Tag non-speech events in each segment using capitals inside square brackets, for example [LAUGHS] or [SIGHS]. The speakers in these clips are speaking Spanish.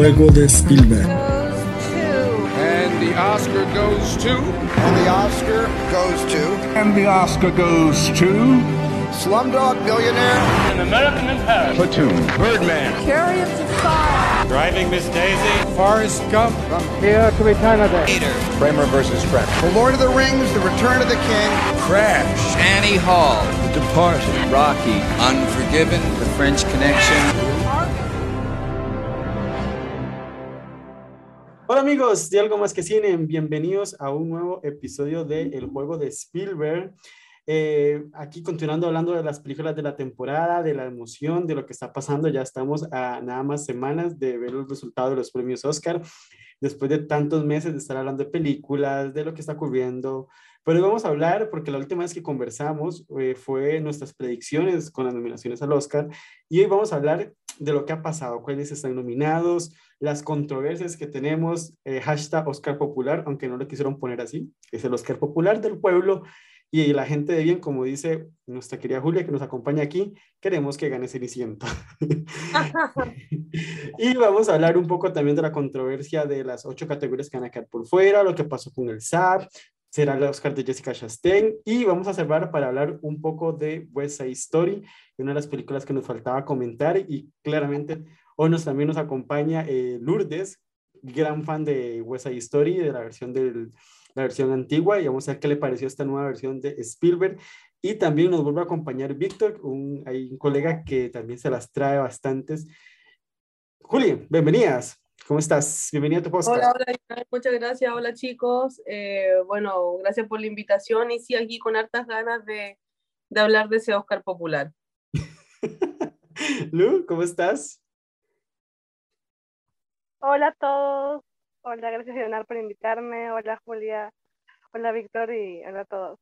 El de Spielberg. And the Oscar goes to. And the Oscar goes to. And the Oscar goes to. Slumdog Millionaire. An American in Paris. Platoon. Birdman. Chariots of Fire. Driving Miss Daisy. Forrest Gump. From here to eternity. Peter. Kramer versus Kramer. The Lord of the Rings, The Return of the King. Crash. Annie Hall. The Departed. Rocky. Unforgiven. The French Connection. Amigos de Algo Más que Cine, bienvenidos a un nuevo episodio de El Juego de Spielberg. Eh, aquí continuando hablando de las películas de la temporada, de la emoción, de lo que está pasando, ya estamos a nada más semanas de ver los resultados de los premios Oscar, después de tantos meses de estar hablando de películas, de lo que está ocurriendo. Pero hoy vamos a hablar, porque la última vez que conversamos eh, fue nuestras predicciones con las nominaciones al Oscar, y hoy vamos a hablar de lo que ha pasado, cuáles están nominados, las controversias que tenemos, eh, hashtag Oscar Popular, aunque no lo quisieron poner así, es el Oscar Popular del pueblo, y la gente de bien, como dice nuestra querida Julia que nos acompaña aquí, queremos que gane Cenicienta. [LAUGHS] y vamos a hablar un poco también de la controversia de las ocho categorías que van a quedar por fuera, lo que pasó con el SAP, será el Oscar de Jessica Chastain y vamos a cerrar para hablar un poco de West Side Story, una de las películas que nos faltaba comentar y claramente hoy nos, también nos acompaña eh, Lourdes, gran fan de West Side Story, de la versión del la versión antigua y vamos a ver qué le pareció esta nueva versión de Spielberg. Y también nos vuelve a acompañar Víctor, un, hay un colega que también se las trae bastantes. Juli, bienvenidas. ¿Cómo estás? Bienvenida a tu podcast. Hola, hola, muchas gracias. Hola chicos. Eh, bueno, gracias por la invitación y sí, aquí con hartas ganas de, de hablar de ese Oscar popular. [LAUGHS] Lu, ¿cómo estás? Hola a todos. Hola, gracias Leonardo por invitarme. Hola Julia. Hola Víctor y hola a todos.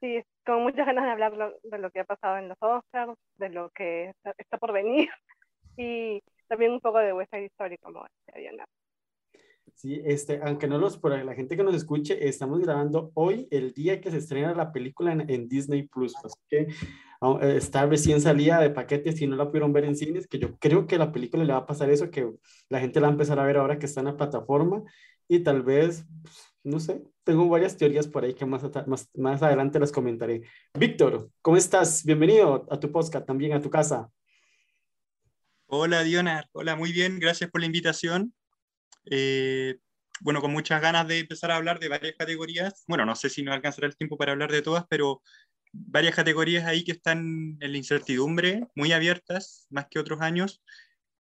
Sí, con muchas ganas de hablar de lo que ha pasado en los Oscars, de lo que está, por venir y también un poco de vuestra historia, como decía Leonardo. Sí, este, aunque no los, por la gente que nos escuche, estamos grabando hoy, el día que se estrena la película en, en Disney Plus, así que está recién salida de paquetes si no la pudieron ver en cines, que yo creo que la película le va a pasar eso, que la gente la va a empezar a ver ahora que está en la plataforma y tal vez, no sé, tengo varias teorías por ahí que más, más, más adelante las comentaré. Víctor, ¿cómo estás? Bienvenido a tu podcast, también a tu casa. Hola Diona, hola, muy bien, gracias por la invitación. Eh, bueno, con muchas ganas de empezar a hablar de varias categorías. Bueno, no sé si nos alcanzará el tiempo para hablar de todas, pero varias categorías ahí que están en la incertidumbre, muy abiertas, más que otros años.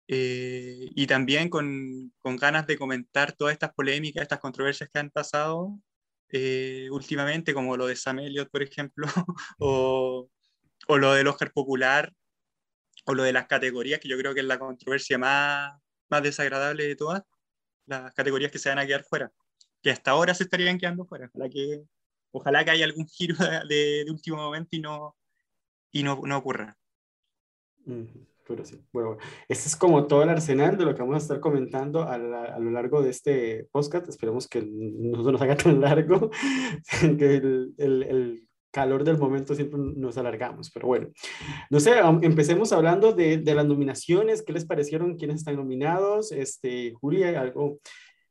Eh, y también con, con, ganas de comentar todas estas polémicas, estas controversias que han pasado eh, últimamente, como lo de Sam Elliott, por ejemplo, [LAUGHS] o, o lo del Oscar Popular, o lo de las categorías, que yo creo que es la controversia más, más desagradable de todas las categorías que se van a quedar fuera, que hasta ahora se estarían quedando fuera. Ojalá que, ojalá que haya algún giro de, de último momento y no, y no, no ocurra. Pero sí, bueno, este es como todo el arsenal de lo que vamos a estar comentando a, la, a lo largo de este podcast. Esperemos que no se nos haga tan largo, [LAUGHS] que el, el, el calor del momento siempre nos alargamos, pero bueno, no sé, empecemos hablando de, de, las nominaciones, ¿qué les parecieron? ¿Quiénes están nominados? Este, Julia, algo,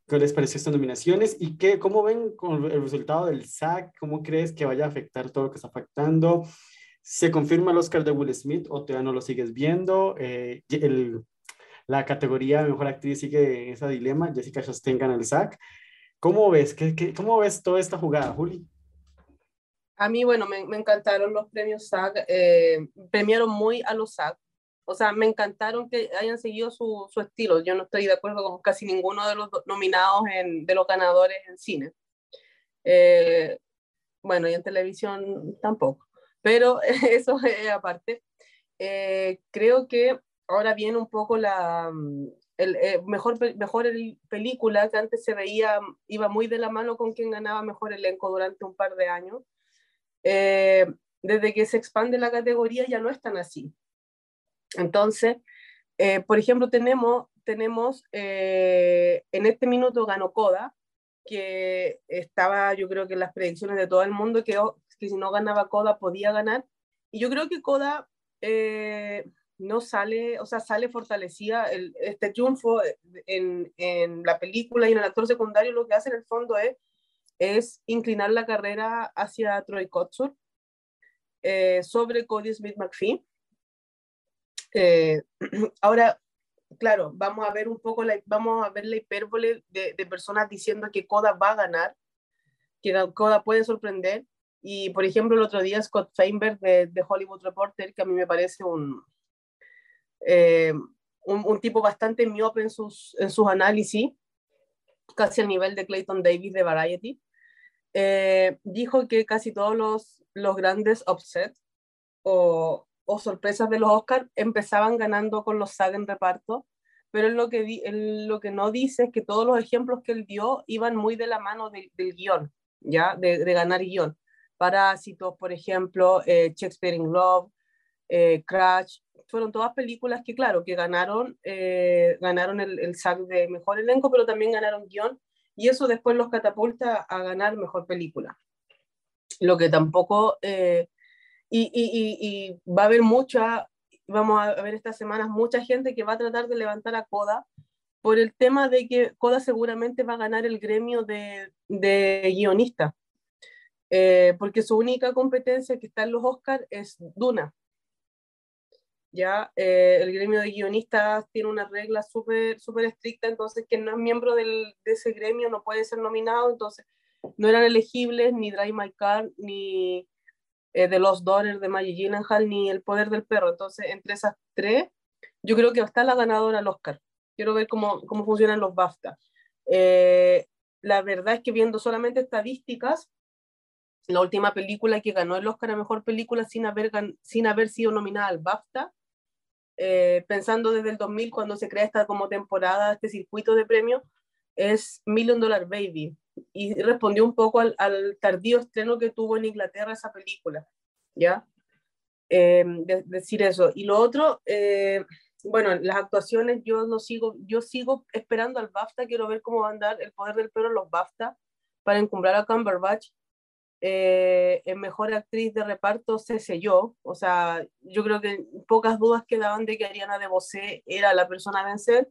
¿qué les pareció estas nominaciones? ¿Y qué, cómo ven con el resultado del SAC? ¿Cómo crees que vaya a afectar todo lo que está afectando? ¿Se confirma el Oscar de Will Smith o todavía no lo sigues viendo? Eh, el, la categoría de Mejor Actriz sigue en ese dilema, Jessica Chastain gana el SAC. ¿Cómo ves? ¿Qué, qué, ¿Cómo ves toda esta jugada, Juli? A mí, bueno, me, me encantaron los premios SAG, eh, premiaron muy a los SAG, o sea, me encantaron que hayan seguido su, su, estilo. Yo no estoy de acuerdo con casi ninguno de los nominados, en, de los ganadores en cine. Eh, bueno, y en televisión tampoco, pero [LAUGHS] eso es aparte. Eh, creo que ahora viene un poco la, el, eh, mejor, mejor el película que antes se veía, iba muy de la mano con quien ganaba mejor elenco durante un par de años eh, desde que se expande la categoría ya no es tan así. Entonces, eh, por ejemplo, tenemos, tenemos eh, en este minuto ganó Coda, que estaba yo creo que en las predicciones de todo el mundo que, que si no ganaba Coda podía ganar. Y yo creo que Coda, eh, no sale, o sea, sale fortalecida. El, este triunfo en, en, la película y en el actor secundario lo que hace en el fondo es, es inclinar la carrera hacia Troy Kotsur eh, sobre Cody Smith McPhee. Eh, [CLEARS THROAT] ahora, claro, vamos a ver un poco, la, vamos a ver la hipérbole de, personas diciendo que Coda va a ganar, que Coda puede sorprender. Y, por ejemplo, el otro día Scott Feinberg de, de Hollywood Reporter, que a mí me parece un, eh, un, un, tipo bastante miope en sus, en sus análisis, casi al nivel de Clayton Davis de Variety, eh, dijo que casi todos los, los grandes upsets o, o, sorpresas de los Oscars empezaban ganando con los SAG en reparto, pero lo que, lo que no dice es que todos los ejemplos que él dio iban muy de la mano de, del guion, ¿ya? De, de, ganar guion. Parásitos, por ejemplo, eh, Shakespeare in Love, eh, Crash, fueron todas películas que, claro, que ganaron, ganaron el, el SAG de mejor elenco, pero también ganaron guion, y eso después los catapulta a ganar mejor película. Lo que tampoco, eh, y, va a haber mucha, vamos a ver estas semanas, mucha gente que va a tratar de levantar a Coda por el tema de que Coda seguramente va a ganar el gremio de, de guionista, eh, porque su única competencia que está en los Oscars es Duna, ya eh, el gremio de guionistas tiene una regla súper super estricta, entonces quien no es miembro del, de ese gremio no puede ser nominado, entonces no eran elegibles ni Drive My Car, ni eh, The Lost Daughter de Maggie Gyllenhaal, ni El Poder del Perro, entonces entre esas tres, yo creo que está la ganadora al Oscar. Quiero ver cómo, cómo funcionan los BAFTA. Eh, la verdad es que viendo solamente estadísticas, la última película que ganó el Oscar a Mejor Película sin haber, sin haber sido nominada al BAFTA eh, pensando desde el 2000 cuando se crea esta como temporada, este circuito de premios, es Million Dollar Baby. Y respondió un poco al, tardío estreno que tuvo en Inglaterra esa película, ¿ya? Eh, de, decir eso. Y lo otro, eh, bueno, las actuaciones yo no sigo, yo sigo esperando al BAFTA, quiero ver cómo va a andar el poder del perro en los BAFTA para encumbrar a Cumberbatch eh, en mejor actriz de reparto se selló, o sea, yo creo que pocas dudas quedaban de que Ariana DeBose era la persona a vencer.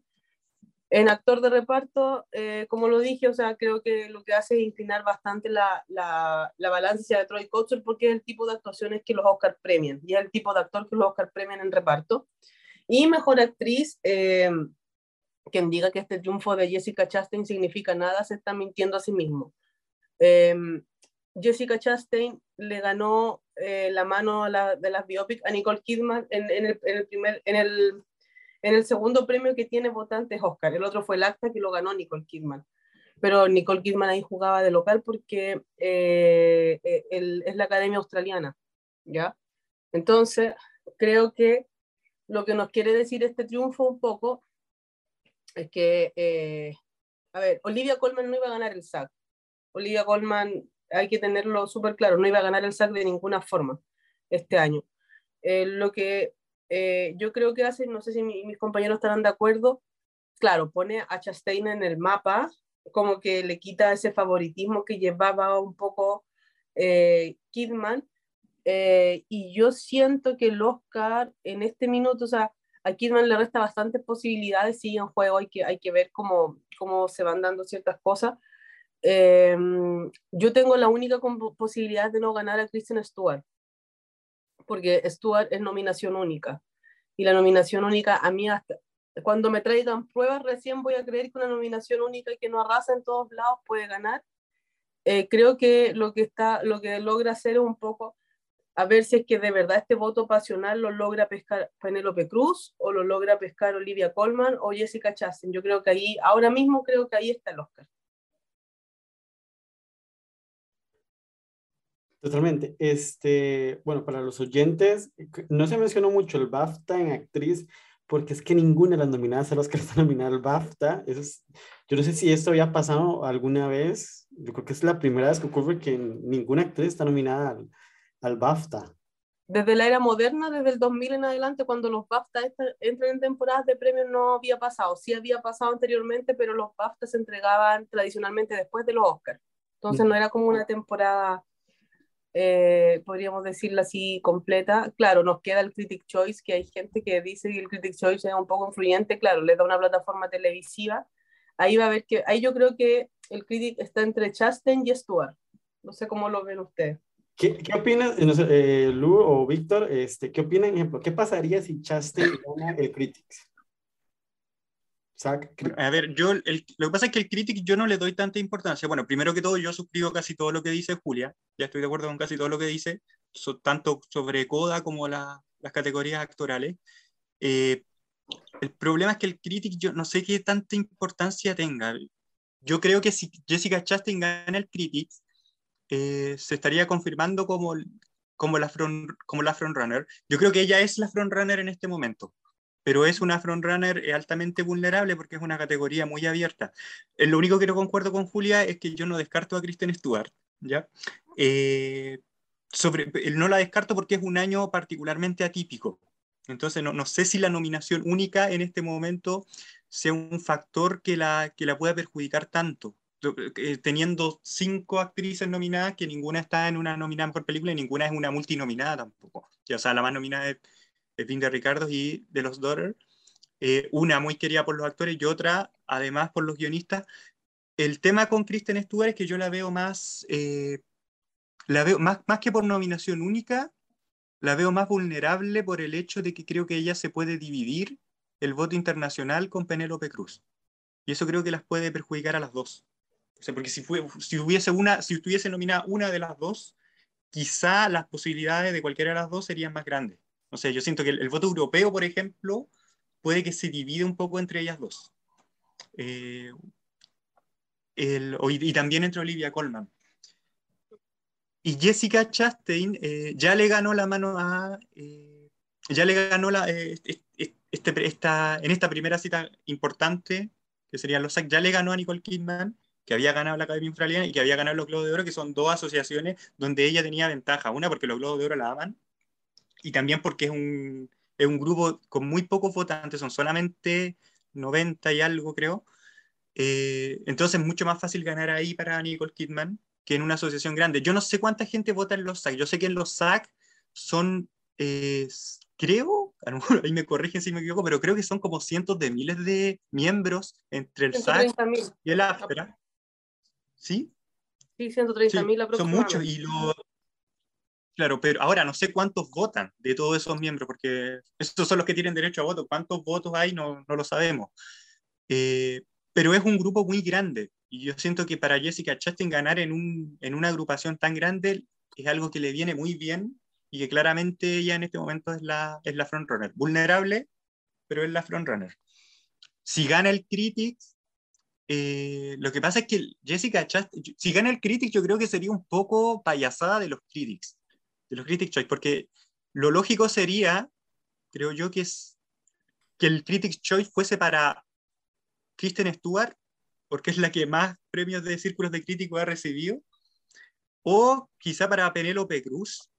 En actor de reparto, eh, como lo dije, o sea, creo que lo que hace es inclinar bastante la, la, la balanza de Troy Kotsur porque es el tipo de actuaciones que los Oscar premian y es el tipo de actor que los Oscar premian en reparto. Y mejor actriz, eh, quien diga que este triunfo de Jessica Chastain significa nada, se está mintiendo a sí mismo. Jessica Chastain le ganó eh, la mano a la, de las biopic a Nicole Kidman en, el, primer, segundo premio que tiene votantes Oscar. El otro fue el acta que lo ganó Nicole Kidman. Pero Nicole Kidman ahí jugaba de local porque eh, eh es la Academia Australiana, ¿ya? Entonces, creo que lo que nos quiere decir este triunfo un poco es que, a ver, Olivia Colman no iba a ganar el SAG. Olivia Colman hay que tenerlo súper claro, no iba a ganar el SAC de ninguna forma este año. Eh, lo que eh, yo creo que hace, no sé si mi, mis compañeros estarán de acuerdo, claro, pone a Chastain en el mapa, como que le quita ese favoritismo que llevaba un poco eh, Kidman, eh, y yo siento que el Oscar en este minuto, o sea, a Kidman le resta bastantes posibilidades, sigue en juego, hay que, hay que ver cómo, cómo se van dando ciertas cosas, eh, yo tengo la única posibilidad de no ganar a Kristen Stewart, porque Stewart es nominación única. Y la nominación única, a mí hasta cuando me traigan pruebas, recién voy a creer que una nominación única que no arrasa en todos lados puede ganar. Eh, creo que lo que, está, lo que logra hacer es un poco a ver si es que de verdad este voto pasional lo logra pescar Penélope Cruz o lo logra pescar Olivia Colman o Jessica Chastain. Yo creo que ahí, ahora mismo creo que ahí está el Oscar. Totalmente. Este, bueno, para los oyentes, no se mencionó mucho el BAFTA en actriz, porque es que ninguna de las nominadas a los que está nominada al BAFTA. Eso es, yo no sé si esto había pasado alguna vez. Yo creo que es la primera vez que ocurre que ninguna actriz está nominada al, al BAFTA. Desde la era moderna, desde el 2000 en adelante, cuando los BAFTA entran en temporadas de premios, no había pasado. Sí había pasado anteriormente, pero los BAFTA se entregaban tradicionalmente después de los Oscars. Entonces no era como una temporada eh, podríamos decirla así completa. Claro, nos queda el Critic Choice, que hay gente que dice que el Critic Choice es un poco influyente, claro, le da una plataforma televisiva. Ahí va a ver que, ahí yo creo que el Critic está entre Chastain y Stuart. No sé cómo lo ven ustedes. ¿Qué, qué opinan, no sé, eh, Lu o Víctor, este, qué opinan, ejemplo, qué pasaría si Chastain gana el Critics? A ver, yo, el, lo que pasa es que el Critic yo no le doy tanta importancia. Bueno, primero que todo, yo suscribo casi todo lo que dice Julia, ya estoy de acuerdo con casi todo lo que dice, tanto sobre Coda como las categorías actorales. Eh, el problema es que el Critic yo no sé qué tanta importancia tenga. Yo creo que si Jessica Chastain gana el Critic, eh, se estaría confirmando como, como, la front, como la frontrunner. Yo creo que ella es la frontrunner en este momento pero es una frontrunner eh, altamente vulnerable porque es una categoría muy abierta. Eh, lo único que no concuerdo con Julia es que yo no descarto a Kristen Stewart, ¿ya? Eh, sobre, no la descarto porque es un año particularmente atípico. Entonces, no, no, sé si la nominación única en este momento sea un factor que la, que la pueda perjudicar tanto. Teniendo cinco actrices nominadas, que ninguna está en una nominada por película y ninguna es una multinominada tampoco. O sea, la más nominada es Pin de Ricardo y de los Daughters, eh, una muy querida por los actores y otra, además, por los guionistas. El tema con Kristen Stewart es que yo la veo más, eh, la veo más, más que por nominación única, la veo más vulnerable por el hecho de que creo que ella se puede dividir el voto internacional con Penélope Cruz. Y eso creo que las puede perjudicar a las dos. O sea, porque si, fue, si, hubiese una, si estuviese nominada una de las dos, quizá las posibilidades de cualquiera de las dos serían más grandes. O sea, yo siento que el, voto europeo, por ejemplo, puede que se divide un poco entre ellas dos. Eh, y, también entre Olivia Colman. Y Jessica Chastain eh, ya le ganó la mano a... Eh, ya le ganó la, este, esta, en esta primera cita importante, que serían los SAC, ya le ganó a Nicole Kidman, que había ganado la Academia Australiana y que había ganado los Globos de Oro, que son dos asociaciones donde ella tenía ventaja. Una porque los Globos de Oro la aman y también porque es un, es un grupo con muy pocos votantes, son solamente 90 y algo, creo. Eh, entonces es mucho más fácil ganar ahí para Nicole Kidman que en una asociación grande. Yo no sé cuánta gente vota en los SAC. Yo sé que en los SAC son, eh, creo, a lo mejor ahí me corrigen si me equivoco, pero creo que son como cientos de miles de miembros entre el SAC y el AFTRA. ¿Sí? Sí, 130 mil sí, Son muchos y lo, Claro, pero ahora no sé cuántos votan de todos esos miembros, porque estos son los que tienen derecho a voto. ¿Cuántos votos hay? No, no lo sabemos. Eh, pero es un grupo muy grande y yo siento que para Jessica Chastain ganar en, un, en una agrupación tan grande es algo que le viene muy bien y que claramente ella en este momento es la, es la frontrunner. Vulnerable, pero es la frontrunner. Si gana el Critics, eh, lo que pasa es que Jessica Chastain, si gana el Critics, yo creo que sería un poco payasada de los Critics de los Critics' Choice, porque lo lógico sería, creo yo, que, es, que el Critics' Choice fuese para Kristen Stewart, porque es la que más premios de círculos de críticos ha recibido, o quizá para Penélope Cruz,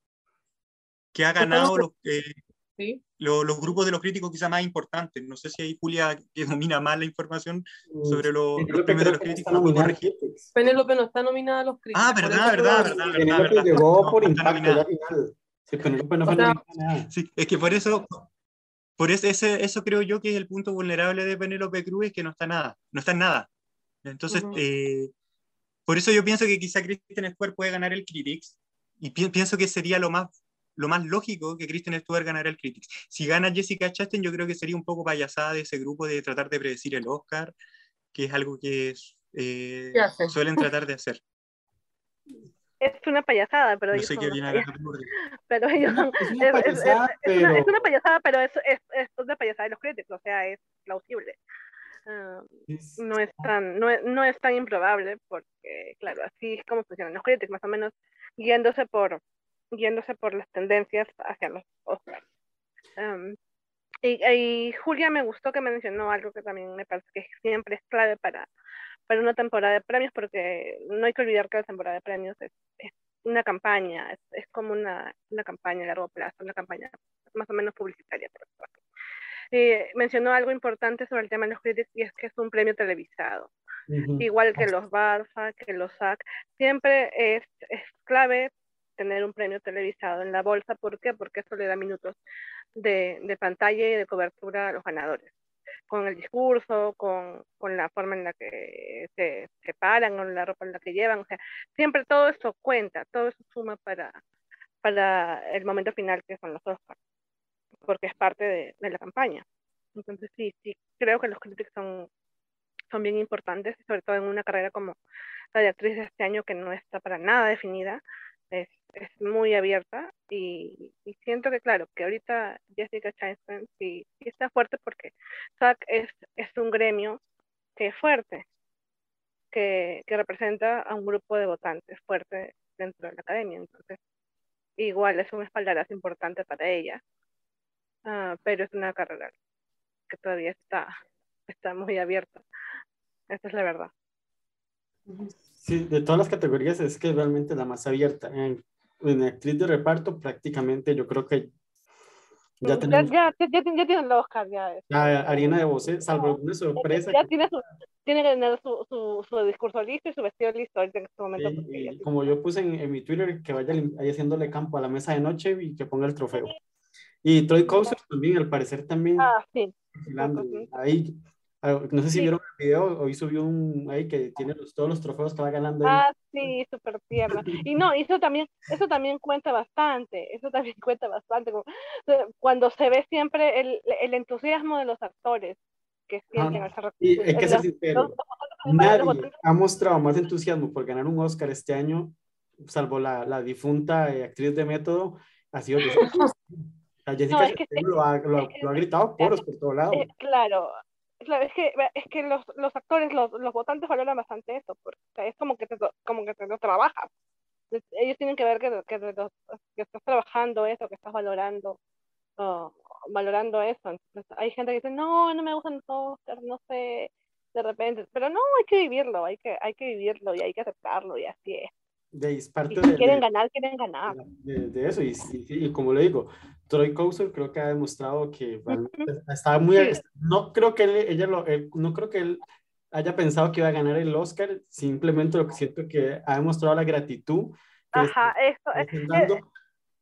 que ha ganado los, eh, los, grupos de los críticos quizá más importantes. No sé si hay Julia que domina más la información mm, sobre los, premios de los críticos. Penélope no está nominada a los críticos. Ah, verdad, verdad, verdad, verdad. Penélope llegó por impacto final. Sí, Penélope no fue nada. Sí, es que por eso, por eso, ese, eso creo yo que es el punto vulnerable de Penélope Cruz, es que no está nada, no está en nada. Entonces, eh, por eso yo pienso que quizá Kristen Stewart puede ganar el Critics, y pienso que sería lo más lo más lógico que Kristen Stewart ganara el Critics. Si gana Jessica Chastain, yo creo que sería un poco payasada de ese grupo de tratar de predecir el Oscar, que es algo que eh, suelen tratar de hacer. Es una payasada, pero no sé qué [LAUGHS] pero ellos es, una payasada, pero... Es, una, payasada, pero es, es, es una payasada de los críticos, o sea, es plausible. Ah, no, es tan, no, no, es tan improbable porque, claro, así es como funcionan los críticos, más o menos guiándose por, yéndose por las tendencias hacia los Oscars. Um, y, Julia me gustó que mencionó algo que también me parece que siempre es clave para, para una temporada de premios, porque no hay que olvidar que la temporada de premios es, una campaña, es, como una, una, campaña a largo plazo, una campaña más o menos publicitaria. mencionó algo importante sobre el tema de los críticos y es que es un premio televisado. Igual que los BARFA, que los SAC, siempre es, es clave tener un premio televisado en la bolsa. ¿Por qué? Porque eso le da minutos de, pantalla y de cobertura a los ganadores con el discurso, con, con, la forma en la que se, se paran, con la ropa en la que llevan, o sea, siempre todo eso cuenta, todo eso suma para, para el momento final que son los Oscars, porque es parte de, de la campaña. Entonces sí, sí, creo que los críticos son, son bien importantes, sobre todo en una carrera como la de actriz de este año que no está para nada definida, es, es muy abierta y, y, siento que claro, que ahorita Jessica Chastain sí, sí, está fuerte porque SAC es, es un gremio que es fuerte, que, que representa a un grupo de votantes fuerte dentro de la academia, entonces igual es un espaldarazo importante para ella, uh, pero es una carrera que todavía está, está muy abierta, esa es la verdad. Sí, de todas las categorías es que realmente la más abierta. En actriz de reparto prácticamente yo creo que ya tenemos... Ya, ya, ya, ya tienen el Oscar, ya. Ariana de Bosé, salvo una sorpresa. Ya, que... tiene, su, tiene que tener su, su, su, discurso listo y su vestido listo en este momento. Sí, y como yo puse en, en, mi Twitter, que vaya ahí haciéndole campo a la mesa de noche y que ponga el trofeo. Y Troy Kouser también, al parecer también. Ah, sí. Ahí, no sé si vieron el video, hoy subió un ahí que tiene los, todos los trofeos que va ganando. Ah, sí, súper tierna. Y no, eso también, eso también cuenta bastante, eso también [LAUGHS] cuenta bastante. Cuando se ve siempre el, el entusiasmo de los actores que sienten ah, Y hay que ser sincero, nadie ha mostrado más entusiasmo por ganar un Oscar este año, salvo la, la difunta eh, actriz de método, ha sido [LAUGHS] Jessica no, es que, lo, ha, lo, lo, ha gritado poros por todo lado. Eh, claro, claro, es que, es que los, los actores, los, los votantes valoran bastante eso, porque es como que te, como que te lo trabajas. Ellos tienen que ver que, que, estás trabajando eso, que estás valorando, valorando eso. Entonces, hay gente que dice, no, no me gustan los no sé, de repente, pero no, hay que vivirlo, hay que, hay que vivirlo y hay que aceptarlo y así es. De, parte y si de, quieren de, ganar, quieren ganar. De, de eso, y, y, y, como le digo, Troy Kouser creo que ha demostrado que realmente estaba muy... Sí. No creo que él, ella lo, él, no creo que él haya pensado que iba a ganar el Oscar, simplemente lo que siento que ha demostrado la gratitud que Ajá, eso, es, es,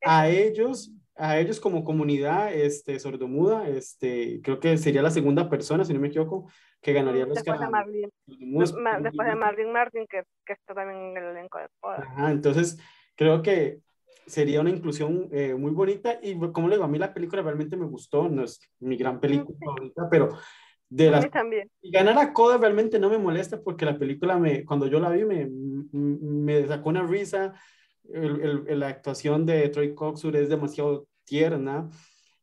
a ellos a ellos como comunidad este, sordomuda, este, creo que sería la segunda persona, si no me equivoco, que ganaría el Oscar. Después de Marlene, después, de Marlene Martin, que, que, está también en el elenco de Poder. Ajá, entonces creo que sería una inclusión eh, muy bonita y como le digo, a mí la película realmente me gustó, no es mi gran película favorita, pero de las... también. Y ganar a Coda realmente no me molesta porque la película, me, cuando yo la vi, me, me sacó una risa, el, el, la actuación de Troy Kotsur es demasiado tierna,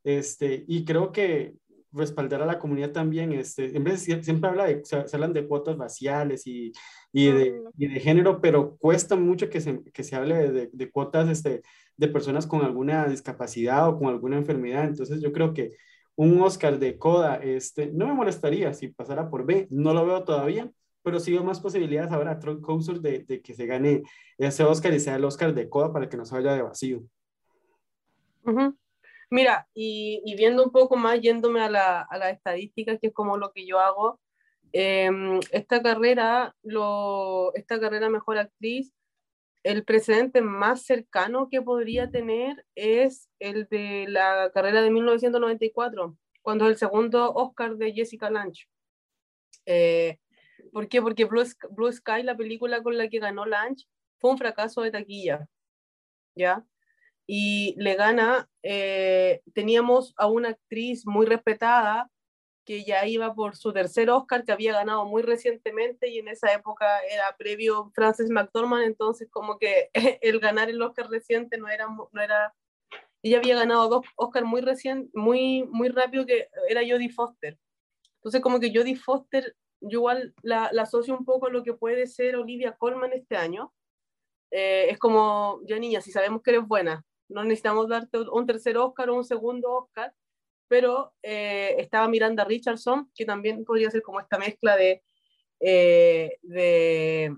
este, y creo que respaldar a la comunidad también, este, en vez de, siempre habla de, se, se hablan de cuotas raciales y, y, de, y, de, género, pero cuesta mucho que se, que se hable de, de, cuotas este, de personas con alguna discapacidad o con alguna enfermedad, entonces yo creo que un Oscar de Coda, este, no me molestaría si pasara por B, no lo veo todavía, pero sí veo más posibilidades ahora a Troy Kousur de, de, que se gane ese Oscar y sea el Oscar de Coda para que no se vaya de vacío. Uh -huh. Mira, y, y, viendo un poco más, yéndome a la, a la estadística, que es como lo que yo hago, eh, esta carrera, lo, esta carrera mejor actriz, el precedente más cercano que podría tener es el de la carrera de 1994, cuando es el segundo Oscar de Jessica Lange. Eh, ¿Por qué? Porque Blue, Blue, Sky, la película con la que ganó Lange, fue un fracaso de taquilla, ¿ya? Y le gana, eh, teníamos a una actriz muy respetada, que ya iba por su tercer Oscar, que había ganado muy recientemente, y en esa época era previo Frances McDormand, entonces como que [LAUGHS] el ganar el Oscar reciente no era... No era ella había ganado dos Oscars muy recién, muy, muy rápido, que era Jodie Foster. Entonces como que Jodie Foster yo igual la, la, asocio un poco a lo que puede ser Olivia Colman este año. Eh, es como, ya niña, si sabemos que eres buena, no necesitamos darte un tercer Oscar o un segundo Oscar, pero eh, estaba Miranda Richardson, que también podría ser como esta mezcla de, eh, de,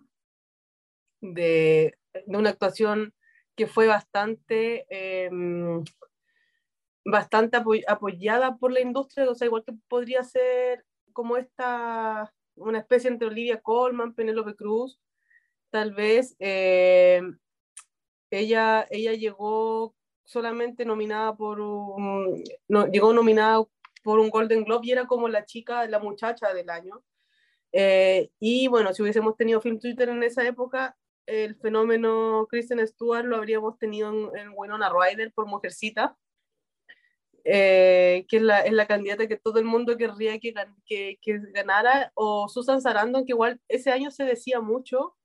de, de, una actuación que fue bastante, em, bastante apoyada por la industria, o sea, igual que podría ser como esta, una especie entre Olivia Colman, Penélope Cruz, tal vez, eh, ella, ella llegó solamente nominada por un, llegó nominada por un Golden Globe y era como la chica, la muchacha del año. Eh, y bueno, si hubiésemos tenido Film Twitter en esa época, el fenómeno Kristen Stewart lo habríamos tenido en, en Winona Ryder por Mujercita, eh, que es la, es la, candidata que todo el mundo querría que, que, que, ganara, o Susan Sarandon, que igual ese año se decía mucho,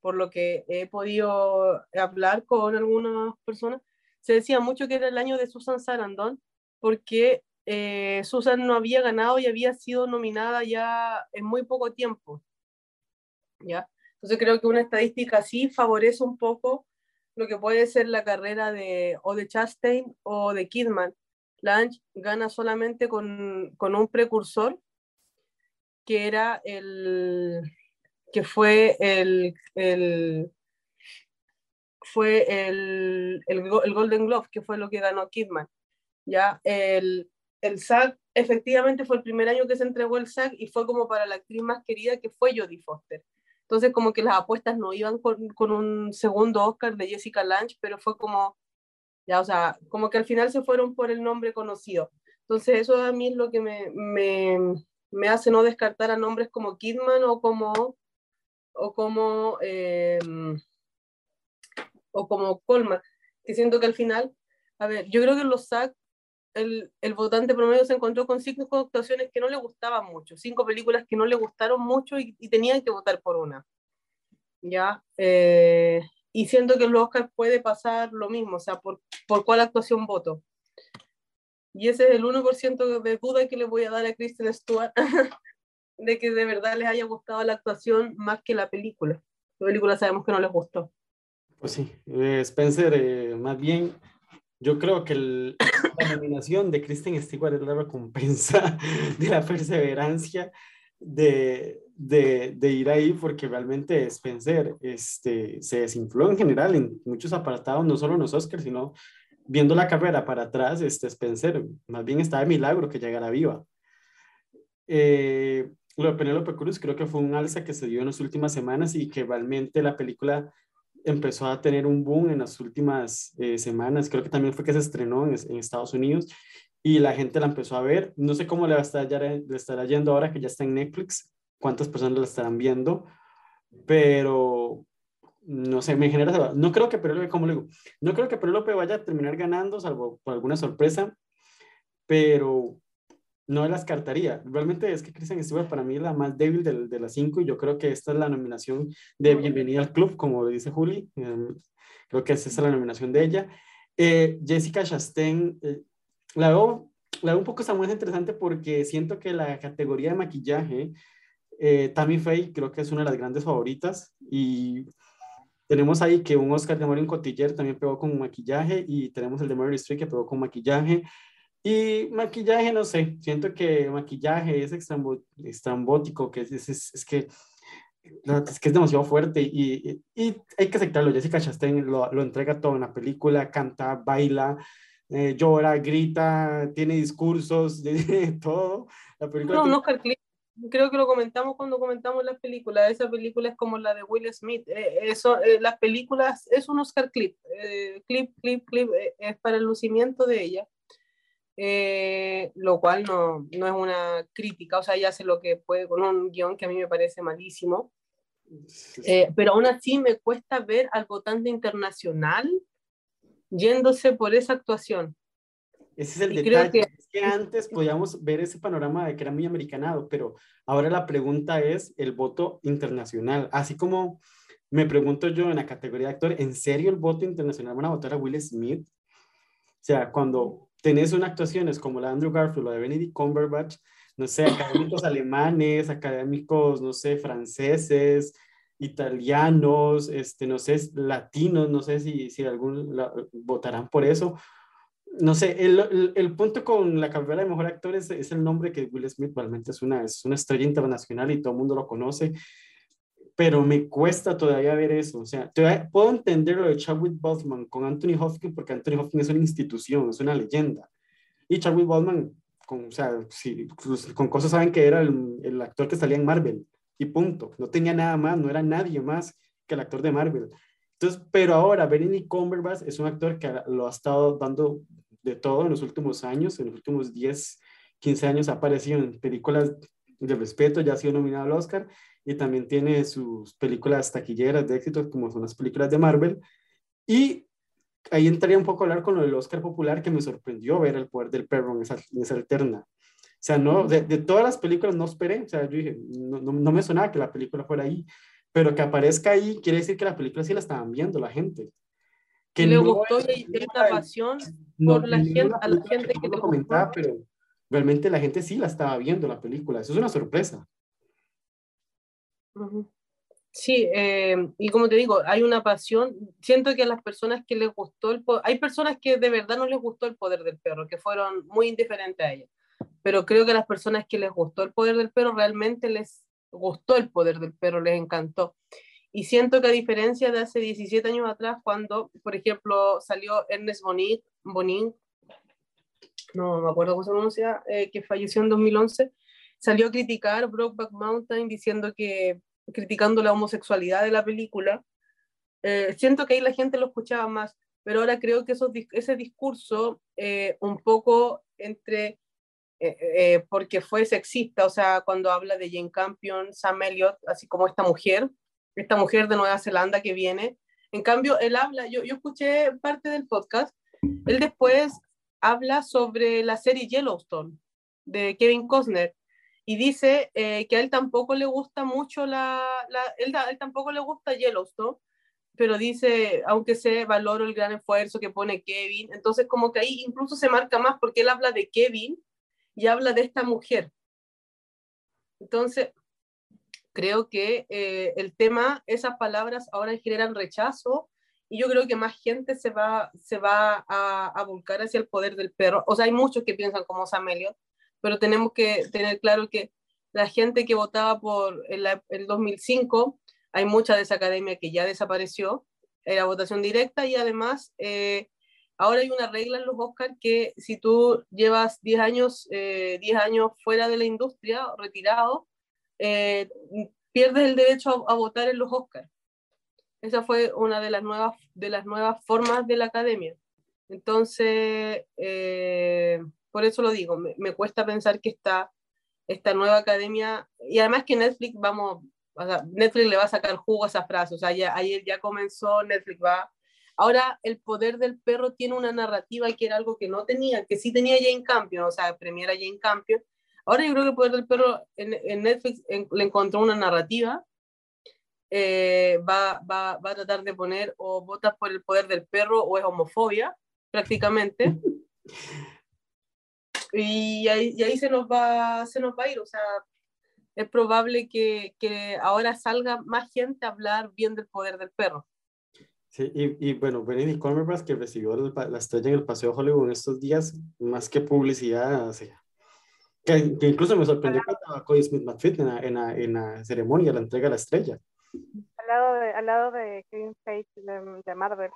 por lo que he podido hablar con algunas personas, se decía mucho que era el año de Susan Sarandon, porque eh, Susan no había ganado y había sido nominada ya en muy poco tiempo. ¿ya? Entonces creo que una estadística así favorece un poco lo que puede ser la carrera de o de Chastain o de Kidman. Lange gana solamente con, con un precursor que era el que fue el, el fue el, el, el, Golden Glove, que fue lo que ganó Kidman. Ya el, el SAG efectivamente fue el primer año que se entregó el SAG y fue como para la actriz más querida que fue Jodie Foster. Entonces como que las apuestas no iban con, con un segundo Oscar de Jessica Lange, pero fue como, ya, o sea, como que al final se fueron por el nombre conocido. Entonces eso a mí es lo que me, me, me hace no descartar a nombres como Kidman o como, o como, eh, o como Colman, que siento que al final, a ver, yo creo que los SAG el, el, votante promedio se encontró con cinco actuaciones que no le gustaban mucho, cinco películas que no le gustaron mucho y, y tenían que votar por una. ¿Ya? Eh, y siento que en los Oscars puede pasar lo mismo, o sea, por, por cuál actuación voto. Y ese es el 1% de duda que le voy a dar a Kristen Stewart, [LAUGHS] de que de verdad les haya gustado la actuación más que la película. La película sabemos que no les gustó. Pues sí, eh, Spencer, eh, más bien yo creo que el, la nominación de Kristen Stewart es la recompensa [LAUGHS] de la perseverancia de, de, de, ir ahí, porque realmente Spencer este, se desinfló en general en muchos apartados, no solo en los Oscars, sino viendo la carrera para atrás, este Spencer más bien estaba de milagro que llegara viva. Eh, lo de Penélope Cruz creo que fue un alza que se dio en las últimas semanas y que realmente la película empezó a tener un boom en las últimas eh, semanas. Creo que también fue que se estrenó en, en, Estados Unidos y la gente la empezó a ver. No sé cómo le, va a estar, ya, le estará yendo ahora que ya está en Netflix, cuántas personas la estarán viendo, pero no sé, me genera, no creo que Penélope, como le digo, no creo que Penélope vaya a terminar ganando, salvo por alguna sorpresa, pero no las cartaría. Realmente es que Kristen Stewart para mí es la más débil de, de las cinco y yo creo que esta es la nominación de Bienvenida al Club, como dice Juli. Eh, creo que esa es la nominación de ella. Eh, Jessica Chastain, eh, la, veo, la veo un poco muy interesante porque siento que la categoría de maquillaje, eh, Tammy Faye creo que es una de las grandes favoritas y tenemos ahí que un Oscar de Marion Cotillard también pegó con maquillaje y tenemos el de Meryl Streep que pegó con maquillaje. Y maquillaje, no sé, siento que maquillaje es estrambótico, que es, es, es, que, es que es demasiado fuerte y, y, hay que aceptarlo. Jessica Chastain lo, lo, entrega todo en la película, canta, baila, eh, llora, grita, tiene discursos, [LAUGHS] de, todo. La película no, tiene... creo que lo comentamos cuando comentamos las películas. Esa película es como la de Will Smith. Eh, eso, eh, las películas es un Oscar clip. Eh, clip, clip, clip, es para el lucimiento de ella. Eh, lo cual no, no, es una crítica, o sea, ella hace lo que puede con un guion que a mí me parece malísimo, eh, pero aún así me cuesta ver al votante internacional yéndose por esa actuación. Ese es el y detalle, que... es que antes podíamos ver ese panorama de que era muy americanado, pero ahora la pregunta es el voto internacional, así como me pregunto yo en la categoría de actor, ¿en serio el voto internacional van a votar a Will Smith? O sea, cuando tenés una actuaciones como la de Andrew Garfield o de Benedict Cumberbatch, no sé, académicos alemanes, académicos, no sé, franceses, italianos, este, no sé, latinos, no sé si, si algún la, votarán por eso. No sé, el, el, punto con la carrera de mejor actor es, es, el nombre que Will Smith realmente es una, es una estrella internacional y todo el mundo lo conoce, pero me cuesta todavía ver eso. O sea, puedo entender lo de Chadwick Boseman con Anthony Hopkins porque Anthony Hopkins es una institución, es una leyenda. Y Chadwick Boseman, con, o sea, sí, pues, con cosas saben que era el, el, actor que salía en Marvel y punto. No tenía nada más, no era nadie más que el actor de Marvel. Entonces, pero ahora Benedict Cumberbatch es un actor que lo ha estado dando de todo en los últimos años, en los últimos 10, 15 años ha aparecido en películas de respeto, ya ha sido nominado al Oscar y también tiene sus películas taquilleras de éxito, como son las películas de Marvel. Y ahí entraría un poco a hablar con lo del Oscar popular, que me sorprendió ver El Poder del Perro en esa, en esa alterna. O sea, no, de, de, todas las películas no esperé, o sea, yo dije, no, no, no, me sonaba que la película fuera ahí, pero que aparezca ahí quiere decir que la película sí la estaban viendo la gente. Que le no gustó y tiene una pasión por la gente, a la gente que lo comentaba, pero realmente la gente sí la estaba viendo la película, eso es una sorpresa. Sí, eh, y como te digo, hay una pasión. Siento que a las personas que les gustó el poder, hay personas que de verdad no les gustó el poder del perro, que fueron muy indiferentes a ella. Pero creo que a las personas que les gustó el poder del perro realmente les gustó el poder del perro, les encantó. Y siento que a diferencia de hace 17 años atrás, cuando, por ejemplo, salió Ernest Bonin, Bonin no me acuerdo cómo se pronuncia, eh, que falleció en 2011, salió a criticar Brokeback Mountain diciendo que criticando la homosexualidad de la película. Eh, siento que ahí la gente lo escuchaba más, pero ahora creo que esos, ese discurso eh, un poco entre, porque fue sexista, o sea, cuando habla de Jane Campion, Sam Elliott, así como esta mujer, esta mujer de Nueva Zelanda que viene. En cambio, él habla, yo, escuché parte del podcast, él después habla sobre la serie Yellowstone de Kevin Costner y dice eh, que a él tampoco le gusta mucho la, la él, él tampoco le gusta Yellowstone, pero dice, aunque se valoro el gran esfuerzo que pone Kevin, entonces como que ahí incluso se marca más porque él habla de Kevin y habla de esta mujer. Entonces, creo que eh, el tema, esas palabras ahora generan rechazo y yo creo que más gente se va, se va a, a volcar hacia el poder del perro. O sea, hay muchos que piensan como Samelio, pero tenemos que tener claro que la gente que votaba por el, el 2005, hay mucha de esa academia que ya desapareció, era votación directa y además eh, ahora hay una regla en los Oscars que si tú llevas 10 años, eh, 10 años fuera de la industria, retirado, eh, pierdes el derecho a, a, votar en los Oscars. Esa fue una de las nuevas, de las nuevas formas de la academia. Entonces, eh, por eso lo digo, me, me, cuesta pensar que está esta nueva academia, y además que Netflix, vamos, o sea, Netflix le va a sacar jugo a esa frase, o sea, ya, ayer ya comenzó, Netflix va. Ahora, el poder del perro tiene una narrativa que era algo que no tenía, que sí tenía Jane Campion, o sea, premiera Jane Campion. Ahora yo creo que el poder del perro en, en Netflix en, le encontró una narrativa, eh, va, va, va a tratar de poner o votas por el poder del perro o es homofobia, prácticamente. y ahí, y ahí se, nos va, se nos va a ir. O sea, es probable que, que, ahora salga más gente a hablar bien del poder del perro. Sí, y, y bueno, Benedict Cumberbatch que recibió la estrella en el Paseo Hollywood en estos días, más que publicidad, o sea, que, que, incluso me sorprendió que estaba Cody Smith McPhee en la, en, la, en la ceremonia, la entrega de la estrella. Al lado de, al lado de Kevin Feige de, de Marvel.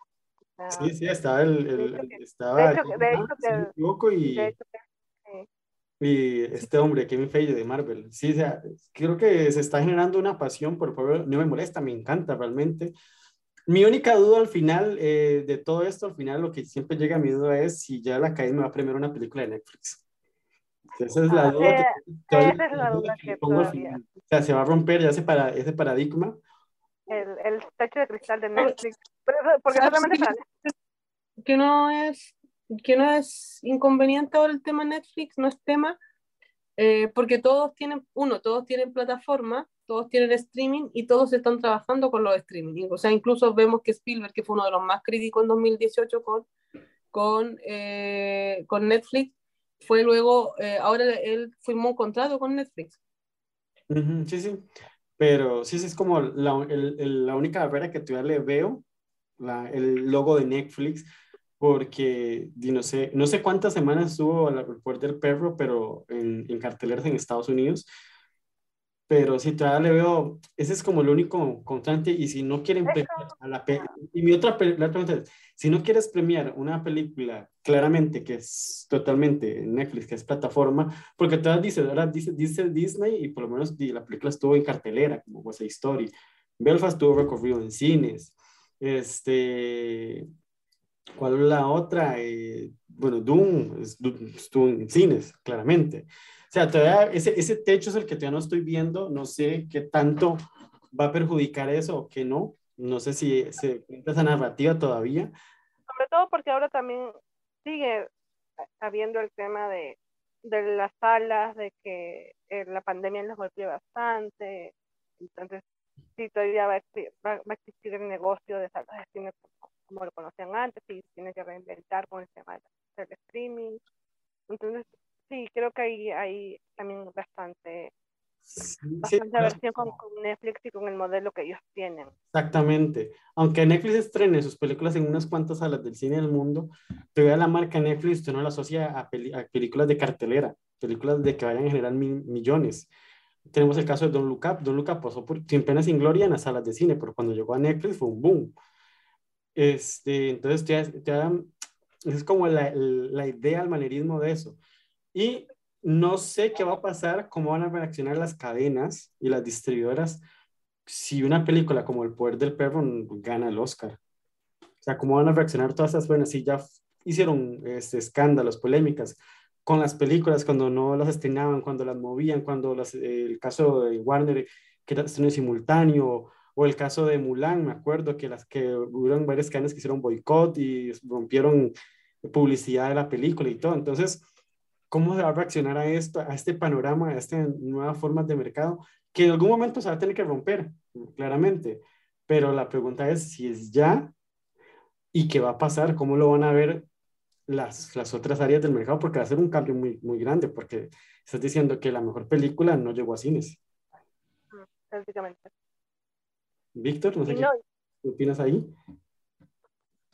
Sí, sí, estaba el, el, el estaba de hecho, de hecho, me equivoco, y, de hecho, y este hombre, Kevin Feige de Marvel. Sí, o sea, creo que se está generando una pasión por el pueblo. No me molesta, me encanta realmente. Mi única duda al final eh, de todo esto, al final lo que siempre llega a mi duda es si ya la academia va a premiar una película de Netflix. Esa es la Ah, duda. eh, que, esa es la duda que todavía. final. O sea, se va a romper ya ese, para, ese paradigma. El, el techo de cristal de Netflix. Porque solamente para que no es que no es inconveniente ahora el tema Netflix, no es tema, eh, porque todos tienen, uno, todos tienen plataforma, todos tienen streaming y todos están trabajando con los streaming. O sea, incluso vemos que Spielberg, que fue uno de los más críticos en 2018 con, con, eh, con Netflix, fue luego, eh, ahora él firmó un contrato con Netflix. Sí, sí. Pero sí, es como la, la única barrera que todavía le veo, la, el logo de Netflix, porque no, sé, no sé cuántas semanas estuvo el puerto del perro, pero en, en, carteleras en Estados Unidos. Pero sí, todavía le veo, ese es como el único constante. Y si no quieren premiar a la y mi otra, la pregunta es: si no quieres premiar una película claramente que es totalmente Netflix, que es plataforma, porque todavía dice, ahora dice, dice Disney y por lo menos la película estuvo en cartelera, como West Story. Belfast tuvo recorrido en cines. Este, ¿cuál es la otra? Eh, bueno, Doom, Doom estuvo en cines, claramente. Sea, todavía ese, ese techo es el que todavía no estoy viendo, no sé qué tanto va a perjudicar eso o qué no. No sé si se cuenta esa narrativa todavía. Sobre todo porque ahora también sigue habiendo el tema de, de las salas, de que eh, la pandemia los golpeó bastante. Entonces, sí, todavía va a, existir, va, va a existir el negocio de salas de cine como, lo conocían antes y tiene que reinventar con el tema del streaming. Entonces, sí, creo que hay, hay también bastante, Sí, bastante sí, versión con, con Netflix y con el modelo que ellos tienen. Exactamente. Aunque Netflix estrene sus películas en unas cuantas salas del cine del mundo, todavía la marca Netflix usted no la asocia a, peli- a películas de cartelera, películas de que vayan a generar mil- millones. Tenemos el caso de Don Look Up. Don Look Up pasó por sin pena sin gloria en las salas de cine, pero cuando llegó a Netflix fue un boom. Este, entonces, ya, ya- es como la, la idea, el manerismo de eso. Y no sé qué va a pasar, cómo van a reaccionar las cadenas y las distribuidoras si una película como El Poder del Perro gana el Oscar. O sea, cómo van a reaccionar todas esas buenas. Si ya hicieron este, escándalos, polémicas con las películas cuando no las estrenaban, cuando las movían, cuando las, el caso de Warner que era estreno simultáneo, o el caso de Mulan, me acuerdo que las que hubieron varias cadenas que hicieron boicot y rompieron publicidad de la película y todo. Entonces, ¿cómo se va a reaccionar a esto, a este panorama, a estas nuevas formas de mercado? Que en algún momento se va a tener que romper, claramente. Pero la pregunta es si es ya y qué va a pasar, cómo lo van a ver las, las otras áreas del mercado, porque va a ser un cambio muy, muy grande, porque estás diciendo que la mejor película no llegó a cines. prácticamente. Víctor, no sé no, qué opinas ahí.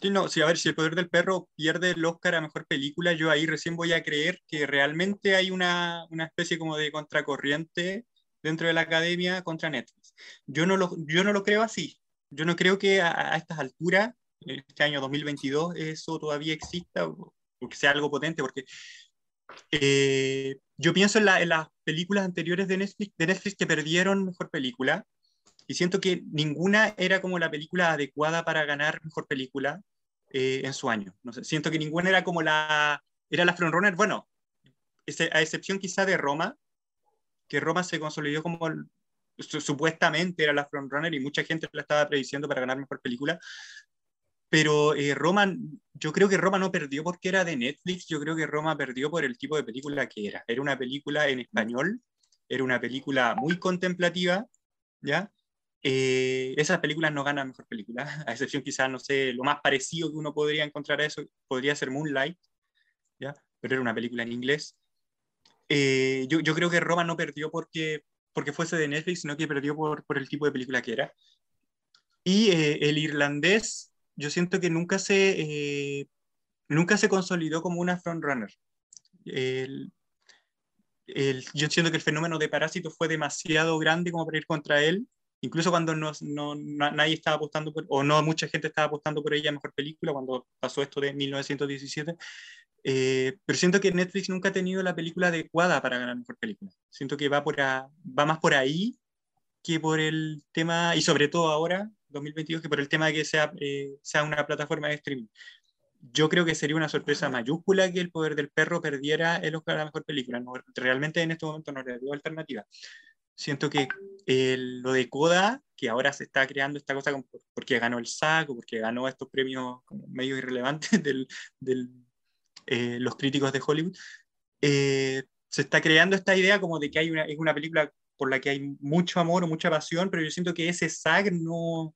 Sí, no, sí, a ver, si el poder del perro pierde el Oscar a mejor película, yo ahí recién voy a creer que realmente hay una, una especie como de contracorriente dentro de la academia contra Netflix. Yo no lo, yo no lo creo así. Yo no creo que a, a estas alturas, este año 2022, eso todavía exista o que sea algo potente, porque eh, yo pienso en, la- en las películas anteriores de Netflix, de Netflix que perdieron mejor película y siento que ninguna era como la película adecuada para ganar mejor película eh, en su año. No sé, siento que ninguna era como la, era la frontrunner, bueno, ese- a excepción quizá de Roma, que Roma se consolidó como el- supuestamente era la frontrunner y mucha gente la estaba prediciendo para ganar mejor película. Pero eh, Roma, yo creo que Roma no perdió porque era de Netflix, yo creo que Roma perdió por el tipo de película que era. Era una película en español, era una película muy contemplativa, ¿ya? Eh, esas películas no ganan mejor película, [LAUGHS] a excepción quizás, no sé, lo más parecido que uno podría encontrar a eso podría ser Moonlight, ¿ya? Pero era una película en inglés. Eh, yo, yo creo que Roma no perdió porque, porque fuese de Netflix, sino que perdió por, por el tipo de película que era. Y eh, el irlandés, yo siento que nunca se, eh, nunca se consolidó como una frontrunner. El, el, yo siento que el fenómeno de Parásito fue demasiado grande como para ir contra él, incluso cuando no, no, na- nadie estaba apostando por, o no mucha gente estaba apostando por ella mejor película, cuando pasó esto de 1917. Eh, pero siento que Netflix nunca ha tenido la película adecuada para ganar mejor película. Siento que va, por a- va más por ahí que por el tema, y sobre todo ahora, 2022, que por el tema de que sea, eh, sea una plataforma de streaming. Yo creo que sería una sorpresa mayúscula que El Poder del Perro perdiera el Oscar a la mejor película. No, realmente en este momento no le veo alternativa. Siento que el- lo de Coda, que ahora se está creando esta cosa porque ganó el SAC porque ganó estos premios como medio irrelevantes [LAUGHS] de eh, los críticos de Hollywood, eh, se está creando esta idea como de que hay una, es una película por la que hay mucho amor o mucha pasión, pero yo siento que ese SAG no...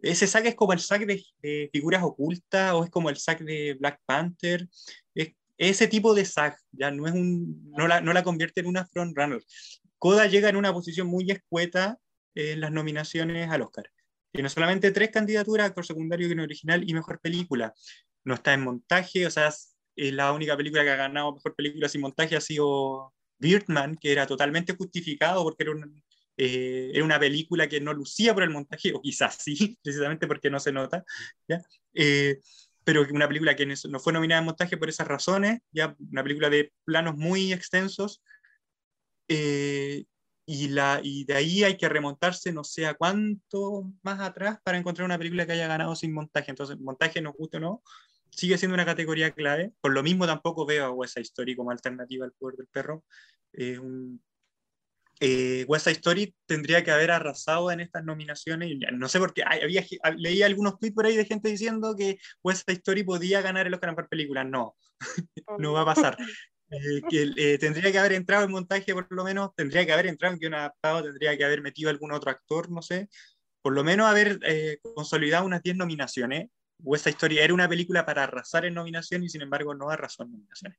Ese SAG es como el SAG de, de figuras ocultas o es como el SAG de Black Panther. Es ese tipo de SAG, ya no, es un, no, la, no la convierte en una frontrunner. Coda llega en una posición muy escueta en las nominaciones al Oscar. Tiene solamente tres candidaturas, actor secundario, guion original y mejor película. No está en montaje, o sea, es la única película que ha ganado mejor película sin montaje ha sido Birdman, que era totalmente justificado porque era, eh, una película que no lucía por el montaje, o quizás sí, [LAUGHS] precisamente porque no se nota. Eh, pero una película que no fue nominada en montaje por esas razones, ya una película de planos muy extensos, eh, y, la, y de ahí hay que remontarse no sé a cuánto más atrás para encontrar una película que haya ganado sin montaje. Entonces, montaje, nos gusta o no, sigue siendo una categoría clave. Por lo mismo tampoco veo a West Story como alternativa al poder del perro. Eh, un, eh, West Side Story tendría que haber arrasado en estas nominaciones. No sé por qué, había, leí algunos tweets por ahí de gente diciendo que West Side Story podía ganar el Oscar por película. No, [LAUGHS] no va a pasar. [LAUGHS] Eh, que eh, tendría que haber entrado en montaje por lo menos, tendría que haber entrado en guion adaptado, tendría que haber metido algún otro actor, no sé, por lo menos haber eh, consolidado unas 10 nominaciones. West Story era una película para arrasar en nominaciones y sin embargo no arrasó en nominaciones.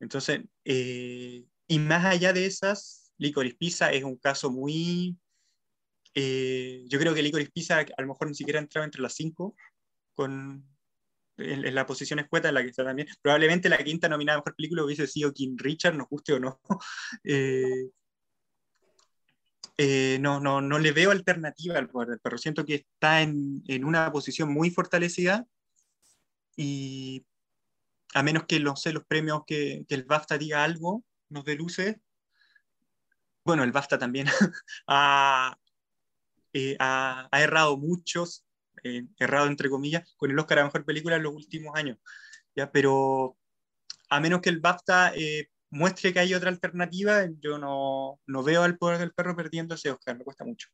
Entonces, y más allá de esas, Licorice Pizza es un caso muy... yo creo que Licorice Pizza a lo mejor ni siquiera entraba entre las 5 con, en, la posición escueta en la que está también. Probablemente la quinta nominada a mejor película hubiese sido King Richard, nos guste o no. [LAUGHS] Eh, eh, no, no, no le veo alternativa al poder del perro. Siento que está en, en, una posición muy fortalecida y a menos que, no sé, los premios que, que el BAFTA diga algo, nos dé luces. Bueno, el BAFTA también [LAUGHS] ha, eh, ha, ha, errado muchos eh, errado entre comillas, con el Oscar a Mejor Película en los últimos años. ¿ya? Pero a menos que el BAFTA eh, muestre que hay otra alternativa, yo no, no, veo al poder del perro perdiendo ese Oscar, me cuesta mucho.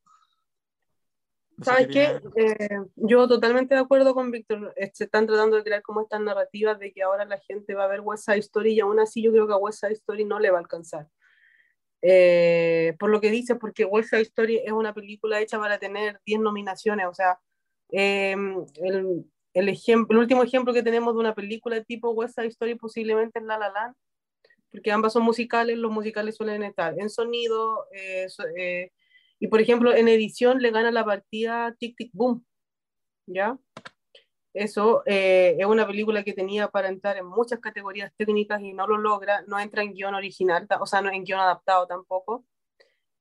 ¿Sabes qué? Eh, yo totalmente de acuerdo con Víctor. Se están tratando de crear como estas narrativas de que ahora la gente va a ver West Side Story y aún así yo creo que a West Side Story no le va a alcanzar. por lo que dice, porque West Side Story es una película hecha para tener 10 nominaciones, o sea, Em, el, el, ejemplo, el último ejemplo que tenemos de una película tipo West Side Story posiblemente es La La Land, porque ambas son musicales, los musicales suelen estar en sonido, eh, eh, y por ejemplo en edición le gana la partida Tic Tic Boom, ¿ya? Eso eh, es una película que tenía para entrar en muchas categorías técnicas y no lo logra, no entra en guion original, o sea, no en guion adaptado tampoco.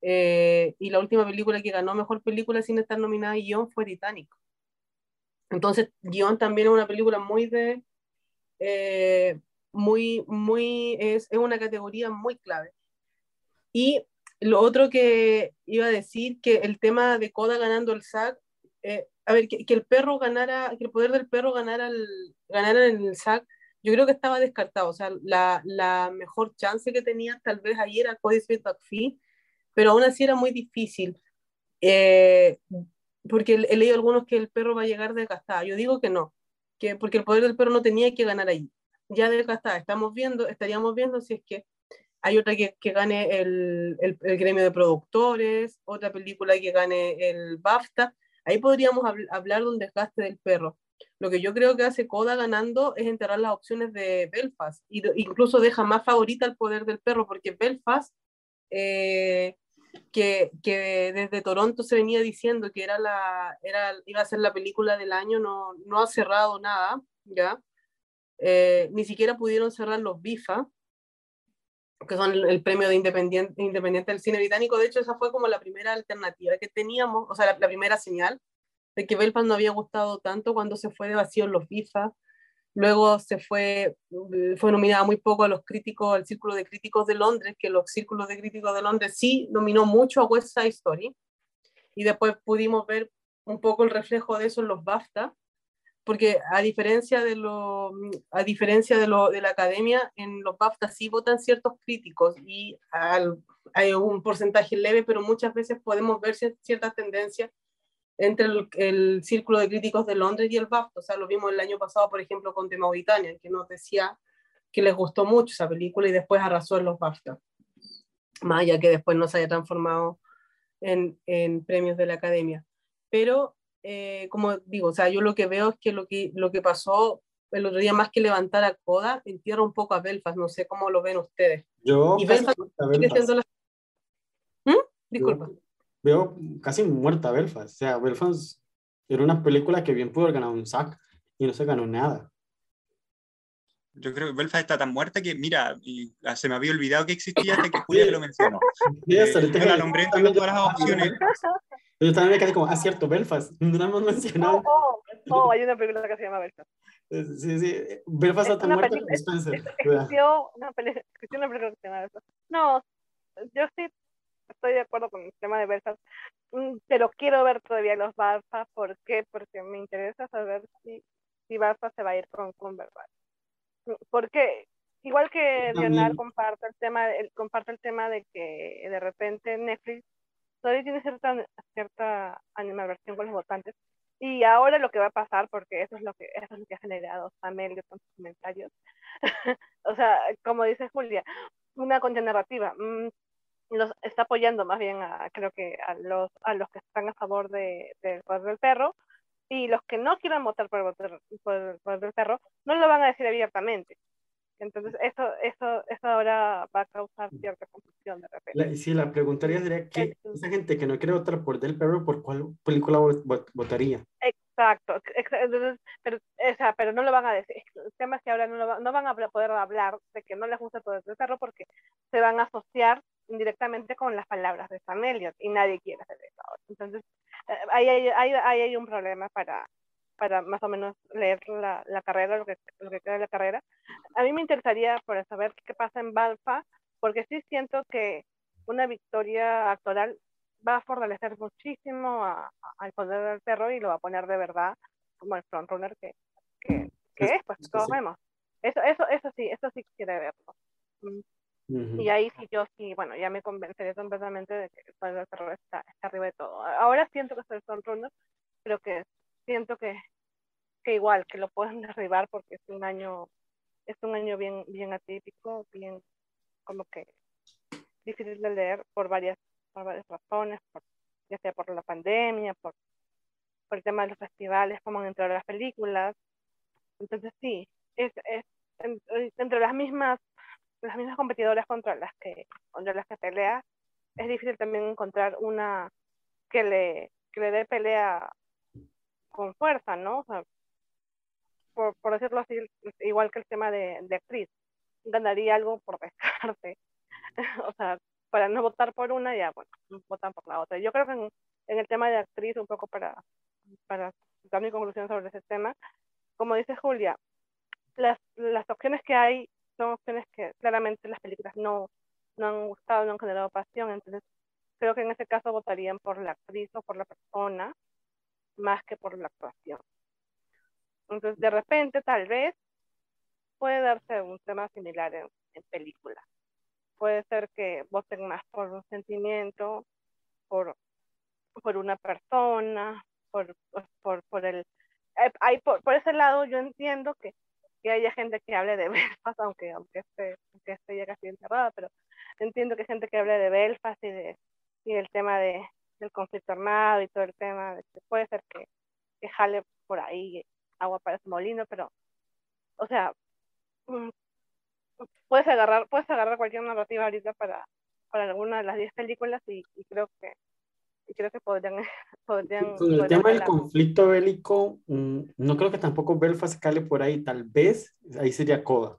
y la última película que ganó mejor película sin estar nominada a guion fue Titanic. Entonces, guion también es una película muy de, eh, muy, muy, es, es, una categoría muy clave. Y lo otro que iba a decir, que el tema de Coda ganando el SAG, eh, a ver, que, que, el perro ganara, que el poder del perro ganara, el, ganara el SAG, yo creo que estaba descartado. O sea, la, la mejor chance que tenía tal vez ayer era Cody Smith McPhee, pero aún así era muy difícil. Eh, porque he leído algunos que el perro va a llegar desgastado. Yo digo que no, que porque el poder del perro no tenía que ganar ahí. Ya desgastada, estamos viendo, estaríamos viendo si es que hay otra que, que gane el, el, el, gremio de productores, otra película que gane el BAFTA. Ahí podríamos hablar de un desgaste del perro. Lo que yo creo que hace Coda ganando es enterrar las opciones de Belfast. Y incluso deja más favorita el poder del perro, porque Belfast eh, que, que, desde Toronto se venía diciendo que era la, era, iba a ser la película del año, no, no ha cerrado nada, ¿ya? Eh, ni siquiera pudieron cerrar los BIFA, que son el, premio de independiente, independiente del cine británico. De hecho, esa fue como la primera alternativa que teníamos, o sea, la, primera señal de que Belfast no había gustado tanto cuando se fue de vacío los BIFA. Luego se fue, eh, fue nominada muy poco a los críticos, al Círculo de Críticos de Londres, que los Círculos de Críticos de Londres sí nominó mucho a West Side Story. Y después pudimos ver un poco el reflejo de eso en los BAFTA, porque a diferencia de, lo, a diferencia de, lo, de la academia, en los BAFTA sí votan ciertos críticos y hay un porcentaje leve, pero muchas veces podemos ver ciertas tendencias entre el, el, Círculo de Críticos de Londres y el BAFTA. O sea, lo vimos el año pasado, por ejemplo, con The Mauritania, que nos decía que les gustó mucho esa película y después arrasó en los BAFTA. Más allá que después no se haya transformado en, en premios de la academia. Pero, eh, como digo, o sea, yo lo que veo es que lo que, lo que pasó el otro día, más que levantar a Coda, entierra un poco a Belfast. No sé cómo lo ven ustedes. Yo, y Belfast, Belfast. La... ¿Mm? Disculpa. Yo veo casi muerta Belfast. O sea, Belfast era una película que bien pudo haber ganado un SAC y no se ganó nada. Yo creo que Belfast está tan muerta que, mira, y se me había olvidado que existía hasta que Julia lo mencionó. Eh, la nombré entre todas las [LAUGHS] opciones. Yo también me quedé como, ah, cierto, Belfast. No la hemos mencionado. Oh, oh, oh, hay una película que se llama Belfast. Sí, sí. Belfast está muerta Spencer. Existió una, película, existió una película que se llama Belfast. No, yo sí estoy de acuerdo con el tema de Belfast, mm, pero quiero ver todavía los Balfa. ¿Por qué? Porque me interesa saber si, si Balfa se va a ir con Cumberbatch. Mm, porque igual que Leonard comparte el tema, el, comparte el tema de que de repente Netflix todavía tiene cierta, cierta animación con los votantes. Y ahora lo que va a pasar, porque eso es lo que, eso es lo que ha generado Samuel con sus comentarios. [LAUGHS] o sea, como dice Julia, una narrativa Mm, los está apoyando más bien a, creo que a los, a los que están a favor de, del poder del perro y los que no quieran votar por el poder, del perro no lo van a decir abiertamente. Entonces, eso, eso, eso ahora va a causar cierta confusión de repente. sí, la preguntaría sería que esa gente que no quiere votar por Del Perro, ¿por cuál película votaría? Exacto, entonces, pero, o sea, pero no lo van a decir. El tema es que ahora no, lo no van a poder hablar de que no les gusta el perro porque se van a asociar indirectamente con las palabras de Sam Elliott y nadie quiere hacer eso. Entonces, eh, ahí hay, hay, hay, un problema para, para más o menos leer la, la carrera, lo que, lo que queda de la carrera. A mí me interesaría por saber qué pasa en Balfa, porque sí siento que una victoria actoral va a fortalecer muchísimo al poder del perro y lo va a poner de verdad como el frontrunner que, que, que es, pues todos vemos. Eso, eso, eso sí, eso sí quiere verlo. Y ahí sí yo sí, bueno, ya me convenceré completamente de que del perro está, está arriba de todo. Ahora siento que soy el frontrunner, pero que siento que, que igual, que lo pueden [LAUGHS] derribar porque es un año, es un año bien, bien atípico, bien como que difícil de leer por varias por varias razones, ya sea por la pandemia, por, por el tema de los festivales, cómo han entrado las películas. Entonces sí, es, es entre las mismas las mismas competidoras contra las que contra las que pelea es difícil también encontrar una que le que le dé pelea con fuerza no o sea, por, por, decirlo así igual que el tema de, actriz ganaría algo por descarte [LAUGHS] o sea para no votar por una, ya, bueno, votan por la otra. Yo creo que en, el tema de actriz, un poco para, para dar mi conclusión sobre ese tema, como dice Julia, las, las opciones que hay son opciones que claramente las películas no, no han gustado, no han generado pasión, entonces creo que en ese caso votarían por la actriz o por la persona más que por la actuación. Entonces, de repente, tal vez puede darse un tema similar en, en películas puede ser que voten más por un sentimiento, por, por una persona, por, por, por el... Eh, hay, por, por, ese lado yo entiendo que, que haya gente que hable de Belfast, aunque, aunque, esté, aunque esté ya casi enterrada, pero entiendo que hay gente que hable de Belfast y, de, y del tema de, del conflicto armado y todo el tema, de puede ser que, que jale por ahí agua para ese molino, pero, o sea, mm, puedes agarrar, puedes agarrar cualquier narrativa ahorita para, para alguna de las 10 películas y, creo que y creo que podrían, [LAUGHS] podrían con el tema del conflicto bélico mm, no creo que tampoco Belfast cale por ahí tal vez ahí sería Coda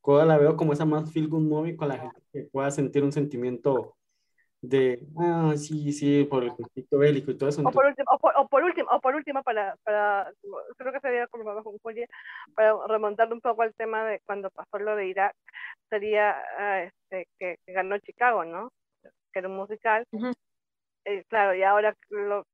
Coda la veo como esa más feel good movie con la gente que pueda sentir un sentimiento de, ah, sí, sí, por el conflicto bélico y todo eso. O por, último, o, por, o por último, o por último para, para, creo que sería como con Julia, para remontar un poco al tema de cuando pasó lo de Irak, sería ah, este, que, ganó Chicago, ¿no? Que era un musical. Eh, claro, y ahora lo,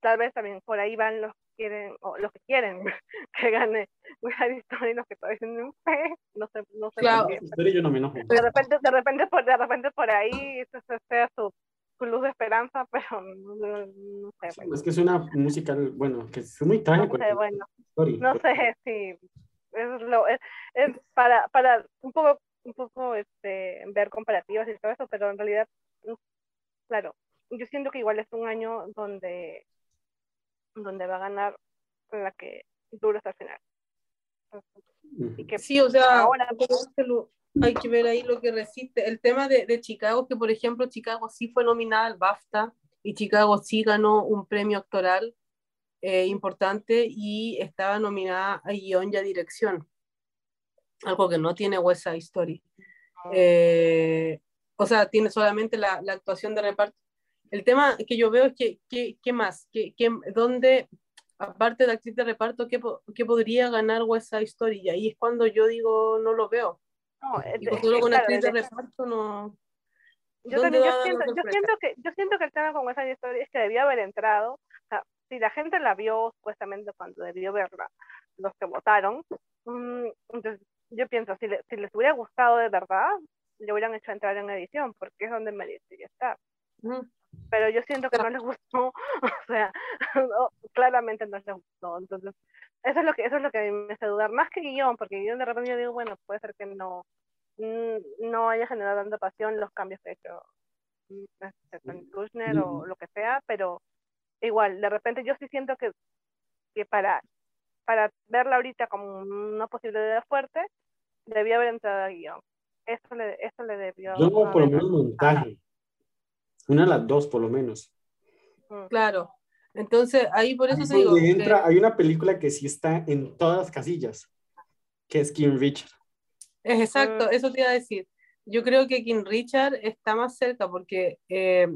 tal vez también por ahí van los quieren, o los que quieren [LAUGHS] que gane West Story, los que todavía tienen fe, [LAUGHS] no sé, no sé claro. yo no me enojo. De repente, de repente, por, de repente por ahí se, sea su, su, luz de esperanza, [LAUGHS] pero no, no sé. Bueno. Es que es una musical, bueno, que es muy trágico. No sé, bueno, no sé si es, lo, es, es para, para un poco, un poco este, ver comparativas y todo eso, pero en realidad, claro, yo siento que igual es un año donde donde va a ganar la que dura hasta el final. Y que sí, o sea, ahora hay que ver ahí lo que resiste. El tema de, de, Chicago, que por ejemplo Chicago sí fue nominada al BAFTA y Chicago sí ganó un premio actoral eh, importante y estaba nominada a guion y a dirección, algo que no tiene West Side Story. Eh, o sea, tiene solamente la, la actuación de reparto el tema que yo veo es que, ¿qué más? ¿Qué, qué, dónde, aparte de actriz de reparto, ¿qué, qué podría ganar West Side Story? Y ahí es cuando yo digo, no lo veo. No, y solo con actriz de reparto no, Yo, también, yo, siento, yo, siento, que, yo siento que el tema con esa historia es que debía haber entrado, o sea, si la gente la vio supuestamente cuando debió verla, los que votaron, mmm, entonces yo pienso, si, le, si les hubiera gustado de verdad, le hubieran hecho entrar en edición, porque es donde merecía estar. Pero yo siento que no les gustó, [LAUGHS] o sea, no, claramente no les gustó. Entonces, eso es lo que eso es lo que a mí me hace dudar, más que guion, porque guion de repente yo digo, bueno, puede ser que no, no haya generado tanta pasión los cambios que ha hecho este, Kushner o lo que sea, pero igual, de repente yo sí siento que, que para, para verla ahorita como una posibilidad fuerte, debía haber entrado a guion. Eso le, eso le debió. Yo por lo menos montaje. Una de las dos, por lo menos. Claro. Entonces, ahí por eso se digo. Entra, Hay una película que sí está en todas las casillas, que es King Richard. Es exacto, eso te iba a decir. Yo creo que King Richard está más cerca porque, eh,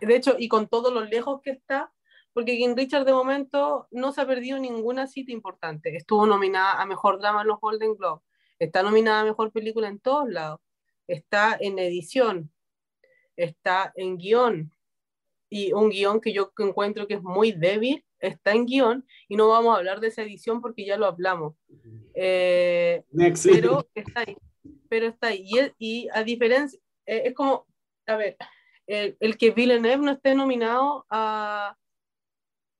de hecho, y con todo lo lejos que está, porque King Richard de momento no se ha perdido ninguna cita importante. Estuvo nominada a Mejor Drama en los Golden Globes, está nominada a Mejor Película en todos lados, está en edición, está en guion, y un guion que yo encuentro que es muy débil, está en guion, y no vamos a hablar de esa edición porque ya lo hablamos. Eh, pero está ahí, pero está ahí. Y, a diferencia, eh, es como, a ver, el, el que Villeneuve no esté nominado a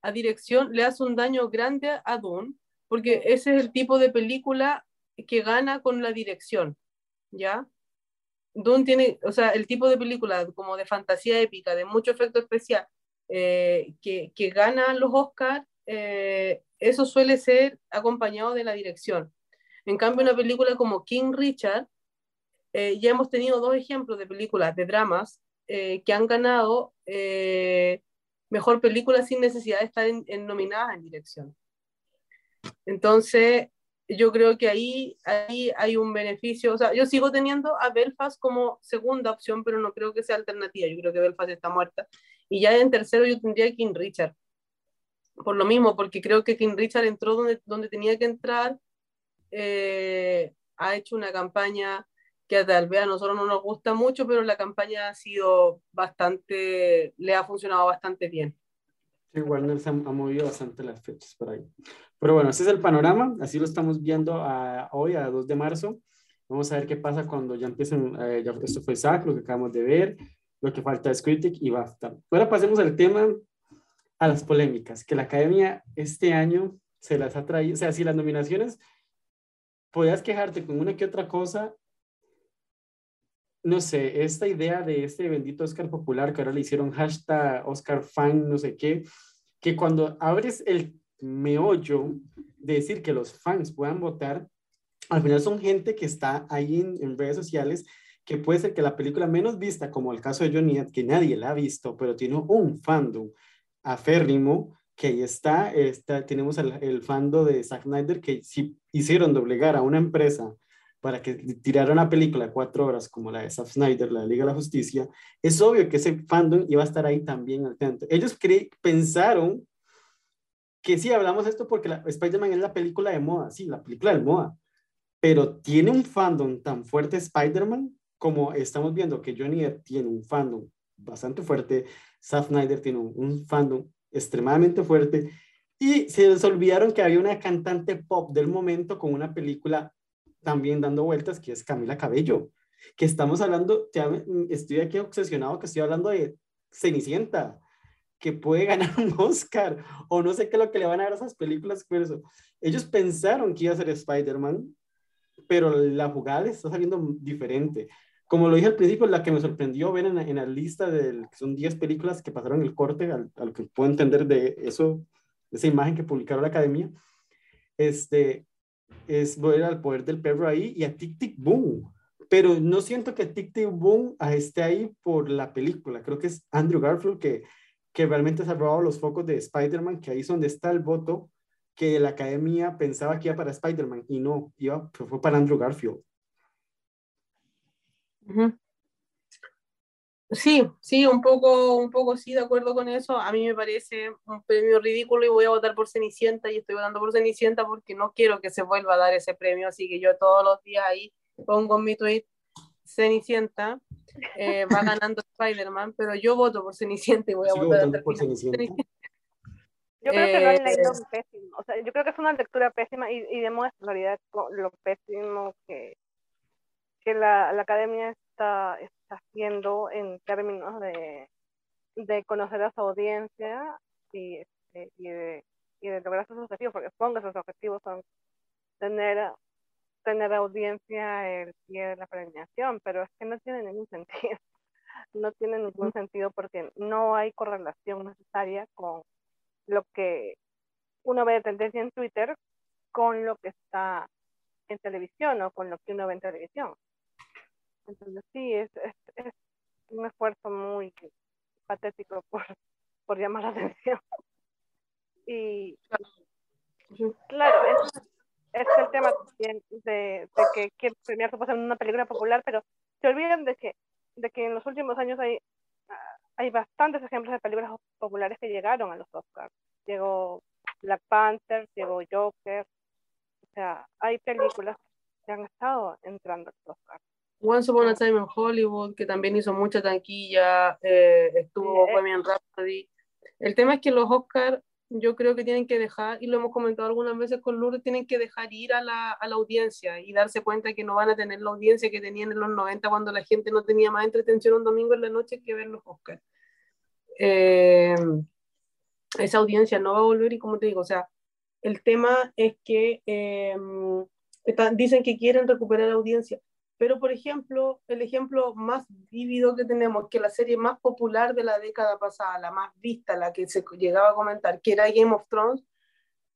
a dirección le hace un daño grande a Dune, porque ese es el tipo de película que gana con la dirección, ¿ya? Dune tiene, o sea, el tipo de película como de fantasía épica, de mucho efecto especial, eh, que, que gana los Oscars, eh, eso suele ser acompañado de la dirección. En cambio, una película como King Richard, eh, ya hemos tenido dos ejemplos de películas, de dramas, que han ganado mejor película sin necesidad de estar en, nominada en dirección. Entonces, yo creo que ahí, ahí hay un beneficio. O sea, yo sigo teniendo a Belfast como segunda opción, pero no creo que sea alternativa. Yo creo que Belfast está muerta. Y ya en tercero yo tendría a King Richard. Por lo mismo, porque creo que King Richard entró donde, donde tenía que entrar. Eh, ha hecho una campaña que tal vez a nosotros no nos gusta mucho, pero la campaña ha sido bastante, le ha funcionado bastante bien. Sí, Warner se ha, movido bastante las fechas por ahí. Pero bueno, ese es el panorama, así lo estamos viendo a, hoy, a 2 de marzo. Vamos a ver qué pasa cuando ya empiecen, eh, ya, esto fue SAC, lo que acabamos de ver, lo que falta es Critic y basta. Ahora pasemos al tema, a las polémicas, que la academia este año se las ha traído, o sea, si las nominaciones podías quejarte con una que otra cosa, no sé, esta idea de este bendito Oscar popular que ahora le hicieron hashtag Oscar fan, no sé qué, que cuando abres el meollo de decir que los fans puedan votar, al final son gente que está ahí en, redes sociales, que puede ser que la película menos vista, como el caso de Johnny que nadie la ha visto, pero tiene un fandom aférrimo, que ahí está, está tenemos el, el fandom de Zack Snyder, que si hicieron doblegar a una empresa para que tirara una película cuatro horas como la de Zack Snyder, la de Liga de la Justicia, es obvio que ese fandom iba a estar ahí también al tanto. Ellos pensaron que sí, hablamos esto porque Spider-Man es la película de moda, sí, la película de moda, pero tiene un fandom tan fuerte Spider-Man como estamos viendo que Johnny Depp tiene un fandom bastante fuerte, Zack Snyder tiene un, un fandom extremadamente fuerte, y se les olvidaron que había una cantante pop del momento con una película también dando vueltas, que es Camila Cabello, que estamos hablando, ya estoy aquí obsesionado que estoy hablando de Cenicienta, que puede [LAUGHS] ganar un Oscar, o no sé qué es lo que le van a dar a esas películas, pero eso. Ellos pensaron que iba a ser Spider-Man, pero la jugada está saliendo diferente. Como lo dije al principio, la que me sorprendió ver en, en la lista de son 10 películas que pasaron el corte, al, a lo que puedo entender de eso, de esa imagen que publicaron la academia, este, es ver al poder del perro ahí y a Tic Tic Boom. Pero no siento que Tic Tic Boom esté ahí por la película. Creo que es Andrew Garfield que, que realmente ha robado los focos de Spider-Man, que ahí es donde está el voto que la academia pensaba que iba para Spider-Man y no, iba, fue para Andrew Garfield. Sí, sí, un poco, un poco sí, de acuerdo con eso. A mí me parece un premio ridículo y voy a votar por Cenicienta y estoy votando por Cenicienta porque no quiero que se vuelva a dar ese premio, así que yo todos los días ahí pongo en mi tweet Cenicienta. eh, va [LAUGHS] ganando Spider-Man, pero yo voto por Cenicienta y voy a votar por. Cenicienta. Yo creo que lo han Eh, leído pésimo. O sea, yo creo que es una lectura pésima y, y demuestra en realidad lo pésimo que, que la, la academia está, está haciendo en términos de, de conocer a su audiencia y, este, y, de, y de lograr sus objetivos, porque supongo que sus objetivos son tener, tener audiencia el día de la premiación, pero es que no tiene ningún sentido. [LAUGHS] No tiene ningún sentido porque no hay correlación necesaria con lo que uno ve de tendencia en Twitter con lo que está en televisión o con lo que uno ve en televisión. Entonces sí, es, es, es un esfuerzo muy patético [LAUGHS] por, por llamar la atención. [LAUGHS] Y claro, es, es el tema también de, de que quieren premiar supuestamente una película popular, pero se olvidan de que, de que en los últimos años hay, ah, hay bastantes ejemplos de películas populares que llegaron a los Oscars. Llegó Black Panther, llegó Joker, o sea, hay películas que han estado entrando a los Oscars. Once Upon a Time in Hollywood, que también hizo mucha tanquilla, eh, estuvo. Bohemian Rhapsody. El tema es que los Oscars yo creo que tienen que dejar, y lo hemos comentado algunas veces con Lourdes, tienen que dejar ir a la, a la audiencia y darse cuenta que no van a tener la audiencia que tenían en los 90 cuando la gente no tenía más entretención un domingo en la noche que ver los Oscars. Eh, esa audiencia no va a volver y como te digo, o sea, el tema es que eh, están- dicen que quieren recuperar audiencia, pero por ejemplo, el ejemplo más vívido que tenemos, que la serie más popular de la década pasada, la más vista, la que se llegaba a comentar, que era Game of Thrones,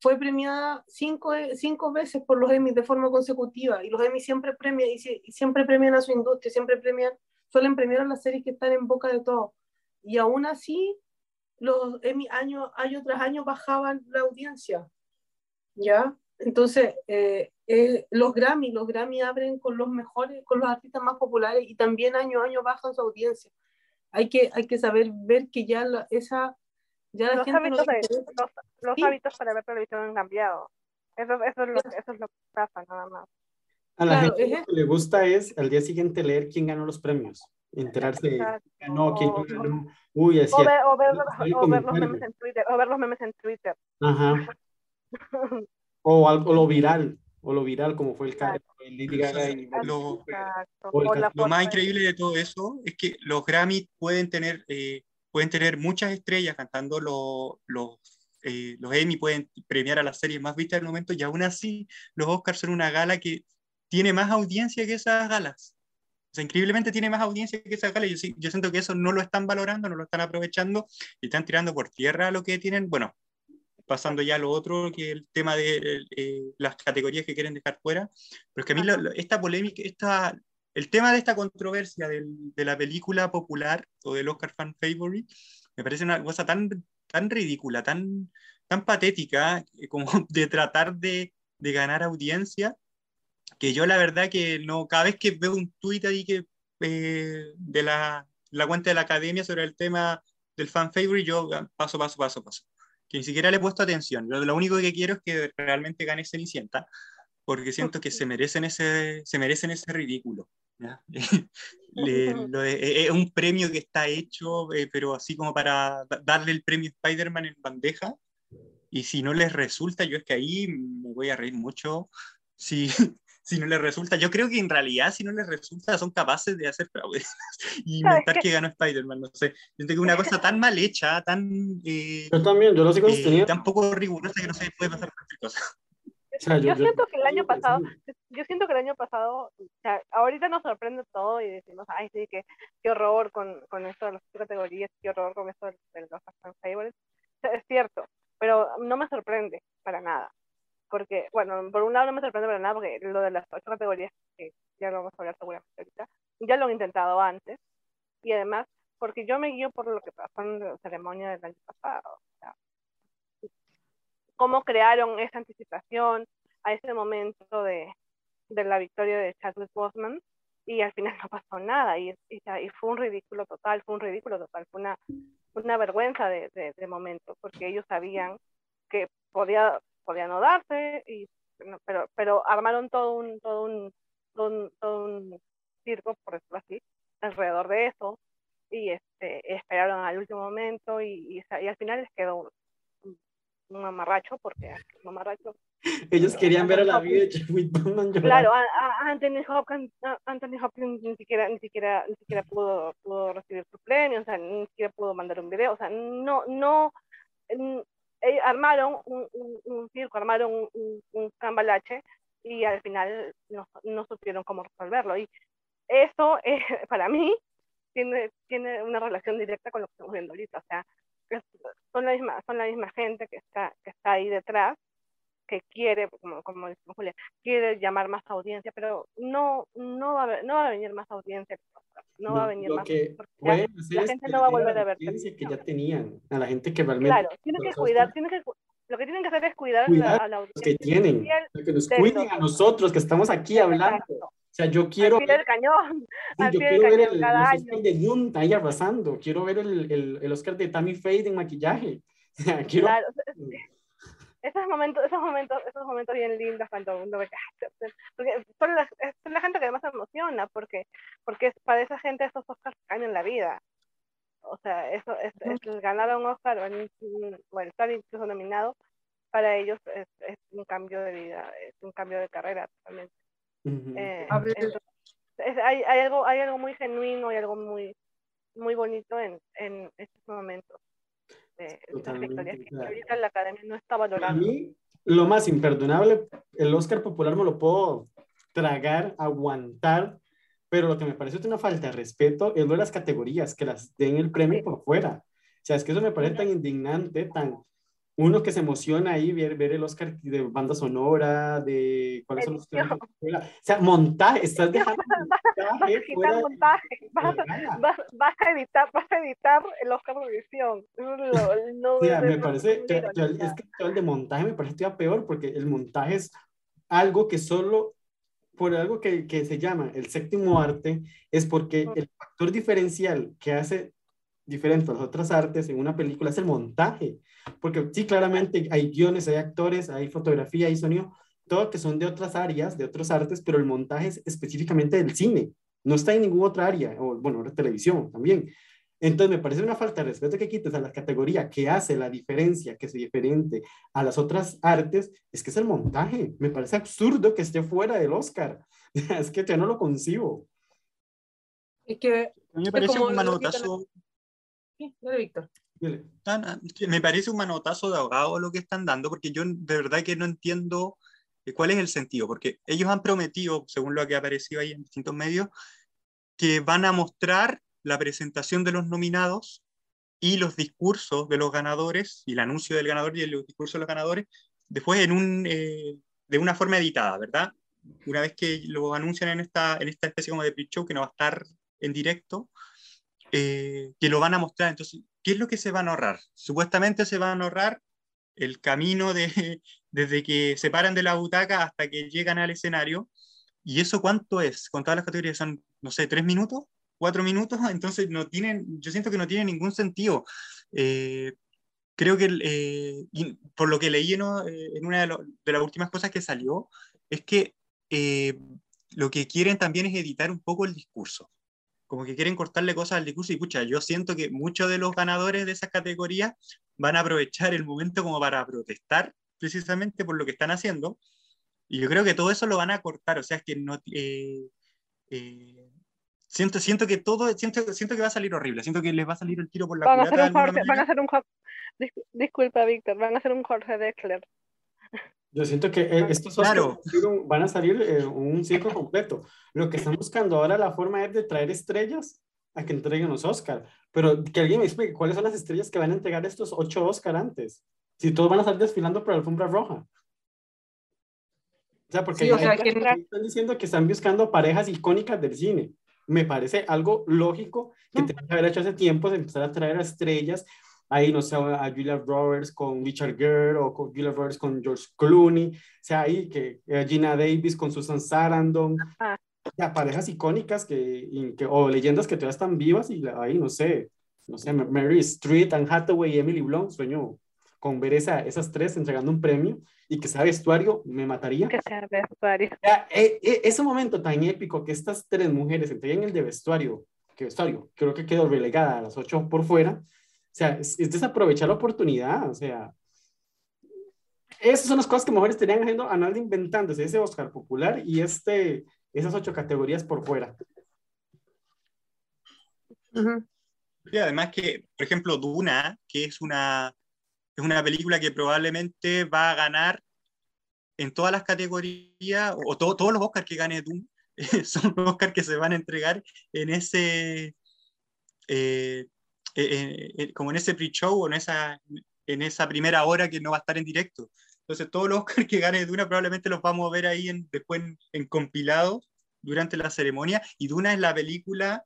fue premiada cinco, cinco veces por los Emmy de forma consecutiva y los Emmy siempre premian y, si- y siempre premian a su industria, siempre premian, suelen premiar a las series que están en boca de todos. Y aún así, los Emmy año, año tras año bajaban la audiencia. ¿Ya? Entonces, eh, eh, los Grammy, los Grammy abren con los mejores, con los artistas más populares y también año a año bajan su audiencia. Hay que, hay que saber ver que ya la, esa, ya la Los gente no hábitos, le de- los, los Sí. hábitos para ver televisión han cambiado. Eso, eso, es lo, que- eso es lo que pasa, nada más. A la Claro, gente es lo que le gusta es al día siguiente leer quién ganó los premios, enterarse de quién ganó, quién no ganó. Uy, es O ver, o, ver, o ver los memes en Twitter, o ver los memes en Twitter. Ajá. [LAUGHS] O, algo, o lo viral, o lo viral, como fue el caso Lo, más increíble de todo eso es que los Grammy pueden tener, eh, pueden tener muchas estrellas cantando los, los, eh, los Emmy, pueden premiar a las series más vistas del momento y aún así los Oscars son una gala que tiene más audiencia que esas galas. O sea, increíblemente tiene más audiencia que esas galas. Yo, yo siento que eso no lo están valorando, no lo están aprovechando y están tirando por tierra lo que tienen. Bueno, pasando ya a lo otro, que el tema de eh, las categorías que quieren dejar fuera. Pero es que a mí esta polémica, esta, el tema de esta controversia del- de la película popular o del Oscar Fan Favorite me parece una cosa tan, tan ridícula, tan, tan patética, eh, como [LAUGHS] de tratar de, de ganar audiencia, que yo la verdad que no, cada vez que veo un tuit ahí que, eh, de la, la cuenta de la academia sobre el tema del fan favorite, yo ah, paso, paso, paso, paso. Que ni siquiera le he puesto atención. Yo lo único que quiero es que realmente gane Cenicienta, porque siento que se merecen ese, se merecen ese ridículo. ¿ya? [LAUGHS] Le- [LAUGHS] lo de- es un premio que está hecho, eh, pero así como para da- darle el premio Spider-Man en bandeja. Y si no les resulta, yo es que ahí me voy a reír mucho. Si, si no les resulta, yo creo que en realidad, si no les resulta, son capaces de hacer fraude [LAUGHS] y inventar qué? que ganó Spider-Man. No sé. Que es una cosa tan mal hecha, tan, eh, Yo también, yo lo sé eh, tan poco rigurosa que no se puede pasar cualquier cosa. O sea, Yo, yo- yo- siento que el año yo- pasado, yo siento que el año pasado, o sea, ahorita nos sorprende todo y decimos, ay, sí, que, qué horror con, con esto de las categorías, qué horror con esto de, de los fan favorites. O sea, es cierto, pero no me sorprende para nada. Porque, bueno, por un lado no me sorprende para nada porque lo de las ocho categorías, que ya lo vamos a hablar seguramente ahorita, ya lo han intentado antes. Y además, porque yo me guío por lo que pasó en la ceremonia del año pasado. Cómo crearon esa anticipación a ese momento de, de la victoria de Chadwick Boseman y al final no pasó nada y, y, y fue un ridículo total, fue un ridículo total, fue una, una vergüenza de, de, de momento porque ellos sabían que podía, podía no darse, y, pero, pero armaron todo un, todo un, todo un, todo un circo, por decirlo así, alrededor de eso y este, esperaron al último momento y, y, y al final les quedó un, un mamarracho, porque un mamarracho ellos querían ver a la vida de Chadwick Boseman. Claro, a, a Anthony Hopkins, a Anthony Hopkins ni siquiera, ni siquiera, ni siquiera pudo, pudo recibir su premio, o sea, ni siquiera pudo mandar un video, o sea, no, no, armaron un, un, circo, armaron un, un, un cambalache y al final no, no supieron cómo resolverlo. Y eso, eh, [LAUGHS] para mí, tiene, tiene una relación directa con lo que estamos viendo ahorita, o sea, son la misma, son la misma gente que está, que está ahí detrás que quiere, como, como dice Julia, quiere llamar más audiencia, pero no, no, va, a, no va a venir más audiencia. No, no va a venir más. Que ya, la gente no va a volver a ver. que ya tenían, a la gente que realmente. Claro, tiene que cuidar, tiene que, lo que tienen que hacer es cuidar, cuidar a la audiencia. que tienen, que nos cuiden a nosotros que estamos aquí hablando. O sea, yo quiero. Al pie del cañón. Sí, yo quiero ver el, cada el Oscar de Yunta ahí arrasando. Quiero ver el, el, el Oscar de Tammy Faye en maquillaje. [LAUGHS] O sea, quiero. Claro esos momentos, esos momentos, esos momentos bien lindos cuando uno ve porque son la, son la gente que más se emociona, porque, porque para esa gente esos Oscars cambian la vida. O sea, eso es, es el ganar un Oscar o el estar incluso nominado, para ellos es, es, un cambio de vida, es un cambio de carrera totalmente. Uh -huh. eh, entonces, es, hay, hay, algo, hay algo muy genuino y algo muy, muy bonito en, en estos momentos de estas victorias que ahorita la academia no está valorando. A mí, lo más imperdonable, el Oscar popular me lo puedo tragar, aguantar, pero lo que me parece una falta de respeto es lo de las categorías, que las den el premio por fuera. O sea, es que eso me parece tan indignante, tan, uno que se emociona ahí ver, ver el Oscar de banda sonora, de cuáles son los temas. O sea, montaje, estás dejando vas, [LAUGHS] vas montaje, vas, vas, vas, a editar, vas a editar el Oscar de edición. No, o sea, me parece, que, que, es que el de montaje me parece todavía peor, porque el montaje es algo que solo por algo que, que se llama el séptimo arte, es porque el factor diferencial que hace diferente a las otras artes en una película es el montaje. Porque sí, claramente hay guiones, hay actores, hay fotografía, hay sonido, todo que son de otras áreas, de otras artes, pero el montaje es específicamente del cine. No está en ninguna otra área, o bueno, la televisión también. Entonces me parece una falta de respeto que quites a la categoría que hace la diferencia, que se diferente a las otras artes, es que es el montaje. Me parece absurdo que esté fuera del Oscar. [LAUGHS] es que yo no lo concibo. Es que... A mí me parece un manotazo... Sí, dale, Víctor. Me parece un manotazo de ahogado lo que están dando, porque yo de verdad que no entiendo cuál es el sentido, porque ellos han prometido, según lo que ha aparecido ahí en distintos medios, que van a mostrar la presentación de los nominados y los discursos de los ganadores, y el anuncio del ganador y el discurso de los ganadores, después en un, eh, de una forma editada, ¿verdad? Una vez que lo anuncian en esta, en esta especie como de pre-show, que no va a estar en directo, eh, que lo van a mostrar. Entonces, ¿qué es lo que se van a ahorrar? Supuestamente se van a ahorrar el camino de, [LAUGHS] desde que se paran de la butaca hasta que llegan al escenario. ¿Y eso cuánto es? Con todas las categorías son, no sé, tres minutos, cuatro minutos. [LAUGHS] Entonces, no tienen, yo siento que no tiene ningún sentido. Eh, creo que, eh, por lo que leí en, en una de, lo, de, las últimas cosas que salió, es que eh, lo que quieren también es editar un poco el discurso como que quieren cortarle cosas al discurso y pucha, yo siento que muchos de los ganadores de esas categorías van a aprovechar el momento como para protestar precisamente por lo que están haciendo y yo creo que todo eso lo van a cortar, o sea, es que no... Eh, eh, siento, siento que todo, siento, siento que va a salir horrible, siento que les va a salir el tiro por la van a hacer un Jorge, van a hacer un disculpa Víctor, van a hacer un Jorge Dexler. Yo siento que eh, estos claro. van a salir eh, un circo completo. Lo que están buscando ahora la forma es de traer estrellas a que entreguen los Oscar. Pero que alguien me explique cuáles son las estrellas que van a entregar estos ocho Oscar antes. Si todos van a estar desfilando por la alfombra roja. O sea, porque sí, o sea, que... están diciendo que están buscando parejas icónicas del cine. Me parece algo lógico que ¿No? tengan que haber hecho hace tiempo de empezar a traer a estrellas ahí, no sé, a Julia Roberts con Richard Gere o con Julia Roberts con George Clooney, o sea, ahí que eh, Gina Davis con Susan Sarandon, ah. o sea, parejas icónicas que, que, o leyendas que todavía están vivas y ahí, no sé, no sé, Mary Street, Anne Hathaway y Emily Blunt, sueño con ver esa, esas tres entregando un premio y que sea vestuario, me mataría. Que sea vestuario. O sea, eh, eh, ese momento tan épico que estas tres mujeres entreguen el de vestuario que sorry, creo que quedó relegada a las ocho por fuera. O sea, es, es desaprovechar la oportunidad, o sea, esas son las cosas que mejor estarían haciendo Analdo inventándose ese Oscar popular y este, esas ocho categorías por fuera. Y además que, por ejemplo, Duna, que es una, es una película que probablemente va a ganar en todas las categorías, o todos los Oscars que gane Duna, [LAUGHS] son los Oscars que se van a entregar en ese, eh, eh, eh, como en ese pre-show o en esa, en esa primera hora que no va a estar en directo. Entonces, todos los Oscars que gane Duna probablemente los vamos a ver ahí en, después en, en compilado durante la ceremonia. Y Duna es la película,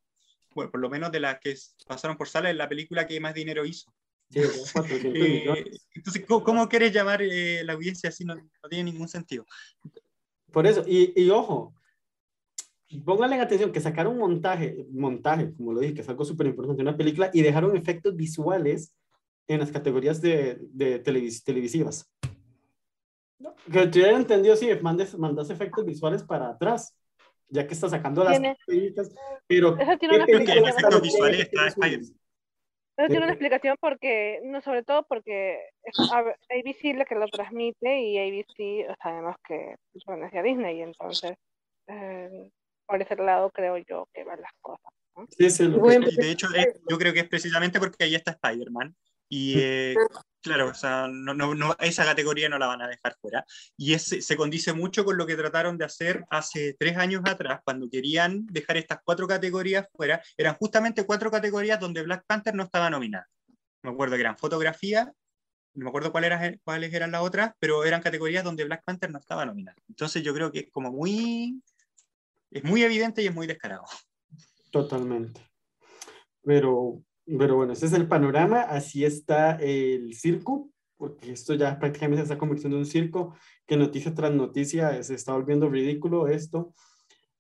bueno, por lo menos de las que pasaron por sala, es la película que más dinero hizo. Sí, eh, entonces, ¿cómo, cómo, quieres llamar eh, la audiencia así? No, no, tiene ningún sentido. Por eso, y, y ojo, pónganle atención que sacaron montaje, montaje, como lo dije, que es algo súper importante en una película, y dejaron efectos visuales en las categorías de, de televis televisivas. Que te hubiera entendido si mandes, mandas efectos visuales para atrás, ya que está sacando las películas, pero... Eso tiene una explicación. efectos visuales está Spider Eso tiene una explicación porque, no, sobre todo porque ABC la que lo transmite y ABC sabemos que pertenece a Disney, entonces eh, por ese lado creo yo que van las cosas. ¿no? Sí, sí, lo y de hecho, eh, yo creo que es precisamente porque ahí está Spider-Man. Y eh, claro, o sea, no, no, no, esa categoría no la van a dejar fuera. Y ese, se condice mucho con lo que trataron de hacer hace tres años atrás, cuando querían dejar estas cuatro categorías fuera. Eran justamente cuatro categorías donde Black Panther no estaba nominada. Me acuerdo que eran fotografía, no me acuerdo cuál era, cuáles eran las otras, pero eran categorías donde Black Panther no estaba nominada. Entonces yo creo que es como muy, es muy evidente y es muy descarado. Totalmente. Pero pero bueno, ese es el panorama, así está el circo, porque esto ya prácticamente se está convirtiendo en un circo, que noticia tras noticia se está volviendo ridículo esto.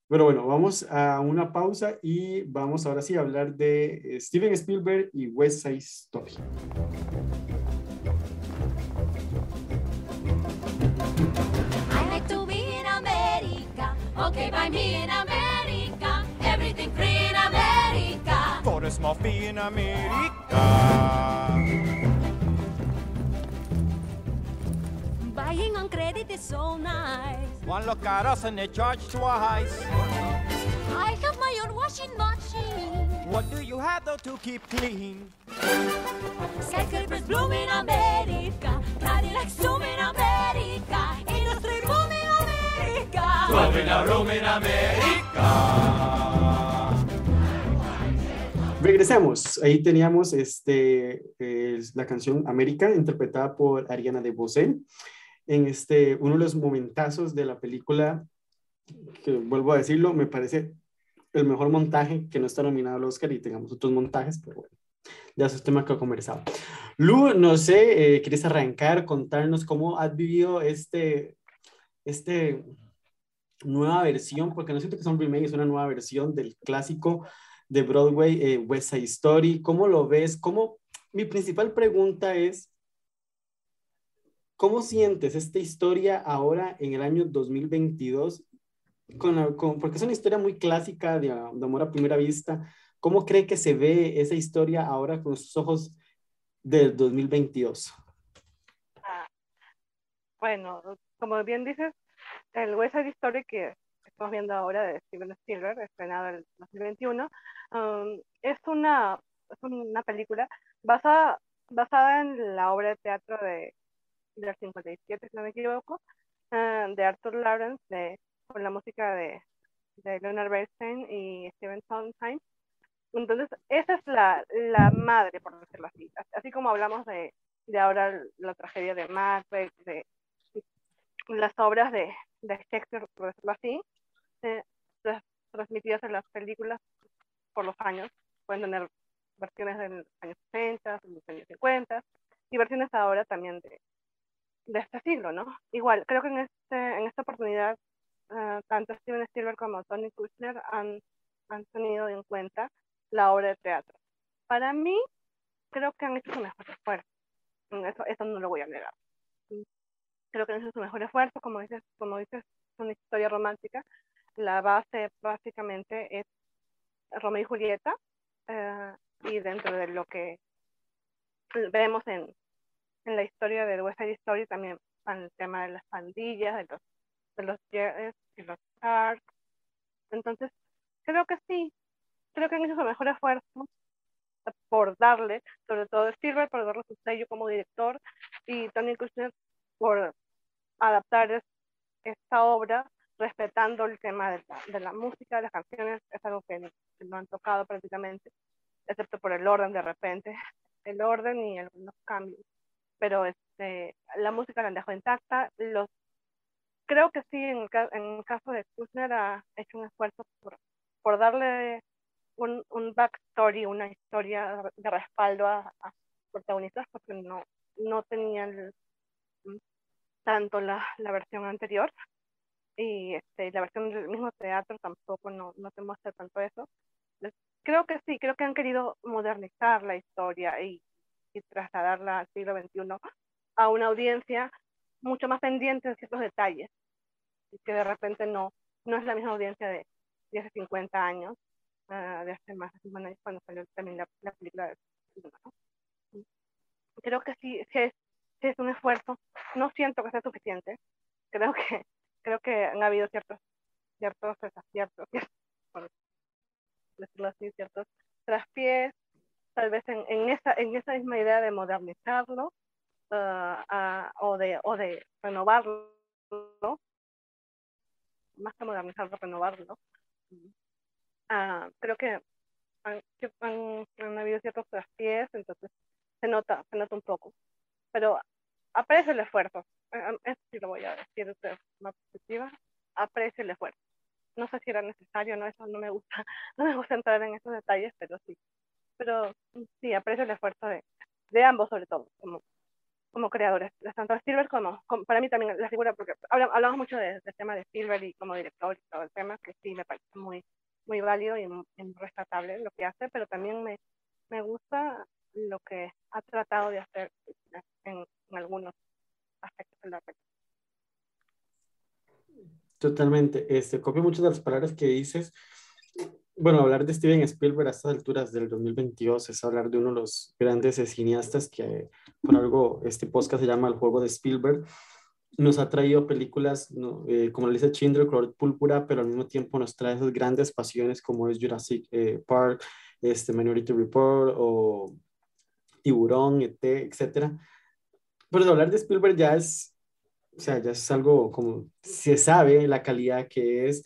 Pero bueno, vamos a una pausa y vamos ahora sí a hablar de Steven Spielberg y West Side Story. Okay by me in America, everything free in America. For a small fee in America. Buying on credit is so nice. One look at us and they charge twice. I have my own washing machine. What do you have though to keep clean? Skyscrapers bloom in America. Cadillacs zoom in America. Industry boom in America. Twelve in a room in America. Regresamos. Ahí teníamos este, eh, la canción América, interpretada por Ariana DeBose. En este, uno de los momentazos de la película, que vuelvo a decirlo, me parece el mejor montaje que no está nominado al Oscar y tengamos otros montajes, pero bueno, ya es un tema que he conversado. Lu, no sé, eh, ¿quieres arrancar, contarnos cómo has vivido este, este nueva versión? Porque no siento que sea un remake, es una nueva versión del clásico de Broadway, eh, West Side Story. ¿Cómo lo ves? ¿Cómo? Mi principal pregunta es, ¿cómo sientes esta historia ahora en el año 2022? Con la, con, porque es una historia muy clásica de, de, amor a primera vista. ¿Cómo cree que se ve esa historia ahora con sus ojos del 2022? Ah, bueno, como bien dices, el West Side Story que estamos viendo ahora de Steven Spielberg, estrenado en 2021, um, es, una, es una película basada, basada en la obra de teatro de, del 57, si no me equivoco, uh, de Arthur Lawrence, de, con la música de, de Leonard Bernstein y Steven Sondheim. Entonces, esa es la, la madre, por decirlo así. Así como hablamos de, de ahora la tragedia de Macbeth, de las obras de, de Shakespeare, por decirlo así, eh, transmitidas en las películas por los años. Pueden tener versiones de los años 60, de los años 50 y versiones ahora también de, de este siglo, ¿no? Igual, creo que en, este, en esta oportunidad uh, tanto Steven Spielberg como Tony Kushner han, han tenido en cuenta la obra de teatro. Para mí, creo que han hecho su mejor esfuerzo. Eso, eso no lo voy a negar. Creo que han hecho su mejor esfuerzo, como dices, como dices, es una historia romántica. La base básicamente es Romeo y Julieta, eh, y dentro de lo que vemos en, en la historia de West Side Story también el tema de las pandillas, de los, de los Jets y los Sharks. Entonces, creo que sí, creo que han hecho su mejor esfuerzo por darle, sobre todo Silver por darle su sello como director y Tony Kushner por adaptar esta obra respetando el tema de la, música, de las canciones, es algo que, no han tocado prácticamente, excepto por el orden de repente, [LAUGHS] el orden y algunos cambios. Pero este, la música la han dejado intacta. Los, creo que sí, en el, en el caso de Kushner ha hecho un esfuerzo por, por darle un, un backstory, una historia de respaldo a, a protagonistas, porque no, no tenían tanto la, la versión anterior y este, la versión del mismo teatro tampoco no, no te muestra tanto eso. Creo que sí, creo que han querido modernizar la historia y, y trasladarla al siglo XXI a una audiencia mucho más pendiente de ciertos detalles y que de repente no, no es la misma audiencia de, de hace 50 años, uh, de hace más de 50 años cuando salió también la, la película de ¿no? Creo que sí, sí es, un esfuerzo. No siento que sea suficiente. Creo que [LAUGHS] creo que han habido ciertos, ciertos desaciertos, [LAUGHS] por decirlo así, ciertos traspiés, tal vez en, en, esa, en esa misma idea de modernizarlo uh, o, de, o de renovarlo, más que modernizarlo, renovarlo. Uh, creo que han, han, han, habido ciertos traspiés, entonces se nota, se nota un poco. Pero aprecio el esfuerzo, eso sí lo voy a decir de forma positiva, aprecio el esfuerzo. No sé si era necesario, no, eso no me gusta, [LAUGHS] no me gusta entrar en esos detalles, pero sí. Pero sí, aprecio el esfuerzo de, de ambos, sobre todo, como, como creadores, tanto Silver como, como, para mí también la figura, porque hablamos mucho del de tema de Silver y como director y todo el tema, que sí me parece muy, muy válido y, y rescatable lo que hace, pero también me, me gusta lo que ha tratado de hacer en, en algunos aspectos de la. Totalmente. Este, copio muchas de las palabras que dices. Bueno, hablar de Steven Spielberg a estas alturas del 2022 es hablar de uno de los grandes cineastas que por algo este podcast se llama El Juego de Spielberg. Nos ha traído películas ¿no? eh, como la lista Schindler, Color Púrpura, pero al mismo tiempo nos trae esas grandes pasiones como es Jurassic eh, Park, este Minority Report o Tiburón, ET, etcétera. Pero hablar de Spielberg ya es, o sea, ya es algo como se sabe la calidad que es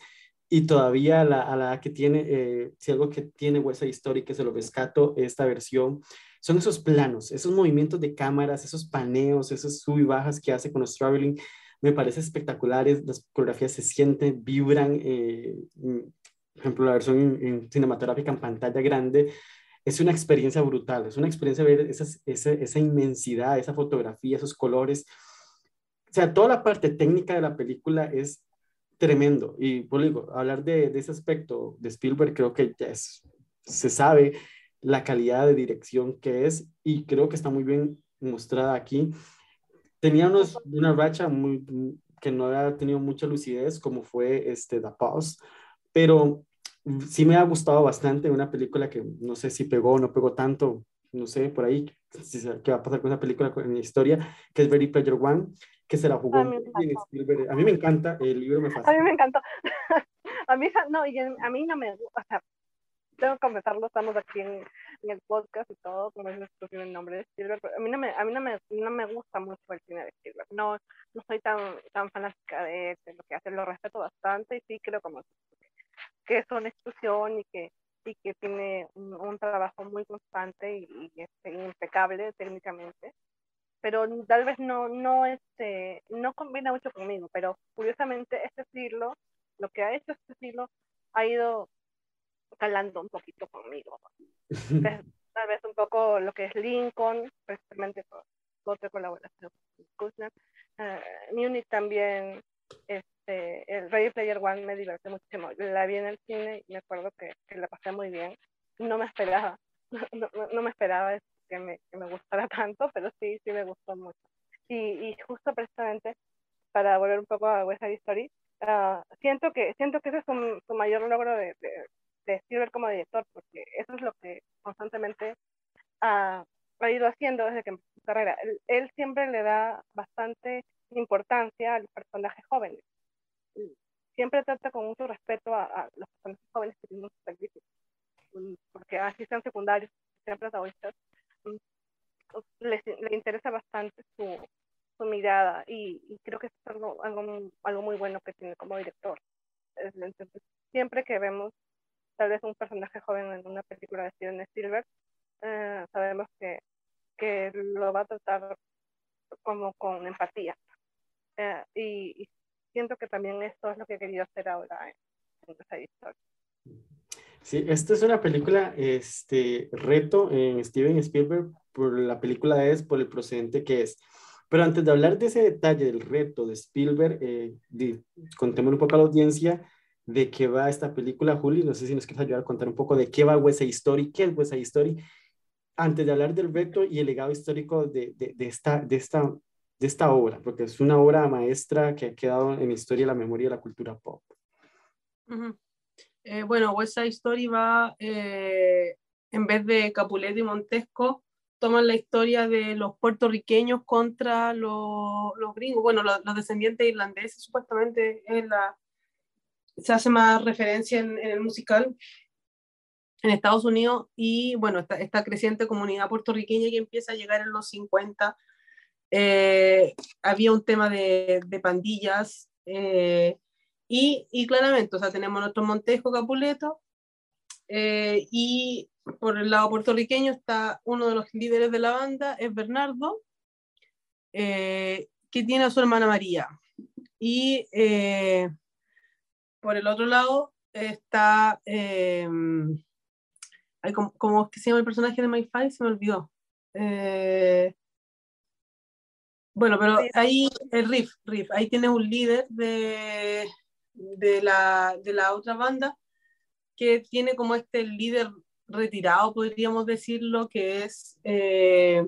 y todavía la, a la que tiene, eh, si algo que tiene Huesa Story que se lo rescato, esta versión, son esos planos, esos ejemplos de cámaras, esos paneos, esas sub y bajas que hace con los traveling, me parece espectaculares, las coreografías se sienten, vibran, eh, por ejemplo, la versión en, cinematográfica en pantalla grande, es una experiencia brutal, es una experiencia ver esas, esa, esa inmensidad, esa fotografía, esos colores. O sea, toda la parte técnica de la película es tremendo. Y por pues, digo, hablar de, de, ese aspecto de Spielberg, creo que ya es, se sabe la calidad de dirección que es y creo que está muy bien mostrada aquí. Tenía unos, una racha muy, que no había tenido mucha lucidez, como fue este, The Pause, pero sí me ha gustado bastante, una película que no sé si pegó o no pegó tanto, no sé, por ahí, qué va a pasar con esa película en la historia, que es Very Pleasure One, que se la jugó a mí, me a mí me encanta, el libro me fascina. A mí me encantó. [LAUGHS] a mí, no, y a mí no me gusta, o sea, tengo que confesarlo, estamos aquí en, en el podcast y todo, como es el nombre de Spielberg, a mí no me, a mí no me, no me gusta mucho el cine de Spielberg, no, no soy tan, tan fanática de, de lo que hace, lo respeto bastante y sí creo como que es una exclusión y que, y que tiene un, un trabajo muy constante y, y este, impecable técnicamente. Pero tal vez no, no, este, no combina mucho conmigo, pero curiosamente este siglo, lo que ha hecho este siglo, ha ido calando un poquito conmigo. [LAUGHS] tal vez un poco lo que es Lincoln, precisamente por otra colaboración con Kushner. Uh, Munich también, es, este, el Ready Player One me divirtió muchísimo. La vi en el cine y me acuerdo que, la pasé muy bien. No me esperaba, [LAUGHS] no, no, me esperaba que me, que me, gustara [LAUGHS] tanto, pero sí, sí me gustó mucho. Y, y justo precisamente, para volver un poco a West Side Story, uh, siento, que, siento que ese es su, mayor logro de, de, de como director, porque eso es lo que constantemente ha, ha ido haciendo desde que empezó su carrera. Él, él, siempre le da bastante importancia a los personajes jóvenes. Siempre trata con mucho respeto a, a los personajes jóvenes que tienen sus servicios, porque así sean secundarios, sean protagonistas, le, le interesa bastante su, su mirada y, y, creo que es algo, algo, algo muy bueno que tiene como director. Entonces, siempre que vemos tal vez un personaje joven en una película de Steven Spielberg, eh, sabemos que, que lo va a tratar como con empatía. Eh, y, y, siento que también esto es lo que he querido hacer ahora en, en esa historia. Sí, esta es una película, este, reto en Steven Spielberg por la película es, por el procedente que es. Pero antes de hablar de ese detalle del reto de Spielberg, eh, contémosle un poco a la audiencia de qué va esta película, Juli. No sé si nos quieres ayudar a contar un poco de qué va West Side Story, qué es West Side Story, antes de hablar del reto y el legado histórico de, de, de, esta, de, esta, de esta obra, porque es una obra maestra que ha quedado en la historia y la memoria de la cultura pop. Uh -huh. Eh, bueno, West Side Story va, eh, en vez de Capuleto y Montesco, toman la historia de los puertorriqueños contra los, los gringos, bueno, los, descendientes irlandeses, supuestamente es la, se hace más referencia en, el musical en Estados Unidos y bueno, esta, esta, creciente comunidad puertorriqueña que empieza a llegar en los 50. Eh, había un tema de, de pandillas y, y, claramente, o sea, tenemos nuestro Montesco Capuleto eh, y por el lado puertorriqueño está uno de los líderes de la banda, es Bernardo, eh, que tiene a su hermana María. Y eh, por el otro lado está, como, como que se llama el personaje de My Five, se me olvidó. Bueno, pero ahí el riff, riff, ahí tiene un líder de, de, la, de la otra banda que tiene como este líder retirado, podríamos decirlo, que es, eh,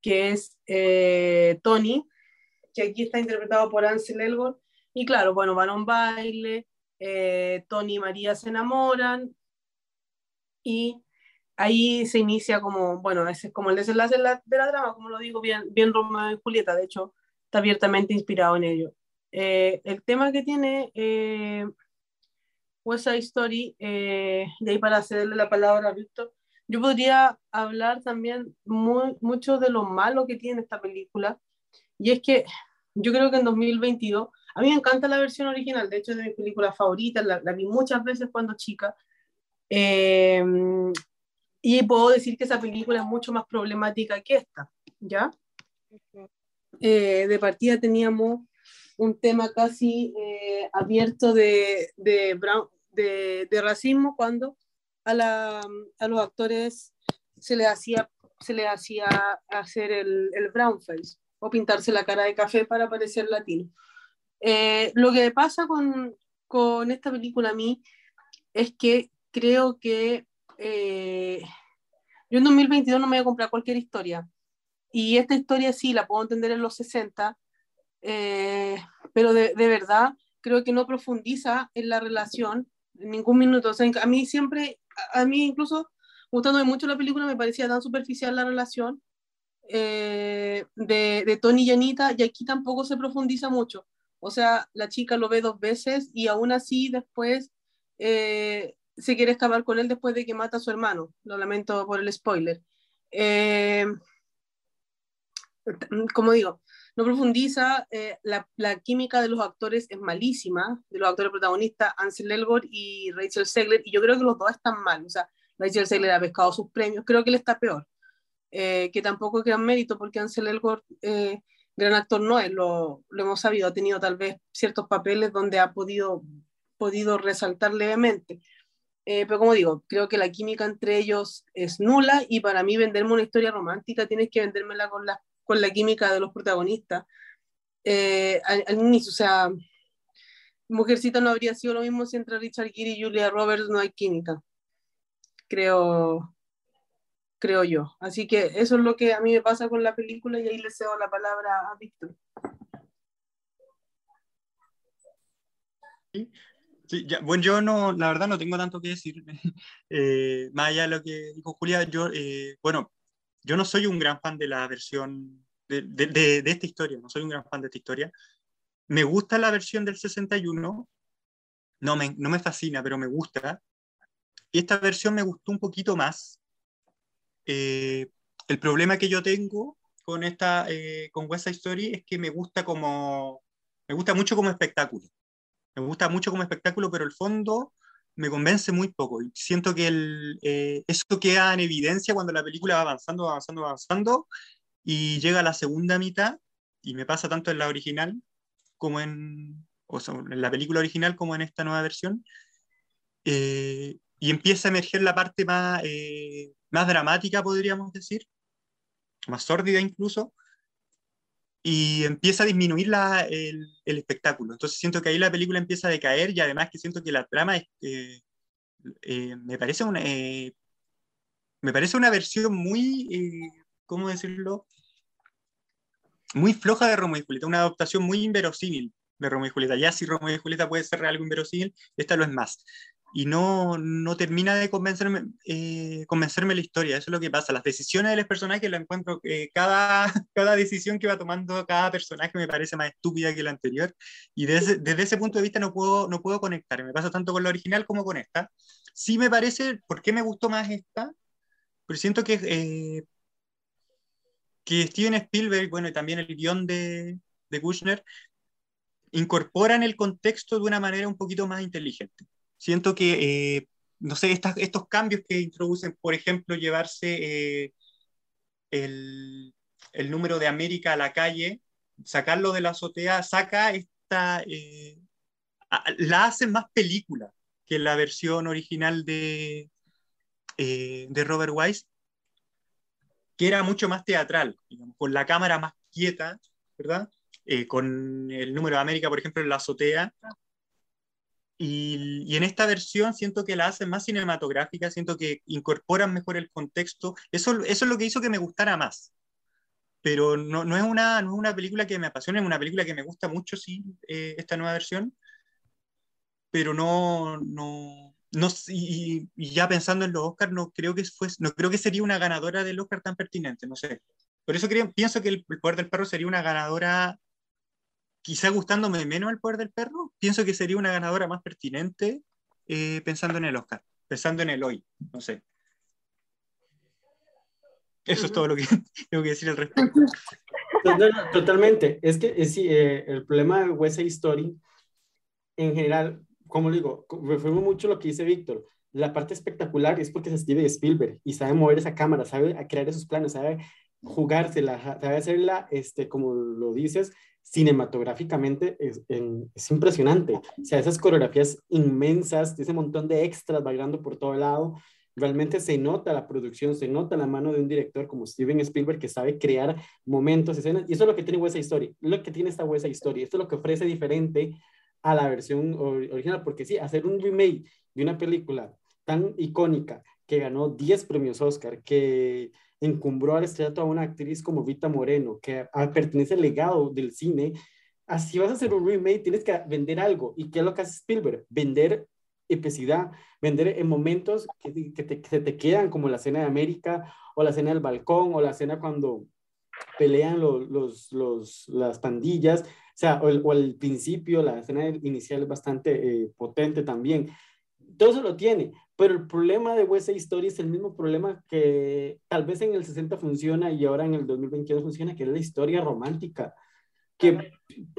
que es eh, Tony, que aquí está interpretado por Ansel Elgort. Y claro, bueno, van a un baile, eh, Tony y María se enamoran y ahí se inicia como, bueno, ese es como el desenlace de la, de la trama, como lo digo, bien, bien Romeo y Julieta, de hecho, está abiertamente inspirado en ello. El tema que tiene West Side Story, eh, y ahí para cederle la palabra a Víctor, yo podría hablar también muy, mucho de lo malo que tiene esta película, y es que yo creo que en 2022, a mí me encanta la versión original, de hecho es de mis películas favoritas, la, la vi muchas veces cuando chica, eh, y puedo decir que esa película es mucho más problemática que esta, ¿ya? Eh, de partida teníamos un tema casi eh, abierto de, de, racismo cuando a, la, a, los actores se les hacía, se les hacía hacer el, el brown o pintarse la cara de café para parecer latino. Eh, lo que pasa con, con, esta película a mí es que creo que eh, yo en 2022 no me voy a comprar cualquier historia. Y esta historia sí la puedo entender en los 60, eh, pero de, de, verdad creo que no profundiza en la relación en ningún minuto. O sea, a mí siempre, a, mí incluso gustándome mucho la película, me parecía tan superficial la relación eh, de, de, Tony y Anita, y aquí tampoco se profundiza mucho. O sea, la chica lo ve dos veces y aún así después eh, se quiere escapar con él después de que mata a su hermano. Lo lamento por el spoiler. Eh, como digo, no profundiza, eh, la, química de los actores es malísima, de los actores protagonistas, Ansel Elgort y Rachel Segler, y yo creo que los dos están mal, o sea, Rachel Segler ha pescado sus premios, creo que él está peor, eh, que tampoco es gran mérito, porque Ansel Elgort, eh, gran actor no es, lo, lo, hemos sabido, ha tenido tal vez ciertos papeles donde ha podido, podido resaltar levemente, pero como digo, creo que la química entre ellos es nula, y para mí venderme una historia romántica tienes que vendérmela con las con la química de los protagonistas. Eh, al, al, inicio, o sea, Mujercita no habría sido lo mismo si entre Richard Gere y Julia Roberts no hay química. Creo, creo yo. Así que eso es lo que a mí me pasa con la película y ahí le cedo la palabra a Víctor. Sí, ya, bueno, yo no, la verdad no tengo tanto que decir. [LAUGHS] Eh, más allá de lo que dijo Julia, yo, eh, bueno, yo no soy un gran fan de la versión de, esta historia, no soy un gran fan de esta historia. Me gusta la versión del 61, no me, no me fascina, pero me gusta. Y esta versión me gustó un poquito más. Eh, el problema que yo tengo con esta, eh, con West Side Story es que me gusta como, me gusta mucho como espectáculo. Me gusta mucho como espectáculo, pero el fondo me convence muy poco. Y siento que el, eh, eso queda en evidencia cuando la película va avanzando, avanzando, avanzando, y llega a la segunda mitad, y me pasa tanto en la original como en, o sea, en la película original como en esta nueva versión, eh, y empieza a emerger la parte más, eh, más dramática, podríamos decir, más sórdida incluso, y empieza a disminuir la, el, espectáculo. Entonces siento que ahí la película empieza a decaer y además que siento que la trama es, eh, eh, me, parece una, eh, me parece una versión muy, ¿cómo decirlo? Muy floja de Romeo y Julieta, una adaptación muy inverosímil de Romeo y Julieta. Ya si Romeo y Julieta puede ser algo inverosímil, esta lo es más y no, no termina de convencerme, eh, convencerme la historia. Eso es lo que pasa. Las decisiones de los personajes lo encuentro, eh, cada, [LAUGHS] cada decisión que va tomando cada personaje me parece más estúpida que la anterior. Y desde, desde ese punto de vista no puedo, no puedo conectar. Me pasa tanto con la original como con esta. Sí me parece, ¿por qué me gustó más esta? Pero siento que, eh, que Steven Spielberg, bueno, y también el guion de, de Kushner, incorporan el contexto de una manera un poquito más inteligente siento que, eh, no sé, estos cambios que introducen, por ejemplo, llevarse eh, el, número de América a la calle, sacarlo de la azotea, saca esta, eh, la hacen más película que la versión original de, de Robert Wise, que era mucho más teatral, con la cámara más quieta, ¿verdad? con el número de América, por ejemplo, en la azotea, y, y, en esta versión siento que la hacen más cinematográfica, siento que incorporan mejor el contexto. Eso, eso es lo que hizo que me gustara más. Pero no, no, es, una, no es una película que me apasione, es una película que me gusta mucho, sí, eh, esta nueva versión. Pero no, no, no y, y, ya pensando en los Oscars, no creo, que no creo que sería una ganadora del Oscar tan pertinente, no sé. Por eso creo, pienso que el, el Poder del Perro sería una ganadora quizá gustándome menos el poder del perro, pienso que sería una ganadora más pertinente eh, pensando en el Oscar, pensando en el hoy, no sé. Eso uh -huh. es todo lo que [LAUGHS] tengo que decir al respecto. Totalmente. Es que es, eh, el problema de West Side Story, en general, como digo, refiero mucho lo que dice Víctor. La parte espectacular es porque escribe de Spielberg y sabe mover esa cámara, sabe crear esos planos, sabe jugársela, sabe hacerla, este, como lo dices, cinematográficamente es, es, impresionante. O sea, esas coreografías inmensas, ese montón de extras bailando por todo lado, realmente se nota la producción, se nota la mano de un director como Steven Spielberg que sabe crear momentos, escenas, y eso es lo que tiene West Side Story, lo que tiene esta West Side esto es lo que ofrece diferente a la versión original, porque sí, hacer un remake de una película tan icónica que ganó 10 premios Oscar, que encumbró al estrellato a una actriz como Vita Moreno, que pertenece al legado del cine, así vas a hacer un remake, tienes que vender algo. ¿Y qué es lo que hace Spielberg? Vender epicidad, vender en momentos que, que, te, que se te quedan, como la escena de América, o la escena del balcón, o la escena cuando pelean los, los, los las pandillas, o sea, o el, o el, principio, la escena inicial es bastante eh, potente también. Todo eso lo tiene, pero el problema de West Side Story es el mismo problema que tal vez en el 60 funciona y ahora en el 2022 funciona, que es la historia romántica. Que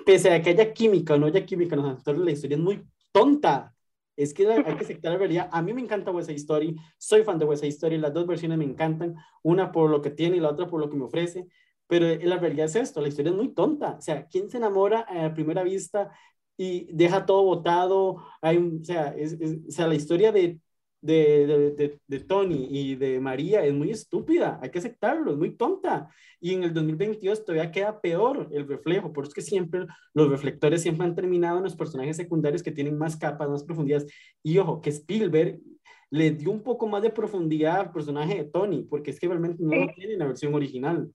pese a que haya química o no haya química en los actores, la historia es muy tonta. Es que hay que aceptar la realidad. A mí me encanta West Side Story, soy fan de West Side Story, las dos versiones me encantan, una por lo que tiene y la otra por lo que me ofrece, pero la realidad es esto, la historia es muy tonta. O sea, ¿quién se enamora a primera vista y deja todo botado? Hay, o, sea, es, es, o sea, la historia de de, de, de, de, Tony y de María es muy estúpida, hay que aceptarlo, es muy tonta. Y en el 2022 todavía queda peor el reflejo, por eso es que siempre los reflectores siempre han terminado en los personajes secundarios que tienen más capas, más profundidades. Y ojo, que Spielberg le dio un poco más de profundidad al personaje de Tony, porque es que realmente no lo tiene en la versión original.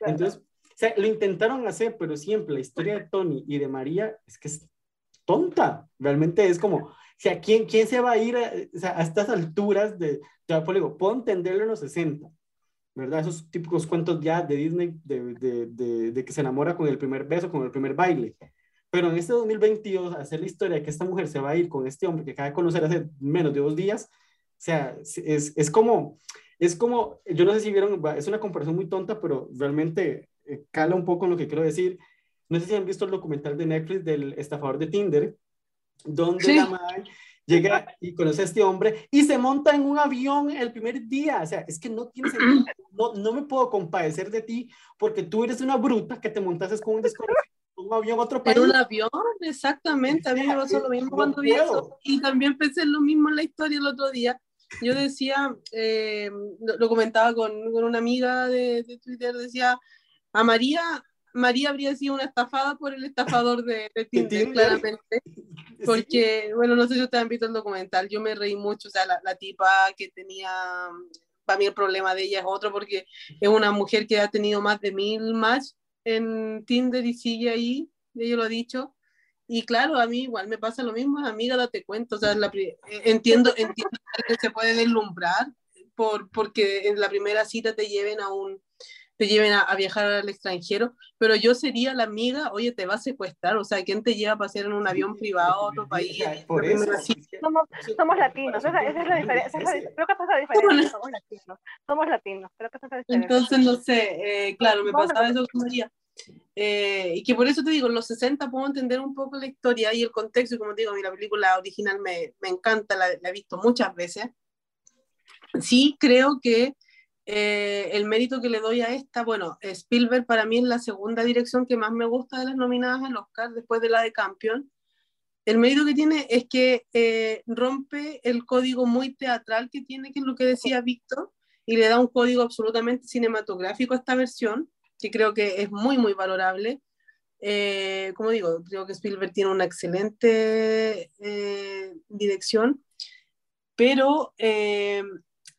Entonces, o sea, lo intentaron hacer, pero siempre la historia de Tony y de María es que es tonta, realmente es como, sea, ¿quién, quién se va a ir a, a estas alturas de, ya pues digo, puedo entenderlo en los 60, ¿verdad? Esos típicos cuentos ya de Disney de, de, de, de que se enamora con el primer beso, con el primer baile. Pero en este 2022, hacer la historia de que esta mujer se va a ir con este hombre que acaba de conocer hace menos de dos días, o sea, es, es como, es como, yo no sé si vieron, es una comparación muy tonta, pero realmente eh, cala un poco en lo que quiero decir. No sé si han visto el documental de Netflix del estafador de Tinder, donde Sí. la madre llega y conoce a este hombre y se monta en un avión el primer día. O sea, es que no tiene sentido. [CLEARS THROAT] No, no me puedo compadecer de ti porque tú eres una bruta que te montases con un desconocido un avión a otro país. En un avión, exactamente. A mí me pasó lo mismo No cuando vi eso. Y también pensé lo mismo en la historia el otro día. Yo decía, eh, lo comentaba con, con una amiga de, de Twitter, decía, a María, María habría sido una estafada por el estafador de, de Tinder, Tinder. claramente. [LAUGHS] Porque, bueno, no sé si ustedes han visto el documental, yo me reí mucho, o sea, la, la tipa que tenía, para mí el problema de ella es otro, porque es una mujer que ha tenido más de mil match en Tinder y sigue ahí, ella lo ha dicho. Y claro, a mí igual me pasa lo mismo, amiga, date cuenta, o sea, la eh, entiendo, entiendo que se puede deslumbrar por, porque en la primera cita te lleven a un te lleven a, a viajar al extranjero, pero yo sería la amiga, oye, te va a secuestrar, o sea, ¿quién te lleva a pasear en un avión privado a otro país? Por eso. Somos, somos latinos, esa, esa es la diferencia. esa es la- creo que esa es la diferencia. Somos latinos. Somos latinos, creo que esa es la diferencia. Entonces, no sé, eh, claro, me pasaba eso con María. Eh, y que por eso te digo, en los 60 puedo entender un poco la historia y el contexto, y como te digo, a mí la película original me, me encanta, la, la he visto muchas veces. Sí, creo que eh, el mérito que le doy a esta, bueno, Spielberg para mí es la segunda dirección que más me gusta de las nominadas al Oscar, después de la de Campion. El mérito que tiene es que eh, rompe el código muy teatral que tiene, que es lo que decía Víctor, y le da un código absolutamente cinematográfico a esta versión, que creo que es muy, muy valorable. Eh, como digo, creo que Spielberg tiene una excelente dirección, pero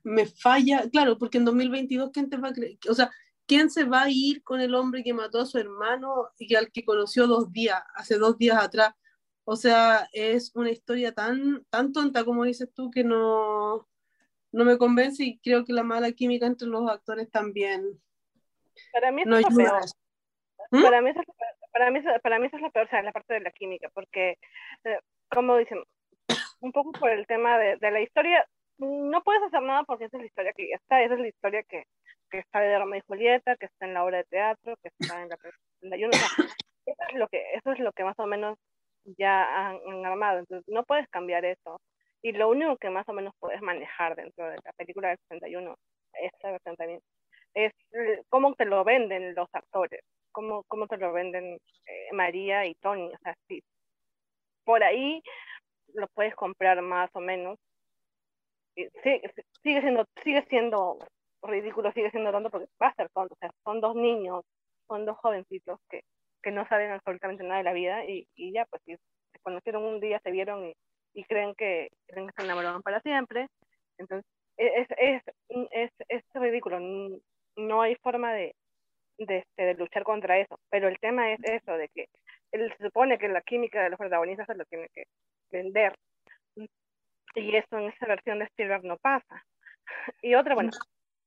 me falla, claro, porque en 2022, ¿quién te va a creer? O sea, ¿quién se va a ir con el hombre que mató a su hermano y al que conoció dos días, hace dos días atrás? O sea, es una historia tan, tan tonta como dices tú que no, no me convence y creo que la mala química entre los actores también Para mí no es lo peor. ¿Mm? Para mí, eso para, mí, para mí eso es lo peor, o sea, la parte de la química, porque, eh, como dicen, un poco por el tema de, de la historia, no puedes hacer nada porque esa es la historia que ya está, esa es la historia que, que está de Romeo y Julieta, que está en la obra de teatro, que está en la. Yo no sé, eso es lo que, eso es lo que más o menos ya han, han armado, entonces no puedes cambiar eso. Y lo único que más o menos puedes manejar dentro de la película del 61, esta versión también, es eh, cómo te lo venden los actores, cómo, cómo te lo venden eh, María y Tony. O sea, sí, por ahí lo puedes comprar más o menos. Sí- sigue, siendo, sigue siendo ridículo, sigue siendo tonto porque va a ser tonto. O sea, son dos niños, son dos jovencitos que, que no saben absolutamente nada de la vida y, y ya, pues si se conocieron un día, se vieron y, y creen, que, se enamoraron para siempre. Entonces, es, es, es, es ridículo. No hay forma de, de, este, de luchar contra eso. Pero el tema es eso, de que él se supone que la química de los protagonistas se lo tiene que vender. Y eso en esa versión de Spielberg no pasa. [LAUGHS] Y otra, bueno,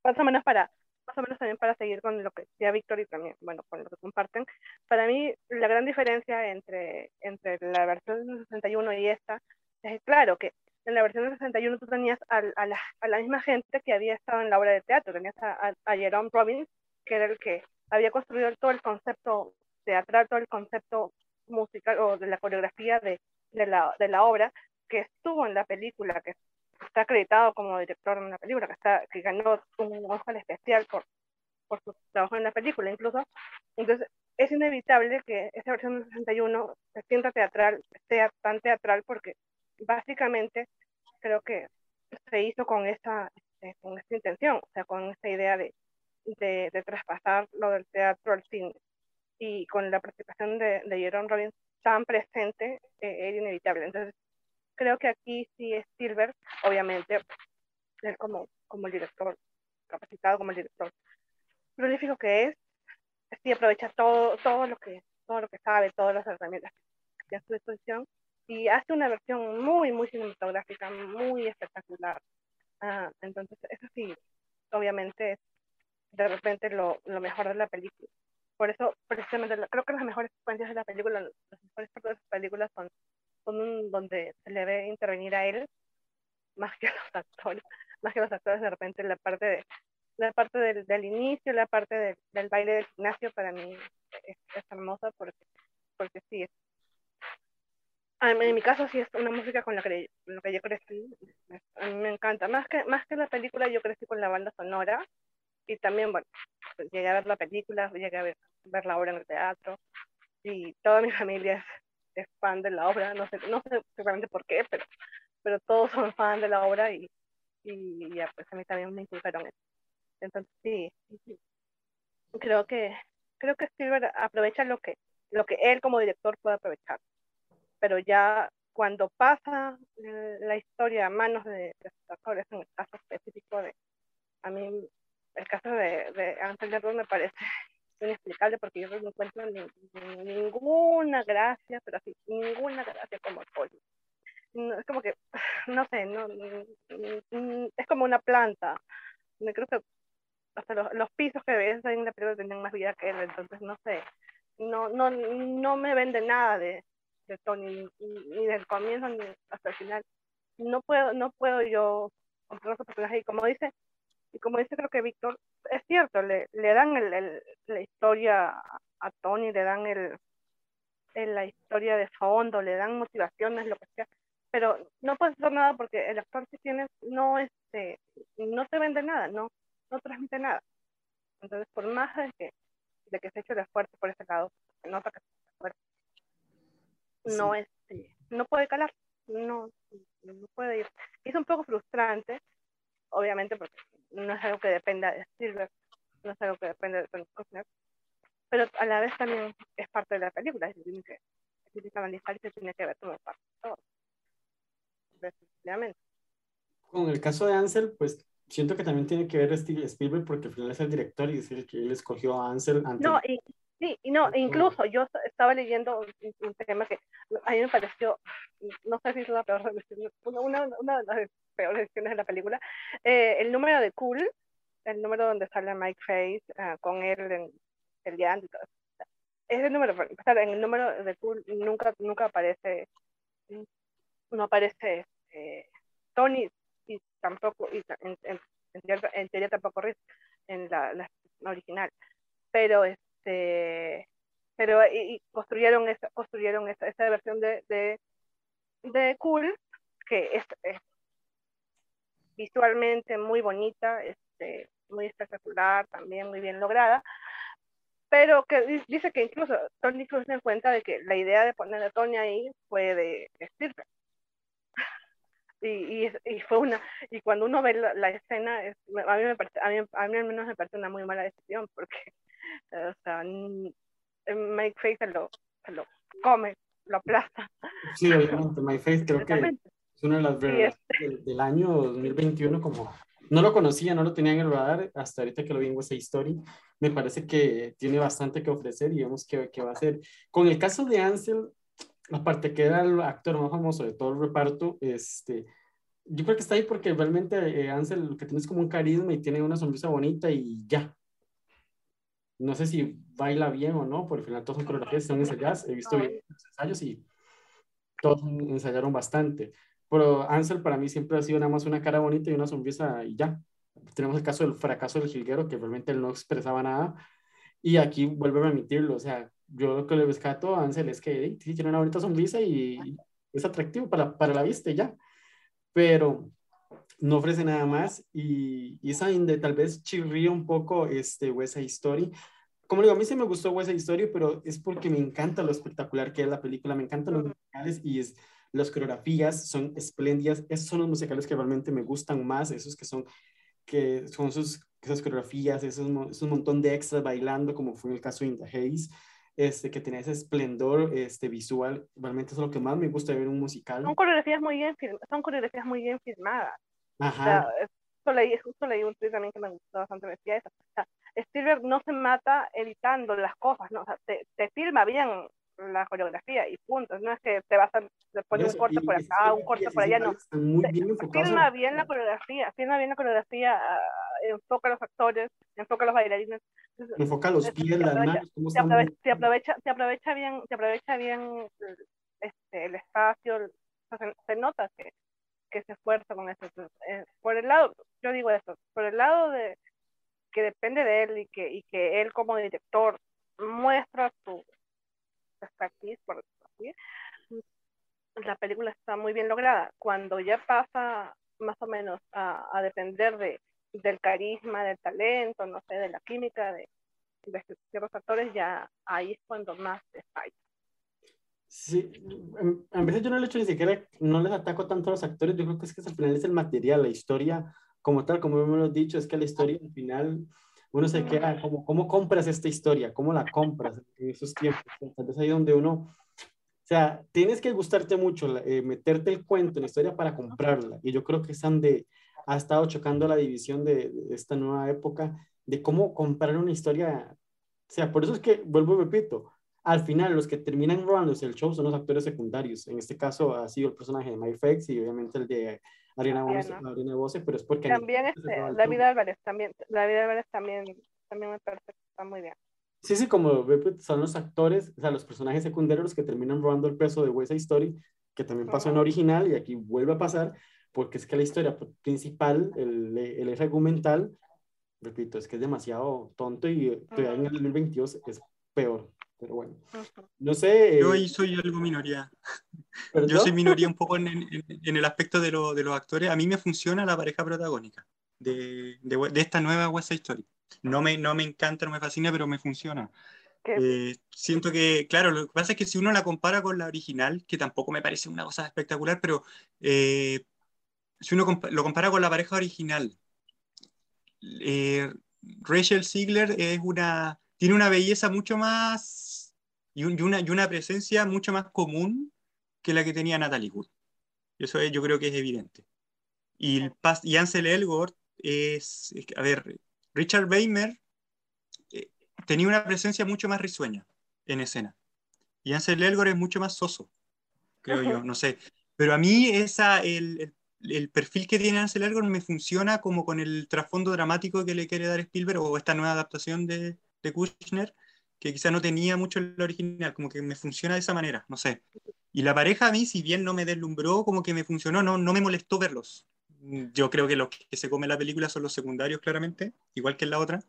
más o menos para más o menos también para seguir con lo que decía Víctor y también, bueno, con lo que comparten, para mí la gran diferencia entre, entre la versión del 61 y esta es claro que en la versión del 61 tú tenías a, a, la, a la misma gente que había estado en la obra de teatro, tenías a, a, Jerome Robbins, que era el que había construido todo el concepto teatral, todo el concepto musical o de la coreografía de, de, la, de la obra, que estuvo en la película, que está acreditado como director en la película, que, está, que ganó un Oscar especial por, por su trabajo en la película incluso. Entonces, es inevitable que esa versión del 61 se sienta teatral, sea tan teatral, porque básicamente creo que se hizo con esa, este, con esta intención, o sea, con esta idea de, de, de traspasar lo del teatro al cine. Y con la participación de, de Jerome Robbins tan presente, eh, era inevitable. Entonces, creo que aquí sí Spielberg, obviamente, él como, como el director, capacitado como el director, prolífico que es, sí aprovecha todo, todo lo que todo lo que sabe, todas las herramientas que tiene a su disposición y hace una versión muy, muy cinematográfica, muy espectacular. Ah, entonces, eso sí, obviamente, de repente lo, lo mejor de la película. Por eso, precisamente, creo que las mejores secuencias de la película, las mejores partes de la película son, donde se le ve intervenir a él, más que los actores, [LAUGHS] más que los actores, de repente, la parte de, la parte del, del inicio, la parte del, del baile del gimnasio, para mí es, es hermosa porque, porque sí, es, en mi caso sí es una música con la que, lo que yo crecí, a mí me encanta, más que, más que la película yo crecí con la banda sonora y también, bueno, pues, llegué a ver la película, llegué a ver, ver la obra en el teatro y toda mi [LAUGHS] familia es, es, fan de la obra, no sé, no sé exactamente por qué, pero, pero todos son fan de la obra y, y pues a mí también me inculcaron eso. Entonces sí, creo que creo que Spielberg aprovecha lo que lo que él como director puede aprovechar pero ya cuando pasa la historia a manos de, de actores, en el caso específico de, a mí, el caso de, de de me parece inexplicable porque yo no encuentro ni, ni, ninguna gracia, pero así, ninguna gracia como el No, es como que, [SIGHS] no sé, no, es como una planta. Creo que hasta los, los pisos que ves en la película tienen más vida que él, entonces no sé, no, no, no me vende nada de, de Tony, ni del comienzo ni hasta el final. No puedo, no puedo yo comprar su personaje. Y como dice, y como dice creo que Víctor, es cierto, le, le dan el, el, la historia a Tony, le dan el, el, la historia de fondo, le dan motivaciones, lo que sea, pero no puedes hacer nada porque el actor que tienes no este no te vende nada, no, no transmite nada. Entonces, por más de que, de que se eche el esfuerzo por ese lado, se nota que se esfuerzo no, este, no puede calar, no, no puede ir. Es un poco frustrante, obviamente, porque no es algo que dependa de Silver, no es algo que dependa de Tony Costner, pero a la vez también es parte de la película, es decir, que se tiene que ver como parte de todo. Definitivamente. Con el caso de Ansel, pues siento que también tiene que ver Spielberg porque al final es el director y es el que él escogió a Ansel antes. No, y Sí, y no, incluso yo estaba leyendo un, un, tema que a mí me pareció, no sé si es la peor una, una de las peores decisiones de la película, eh, el número de Cool, el número donde sale Mike Face uh, con él en el día y todo eso. Ese número, en el número de Cool nunca, nunca aparece, no aparece eh, Tony y tampoco, y en, en, en, teoría tampoco Riz en la, la original, pero es este, pero y, construyeron esa, construyeron esa, esa versión de, de, de, Cool, que es, visualmente muy bonita, este, muy espectacular, también muy bien lograda, pero que dice que incluso Tony Cruz se da cuenta de que la idea de poner a Tony ahí fue de, de [LAUGHS] y, y, fue una y cuando uno ve la, la escena es, a mí me parece a mí, a mí al menos me parece una muy mala decisión porque o sea, Mike Face lo, lo come, lo aplasta. Sí, obviamente, Mike Face creo que es una de las verdades este... del, del, año 2021, como no lo conocía, no lo tenía en el radar, hasta ahorita que lo vi en West Story, me parece que tiene bastante que ofrecer y vemos qué, qué va a hacer. Con el caso de Ansel, aparte que era el actor más famoso de todo el reparto, este, yo creo que está ahí porque realmente eh, Ansel lo que tiene es como un carisma y tiene una sonrisa bonita y ya, no sé si baila bien o no, por el final todas son coreografías, son ensayadas, he visto bien los ensayos y todos ensayaron bastante. Pero Ansel para mí siempre ha sido nada más una cara bonita y una sonrisa y ya. Tenemos el caso del fracaso del jilguero, que realmente él no expresaba nada. Y aquí vuelve a remitirlo. O sea, yo lo que le rescato a Ansel es que tiene una bonita sonrisa y es atractivo para, para la vista y ya. Pero no ofrece nada más y, y esa de tal vez chirría un poco este West Story. Como digo, a mí sí me gustó West Story, pero es porque me encanta lo espectacular que es la película, me encantan los musicales y es, las coreografías son espléndidas, esos son los musicales que realmente me gustan más, esos que son, que son sus, esas coreografías, esos, esos montón de extras bailando, como fue en el caso de In the Haze, este, que tenía ese esplendor este, visual, realmente es lo que más me gusta ver en un musical. Son coreografías muy bien, son coreografías muy bien filmadas. Ajá. O sea, justo, leí, justo leí un tweet también que me gustó bastante, me decía eso. O sea, Spielberg no se mata editando las cosas, ¿no? O sea, te, te filma bien la coreografía y punto. No es que te vas a poner un corto por acá, un corto por allá, no. Bien. Filma bien la coreografía, filma bien la coreografía, uh, enfoca a los actores, enfoca a los bailarines. Enfoca los pies, las manos, cómo se aprovecha, se aprovecha, bien, se aprovecha bien este, el espacio, se, se nota que, que se esfuerza con eso. Eh, por el lado, yo digo esto, por el lado de que depende de él y que, y que él como director muestra su expertise, por decirlo así, la película está muy bien lograda. Cuando ya pasa más o menos a, a depender de, del carisma, del talento, no sé, de la química de, de ciertos actores, ya ahí es cuando más se falla. Sí, a veces yo no le hecho ni siquiera, no les ataco tanto a los actores, yo creo que es que al final es el material, la historia como tal, como hemos dicho, es que la historia al final uno se queda como, ¿cómo compras esta historia? ¿Cómo la compras en esos tiempos? Entonces ahí donde uno, o sea, tienes que gustarte mucho, eh, meterte el cuento en la historia para comprarla. Y yo creo que es donde ha estado chocando la división de, de esta nueva época, de cómo comprar una historia. O sea, por eso es que, vuelvo y repito, al final los que terminan robándose el show son los actores secundarios. En este caso ha sido el personaje de Mike Fex y obviamente el de Ariana Ariana Bose pero es porque... También este, David Álvarez, también, David Álvarez también, también me parece que está muy bien. Sí, sí, como son los actores, o sea, los personajes secundarios los que terminan robando el peso de West Side Story, que también pasó en original y aquí vuelve a pasar, porque es que la historia principal, el, el eje argumental, repito, es que es demasiado tonto y todavía en el 2022 es peor. Pero bueno, no sé. Yo ahí soy algo minoría. [LAUGHS] ¿Perdón? Yo soy minoría un poco en, en, en el aspecto de, lo, de, los actores. A mí me funciona la pareja protagónica de, de, de, esta nueva West Side Story. No me, no me encanta, no me fascina, pero me funciona. Eh, siento que, claro, lo que pasa es que si uno la compara con la original, que tampoco me parece una cosa espectacular, pero eh, si uno comp lo compara con la pareja original, eh, Rachel Ziegler es una, tiene una belleza mucho más y, un, y, una, y una presencia mucho más común que la que tenía Natalie Wood. Eso es, yo creo que es evidente. Y, el, y Ansel Elgort es, es, a ver, Richard Weimer eh, tenía una presencia mucho más risueña en escena. Y Ansel Elgort es mucho más soso, creo yo, no sé. Pero a mí esa, el, el, el, perfil que tiene Ansel Elgort me funciona como con el trasfondo dramático que le quiere dar Spielberg o esta nueva adaptación de, de Kushner, que quizá no tenía mucho el original, como que me funciona de esa manera, no sé. Y la pareja a mí, si bien no me deslumbró, como que me funcionó, no, no me molestó verlos. Yo creo que los que se come la película son los secundarios, claramente, igual que en la otra.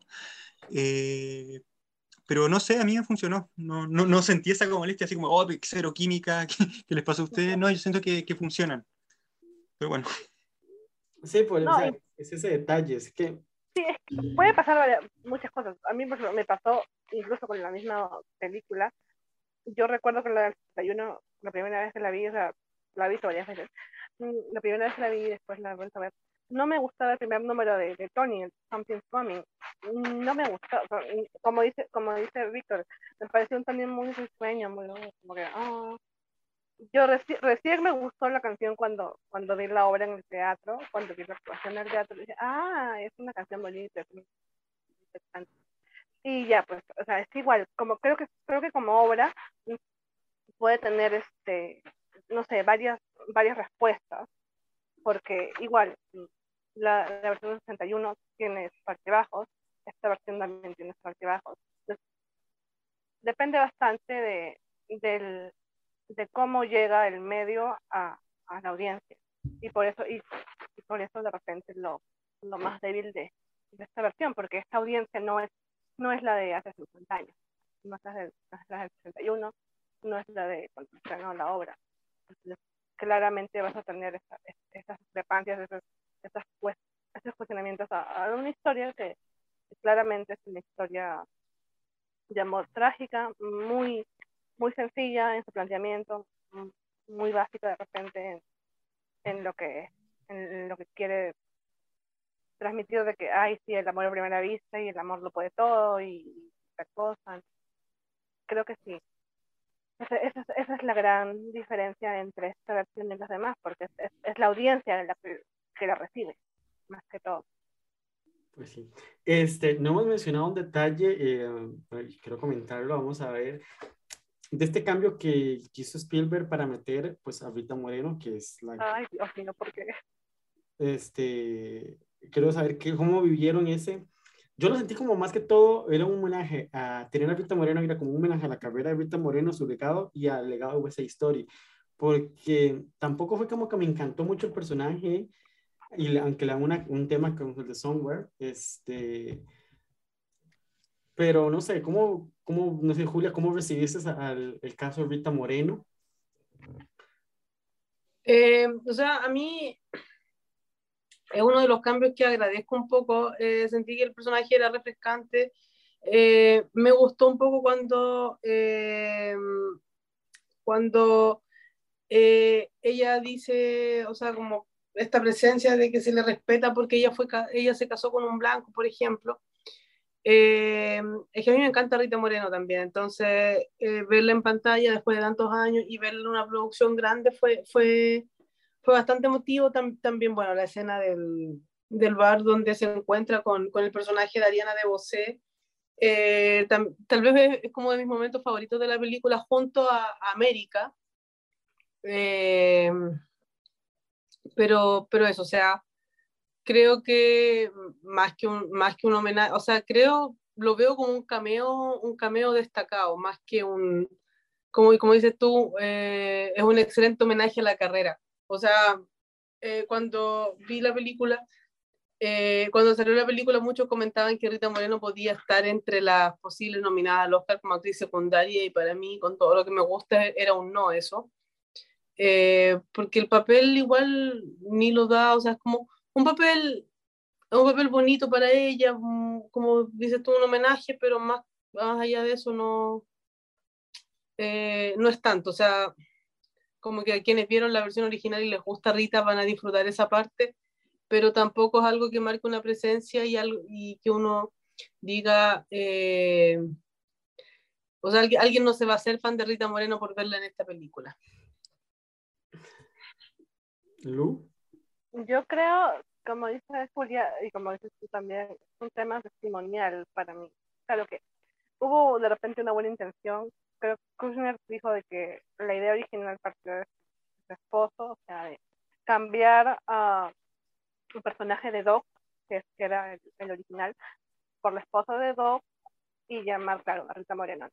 Eh, pero no sé, a mí me funcionó. No, no, no sentí esa como molestia, así como, oh, cero química, [LAUGHS] ¿qué, qué les pasa a ustedes? No, yo siento que, que funcionan. Pero bueno. Sí, pues no, o sea, es ese detalle, es que Sí, es que puede pasar muchas cosas. A mí me pasó incluso con la misma película. Yo recuerdo que la del 61, la primera vez que la vi, o sea, la he visto varias veces. La primera vez que la vi y después la vuelto a ver. No me gustaba el primer número de, de Tony, el Something's Coming. No me gustó. Como dice, como dice Víctor, me pareció también muy risueño, muy como que, oh, yo reci recién me gustó la canción cuando, cuando vi la obra en el teatro, cuando vi la actuación en el teatro, dije, ah, es una canción bonita, es interesante. Y ya, pues, o sea, es igual, como creo que, creo que como obra puede tener, este, no sé, varias, varias respuestas, porque igual, la, la versión 61 tiene sus bajos esta versión también tiene sus bajos Entonces, depende bastante de, del, de cómo llega el medio a, a la audiencia. Y por eso, y, y, por eso de repente lo, lo más débil de, de, esta versión, porque esta audiencia no es, no es la de hace 50 años, no es la, de, no es la del 61, no es la de cuando se la obra. Claramente vas a tener esta, estas discrepancias, esas, esas, cuestionamientos a, una historia que, que claramente es una historia de amor trágica, muy muy sencilla en su planteamiento, muy básica de repente en, en lo que en lo que quiere transmitir de que, ay, sí, el amor a primera vista y el amor lo puede todo y esta cosa. Creo que sí. Esa, esa, esa, es la gran diferencia entre esta versión y las demás, porque es, es, es la audiencia la que, que, la recibe, más que todo. Pues sí. Este, no hemos mencionado un detalle, eh, quiero comentarlo, vamos a ver de este cambio que hizo Spielberg para meter pues a Rita Moreno, que es la... Ay, Dios mío, ¿por qué? Este, quiero saber qué, cómo vivieron ese. Yo lo sentí como más que todo, era un homenaje a tener a Rita Moreno, era como un homenaje a la carrera de Rita Moreno, su legado y al legado de Side Story, porque tampoco fue como que me encantó mucho el personaje, y aunque le hago un tema como el de Somewhere, este, pero no sé, ¿cómo, cómo no sé, Julia, cómo recibiste al, el caso de Rita Moreno? Eh, o sea, a mí es uno de los cambios que agradezco un poco. Eh, sentí que el personaje era refrescante. Eh, me gustó un poco cuando, eh, cuando ella dice, o sea, como esta presencia de que se le respeta porque ella, fue, ella se casó con un blanco, por ejemplo. es que a mí me encanta Rita Moreno también, entonces verla en pantalla después de tantos años y verla en una producción grande fue, fue, fue bastante emotivo también, bueno, la escena del, del, bar donde se encuentra con, con el personaje de Ariana de Bosé. Eh, tal vez es como de mis momentos favoritos de la película junto a, América. Eh, pero, pero eso, o sea, creo que más que un, más que un homenaje, o sea, creo, lo veo como un cameo, un cameo destacado, más que un, como, como dices tú, eh, es un excelente homenaje a la carrera. O sea, eh, cuando vi la película, eh, cuando salió la película, muchos comentaban que Rita Moreno podía estar entre las posibles nominadas al Oscar como actriz secundaria y para mí, con todo lo que me gusta, era un no eso. Eh, porque el papel igual ni lo da, o sea, es como un papel, un papel bonito para ella, mm, como dices tú, un homenaje, pero más, más allá de eso no, no es tanto, o sea, como que a quienes vieron la versión original y les gusta Rita van a disfrutar esa parte, pero tampoco es algo que marque una presencia y, algo, y que uno diga, eh, o sea, alguien, alguien no se va a hacer fan de Rita Moreno por verla en esta película. Lu. Yo creo, como dice Julia, y como dices tú también, es un tema testimonial para mí. Claro que hubo de repente una buena intención, creo Kushner dijo de que la idea original partió de su esposo, o sea, de cambiar a su personaje de Doc, que, era el, original, por la esposa de Doc y llamar, claro, a Rita Moreno.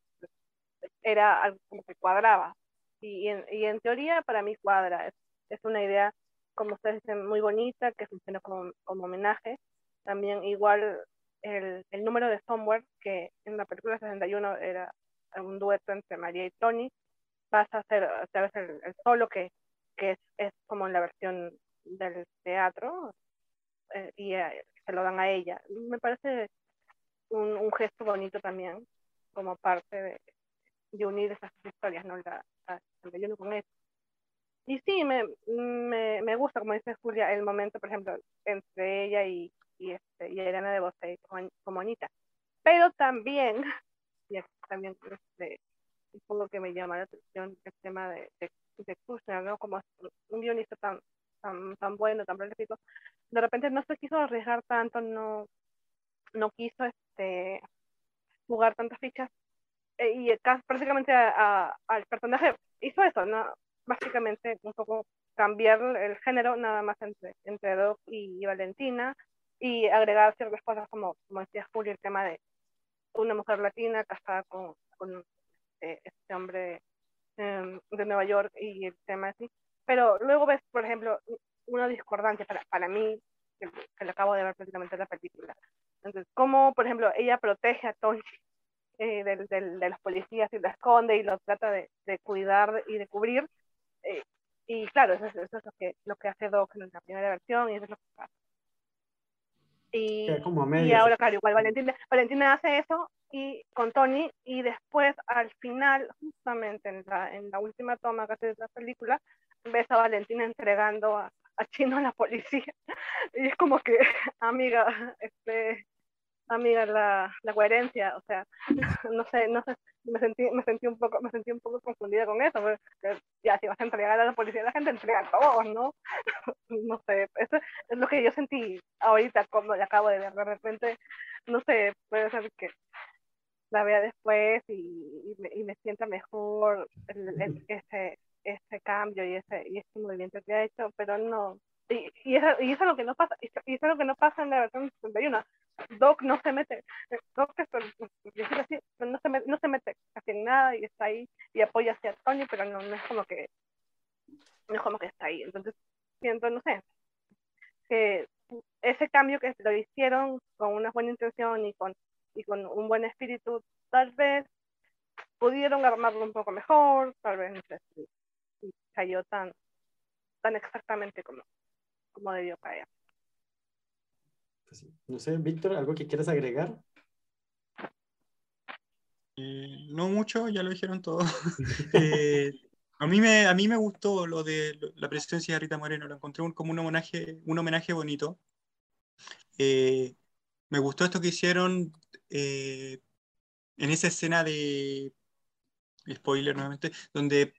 era algo como que cuadraba. Y, en, y en teoría para mí cuadra. Es, es una idea, como ustedes dicen, muy bonita, que funciona como homenaje. También igual el, el número de Somewhere, que en la película 61 era un dueto entre María y Tony, pasa a ser el, el, solo que, que es, es, como en la versión del teatro eh, y eh, se lo dan a ella. Me parece un, un, gesto bonito también como parte de, de unir esas historias, ¿no? La, la, el con eso. Y sí, me, me, me, gusta, como dice Julia, el momento, por ejemplo, entre ella y, y, este, y Elena de Bosé como, Anita. Pero también [LAUGHS] y aquí también este, un poco que me llama la atención el tema de, de, Kushner, ¿no? Como un guionista tan, tan, tan bueno, tan prolífico, de repente no se quiso arriesgar tanto, no, no quiso este, jugar tantas fichas eh, y prácticamente al personaje hizo eso, ¿no? Básicamente un poco cambiar el género nada más entre, entre Doc y Valentina y agregar ciertas cosas como, como decía Julio, el tema de una mujer latina casada con, con eh, este hombre eh, de Nueva York y el tema así. Pero luego ves, por ejemplo, una discordancia para, para mí, que, que le acabo de ver prácticamente en la película. Entonces, cómo, por ejemplo, ella protege a Tony eh, de, de, de, los policías y lo esconde y lo trata de, de cuidar y de cubrir. Eh, y claro, eso, eso, es lo que, lo que hace Doc en la primera versión y eso es lo que pasa. Y, y ahora, claro, igual Valentina, Valentina hace eso y con Tony y después al final, justamente en la, en la última toma que hace de la película, ves a Valentina entregando a, a Chino a la policía. [LAUGHS] Y es como que, [LAUGHS] amiga, este, amiga, la, la coherencia, o sea, [LAUGHS] no sé, no sé, me sentí, me sentí un poco, me sentí un poco confundida con eso, porque ya si vas a entregar a la policía, la gente entrega a todos, ¿no? [LAUGHS] no sé, eso es lo que yo sentí ahorita cuando le acabo de ver, de repente, no sé, puede ser que la vea después y, y, me, y me, sienta mejor el, el, ese, ese cambio y ese, y ese movimiento que ha hecho, pero no. Y, y, eso, y eso es lo que no pasa, y eso es lo que no pasa en la versión 61. Doc no se mete, Doc así, no, se mete, no se mete casi en nada y está ahí y apoya hacia Tony, pero no, no es como que no es como que está ahí. Entonces siento, no sé, que ese cambio que lo hicieron con una buena intención y con, y con un buen espíritu, tal vez pudieron armarlo un poco mejor, tal vez no sé cayó tan, tan exactamente como, como debió caer. Pues no sé, Víctor, ¿algo que quieras agregar? Eh, no mucho, ya lo dijeron todo. [LAUGHS] [LAUGHS] eh, a, mí me, a mí me gustó lo de la presencia de Rita Moreno, lo encontré un, como un homenaje, un homenaje bonito. Eh, me gustó esto que hicieron en esa escena de, spoiler nuevamente, donde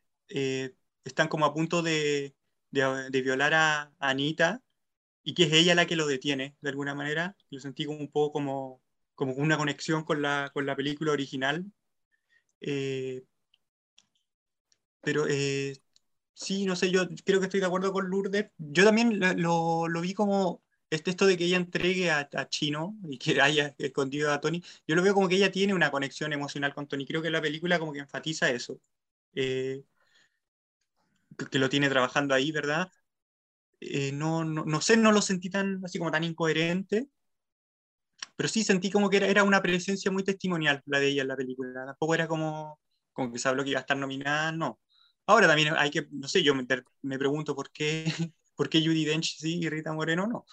están como a punto de, de, de violar a, a, Anita y que es ella la que lo detiene de alguna manera. Lo sentí como un poco como, como una conexión con la, con la película original. Eh, pero eh, sí, no sé, yo creo que estoy de acuerdo con Lourdes. Yo también lo, lo vi como este esto de que ella entregue a, Chino y que haya escondido a Tony, yo lo veo como que ella tiene una conexión emocional con Tony. Creo que la película como que enfatiza eso. Eh, que lo tiene trabajando ahí, ¿verdad? Eh, no, no, no, sé, no lo sentí tan así como tan incoherente, pero sí sentí como que era, era una presencia muy testimonial la de ella en la película. Tampoco era como, como que se habló que iba a estar nominada, no. Ahora también hay que, no sé, yo me, me pregunto por qué, [LAUGHS] por qué Judy Dench sí y Rita Moreno no.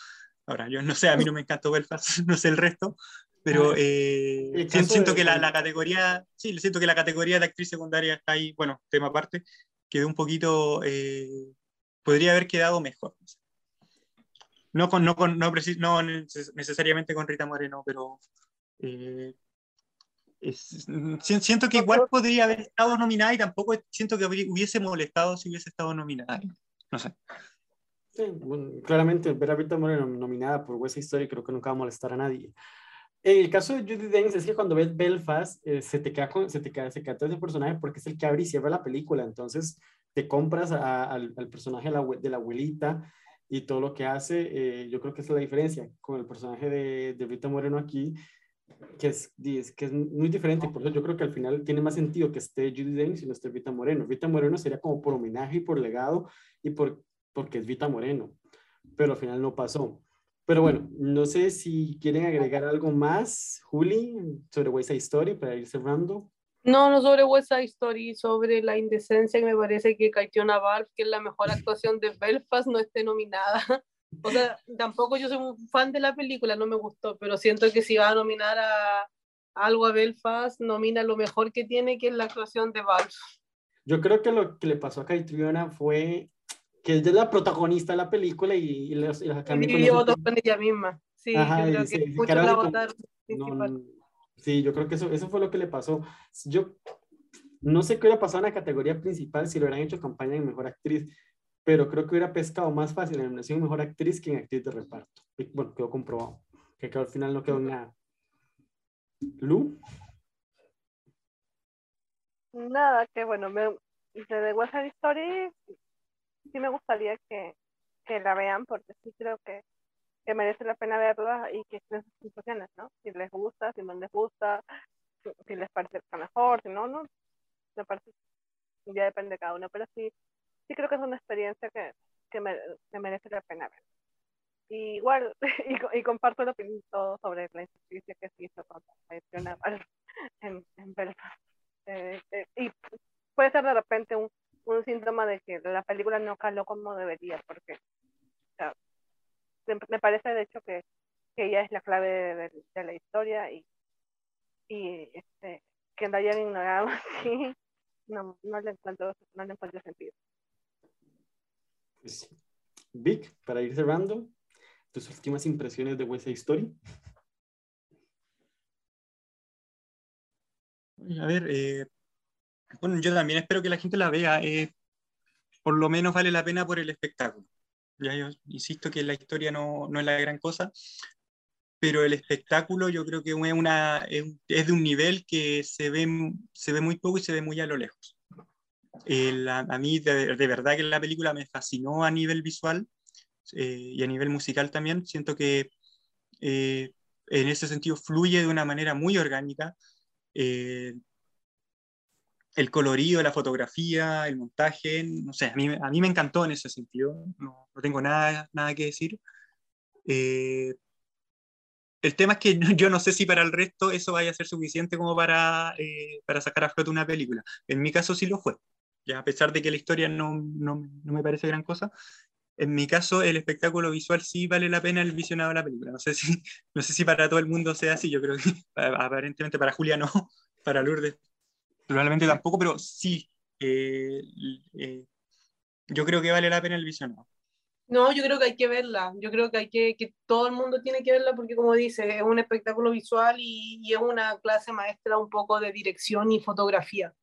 Ahora, yo no sé, a mí no me encantó Belfast, [LAUGHS] no sé el resto, pero eh, siento de, que la, la, categoría, sí, siento que la categoría de actriz secundaria está ahí, bueno, tema aparte, quedó un poquito, eh, podría haber quedado mejor. No, con, no, con, no, no necesariamente con Rita Moreno, pero eh, es, siento que igual podría haber estado nominada y tampoco siento que hubiese molestado si hubiese estado nominada. No sé. Sí, bueno, claramente ver a Rita Moreno nominada por West Story creo que nunca va a molestar a nadie. En el caso de Judy Dench es que cuando ves Belfast eh, se te queda con, se te queda, se queda todo ese personaje porque es el que abre y cierra la película, entonces te compras al, personaje de la, de abuelita y todo lo que hace, eh, yo creo que esa es la diferencia con el personaje de, de Rita Moreno aquí, que es, muy diferente, por eso yo creo que al final tiene más sentido que esté Judy Dench y no esté Rita Moreno. Rita Moreno sería como por homenaje y por legado y por porque es Vita Moreno, pero al final no pasó. Pero bueno, no sé si quieren agregar algo más, Juli, sobre West Side Story para ir cerrando. No, no sobre West Side Story, sobre la indecencia que me parece que Caitiona Valve, que es la mejor actuación de Belfast, no esté nominada. O sea, tampoco yo soy un fan de la película, no me gustó, pero siento que si va a nominar a, algo a Belfast, nomina lo mejor que tiene, que es la actuación de Valve. Yo creo que lo que le pasó a Catriona fue que es la protagonista de la película y, y las, y y votó con ella misma. Sí, Ajá, yo creo que sí, muchos la votaron. No, sí, yo creo que eso, eso fue lo que le pasó. Yo no sé qué hubiera pasado en la categoría principal si lo hubieran hecho campaña en Mejor Actriz, pero creo que hubiera pescado más fácil en nominación Mejor Actriz que en Actriz de Reparto. Y, bueno, quedó comprobado, que, al final no quedó nada. ¿Lu? Nada, que bueno, me, de The West Side Story sí me gustaría que la vean porque sí creo que, que, merece la pena verla y que estén sus impresiones, ¿no? Si les gusta, si no les gusta, si, les parece mejor, si no, no. Me parece, ya depende de cada uno, pero sí, sí creo que es una experiencia que, que, me, que merece la pena ver. Y igual, [LAUGHS] y, y, comparto la opinión todo sobre la injusticia que se hizo contra la en, en Belfast. Eh, eh, y puede ser de repente un, un síntoma de que la película no caló como debería, porque me parece de hecho que, que ella es la clave de, de, de la historia y, y este, que la hayan ignorado [LAUGHS] así, no, no, le encuentro, no le encuentro sentido. Pues, Vic, para ir cerrando, tus últimas impresiones de West Side Story. A ver, eh, bueno, yo también espero que la gente la vea. Eh, por lo menos vale la pena por el espectáculo. Ya yo insisto que la historia no, no, es la gran cosa, pero el espectáculo yo creo que es, una, es, de un nivel que se ve, se ve muy poco y se ve muy a lo lejos. El, a, mí de, de, verdad que la película me fascinó a nivel visual eh, y a nivel musical también. Siento que eh, en ese sentido fluye de una manera muy orgánica. El colorido, la fotografía, el montaje, no sé, a mí, a mí me encantó en ese sentido, no, no tengo nada, nada que decir. Eh, el tema es que [LAUGHS] yo no sé si para el resto eso vaya a ser suficiente como para, eh, para sacar a flote una película. En mi caso sí lo fue, ya a pesar de que la historia no, no, no me parece gran cosa. En mi caso, el espectáculo visual sí vale la pena el visionado de la película. No sé si, [LAUGHS] no sé si para todo el mundo sea así, yo creo que [LAUGHS] aparentemente para Julia no, para Lourdes probablemente tampoco, pero sí, eh, eh, yo creo que vale la pena el visionado. No, yo creo que hay que verla, yo creo que hay que, que todo el mundo tiene que verla porque como dice, es un espectáculo visual y, y es una clase maestra un poco de dirección y fotografía.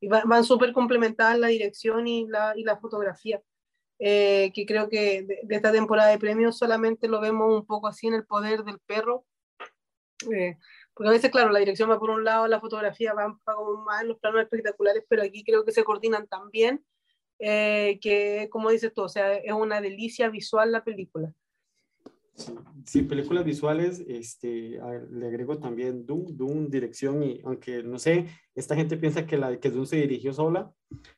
Y van, van súper complementadas la dirección y la, y la fotografía, eh, que creo que de, de, esta temporada de premios solamente lo vemos un poco así en el poder del perro. Porque a veces, claro, la dirección va por un lado, la fotografía va, va como más en los planos espectaculares, pero aquí creo que se coordinan tan bien eh, que, como dices tú, o sea, es una delicia visual la película. Sí, sí películas visuales, este, le agrego también Doom, Doom, dirección, y aunque no sé, esta gente piensa que, la, que Doom se dirigió sola,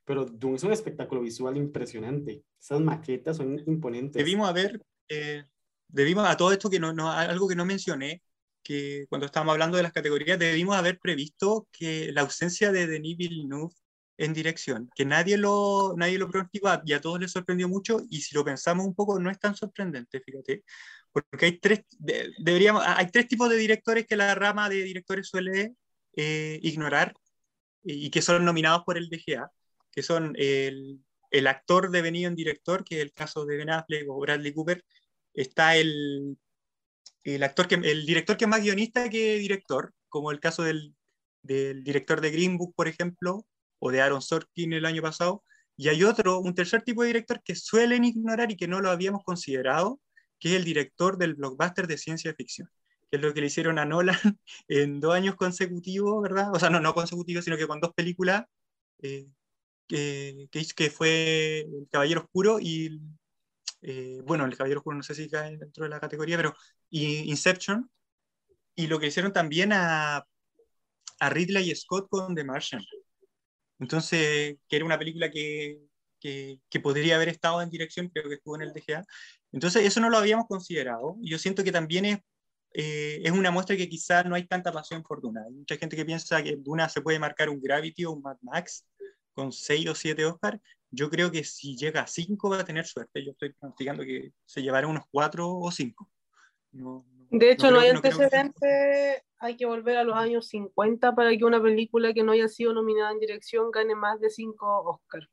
pero Doom es un espectáculo visual impresionante. Esas maquetas son imponentes. Debimos haber, eh, debimos a todo esto que no, no, algo que no mencioné, que cuando estábamos hablando de las categorías debimos haber previsto que la ausencia de Denis Villeneuve en dirección, que nadie lo, nadie lo pronosticaba y a todos les sorprendió mucho y si lo pensamos un poco no es tan sorprendente, fíjate, porque hay tres, de, deberíamos, hay tres tipos de directores que la rama de directores suele eh, ignorar y que son nominados por el DGA, que son el, el actor devenido en director, que es el caso de Ben Affleck o Bradley Cooper, está el el actor que, el director que es más guionista que director, como el caso del, del, director de Green Book, por ejemplo, o de Aaron Sorkin el año pasado, y hay otro, un tercer tipo de director que suelen ignorar y que no lo habíamos considerado, que es el director del blockbuster de ciencia ficción, que es lo que le hicieron a Nolan [LAUGHS] en dos años consecutivos, ¿verdad? O sea, no, no consecutivos, sino que con dos películas, eh, que, que, fue El Caballero Oscuro y eh, bueno, El Caballero Oscuro no sé si cae dentro de la categoría, pero y Inception, y lo que hicieron también a, a Ridley Scott con The Martian. Entonces, que era una película que, que, que, podría haber estado en dirección, creo que estuvo en el DGA. Entonces, eso no lo habíamos considerado. Yo siento que también es, eh, es una muestra que quizás no hay tanta pasión por Duna. Hay mucha gente que piensa que Duna se puede marcar un Gravity o un Mad Max con 6 o 7 Oscars yo creo que si llega a 5 va a tener suerte. Yo estoy pronosticando que se llevará unos 4 o 5. No, no, de hecho, no, no hay antecedentes, hay que volver a los años 50 para que una película que no haya sido nominada en dirección gane más de 5 Oscars.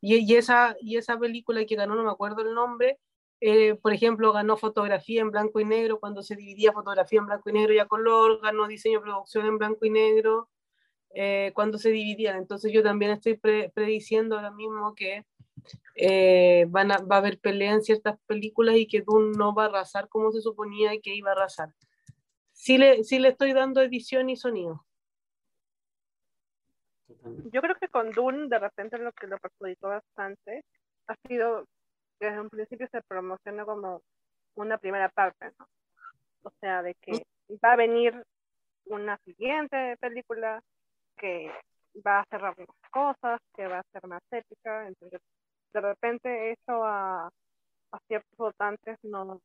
Y, y, esa, y esa película que ganó, no me acuerdo el nombre, eh, por ejemplo, ganó fotografía en blanco y negro cuando se dividía fotografía en blanco y negro y a color, ganó diseño y producción en blanco y negro, eh, cuando se dividían. Entonces yo también estoy pre prediciendo ahora mismo que eh, van a, va a haber pelea en ciertas películas y que Dune no va a arrasar como se suponía que iba a arrasar. Sí le, sí le estoy dando edición y sonido. Yo creo que con Dune de repente lo que lo perjudicó bastante ha sido que desde un principio se promociona como una primera parte, ¿no? O sea, de que va a venir una siguiente película que va a cerrar más cosas, que va a ser más ética, entonces de repente eso a, a ciertos votantes no, no,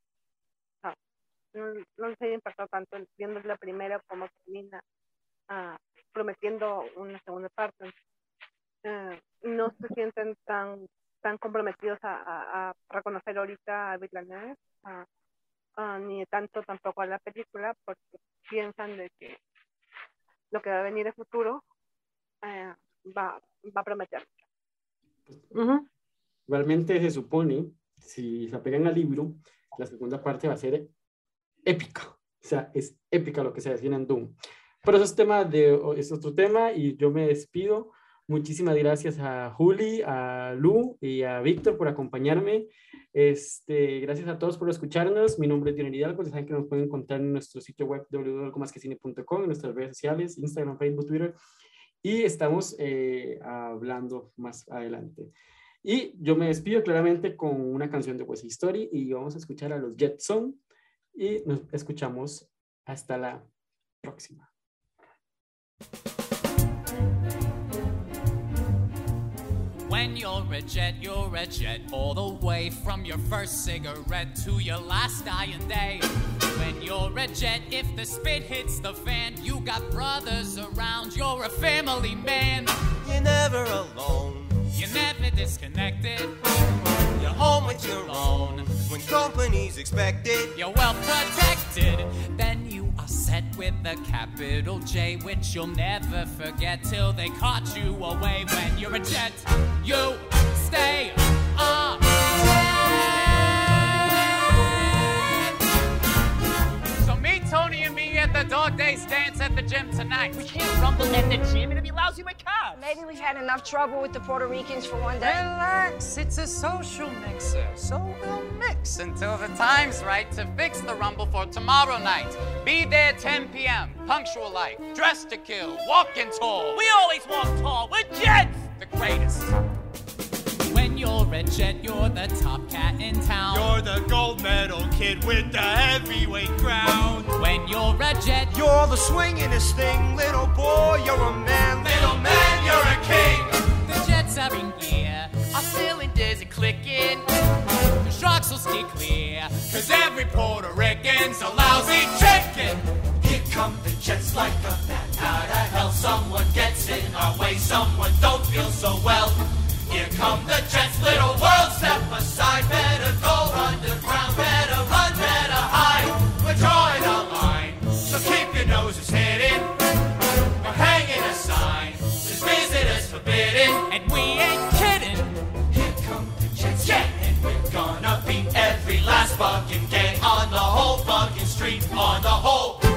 no, haya impactado tanto viendo la primera como termina uh, prometiendo una segunda parte. Uh, no se sienten tan tan comprometidos a, a, a reconocer ahorita a Villeneuve, uh, ni tanto tampoco a la película, porque piensan de que lo que va a venir en futuro eh, va, va a prometer. Uh -huh. Realmente se supone, si se apegan al libro, la segunda parte va a ser épica. O sea, es épica lo que se decía en Doom. Pero eso es, tema de, es otro tema y yo me despido Muchísimas gracias a Juli, a Lu y a Víctor por acompañarme. Este, gracias a todos por escucharnos. Mi nombre es Dionel Hidalgo. Ya saben que nos pueden encontrar en nuestro sitio web www.algomasquecine.com, en nuestras redes sociales, Instagram, Facebook, Twitter. Y estamos eh, hablando más adelante. Y yo me despido claramente con una canción de West Story y vamos a escuchar a los Jetson y nos escuchamos hasta la próxima. When you're a jet, you're a jet all the way from your first cigarette to your last dying day. When you're a jet, if the spit hits the fan, you got brothers around, you're a family man. You're never alone. You're never disconnected. You're home with your own. When company's expected, you're well protected. Then you are set with a capital J, which you'll never forget till they caught you away. When you're a jet, you stay the dog days dance at the gym tonight. We can't rumble at the gym. It'll be lousy with carbs. Maybe we've had enough trouble with the Puerto Ricans for one day. Relax, it's a social mixer, so we'll mix until the time's right to fix the rumble for tomorrow night. Be there 10 p.m., punctual like, dressed to kill, walking tall. We always walk tall. We're jets. The greatest medal, Red Shed, you're the top cat in town. You're the gold medal kid with the heavyweight crown. When you're Red Shed, you're the swingin'est thing. Little boy, you're a man. Little man, you're a king. The jets are in gear, our cylinders are clicking. The sharks will stay clear, cause every Puerto Rican's a lousy chicken. Here come the jets like a bat out of hell. Someone gets in our way, someone don't feel so well. Here come the jets, little world, step aside. Better go underground, better run, better hide. We're drawing a line, so keep your noses hidden. We're hanging a sign, this visitors forbidden. And we ain't kidding. Here come the jets, yeah. And we're gonna beat every last fucking gang on the whole fucking street, on the whole.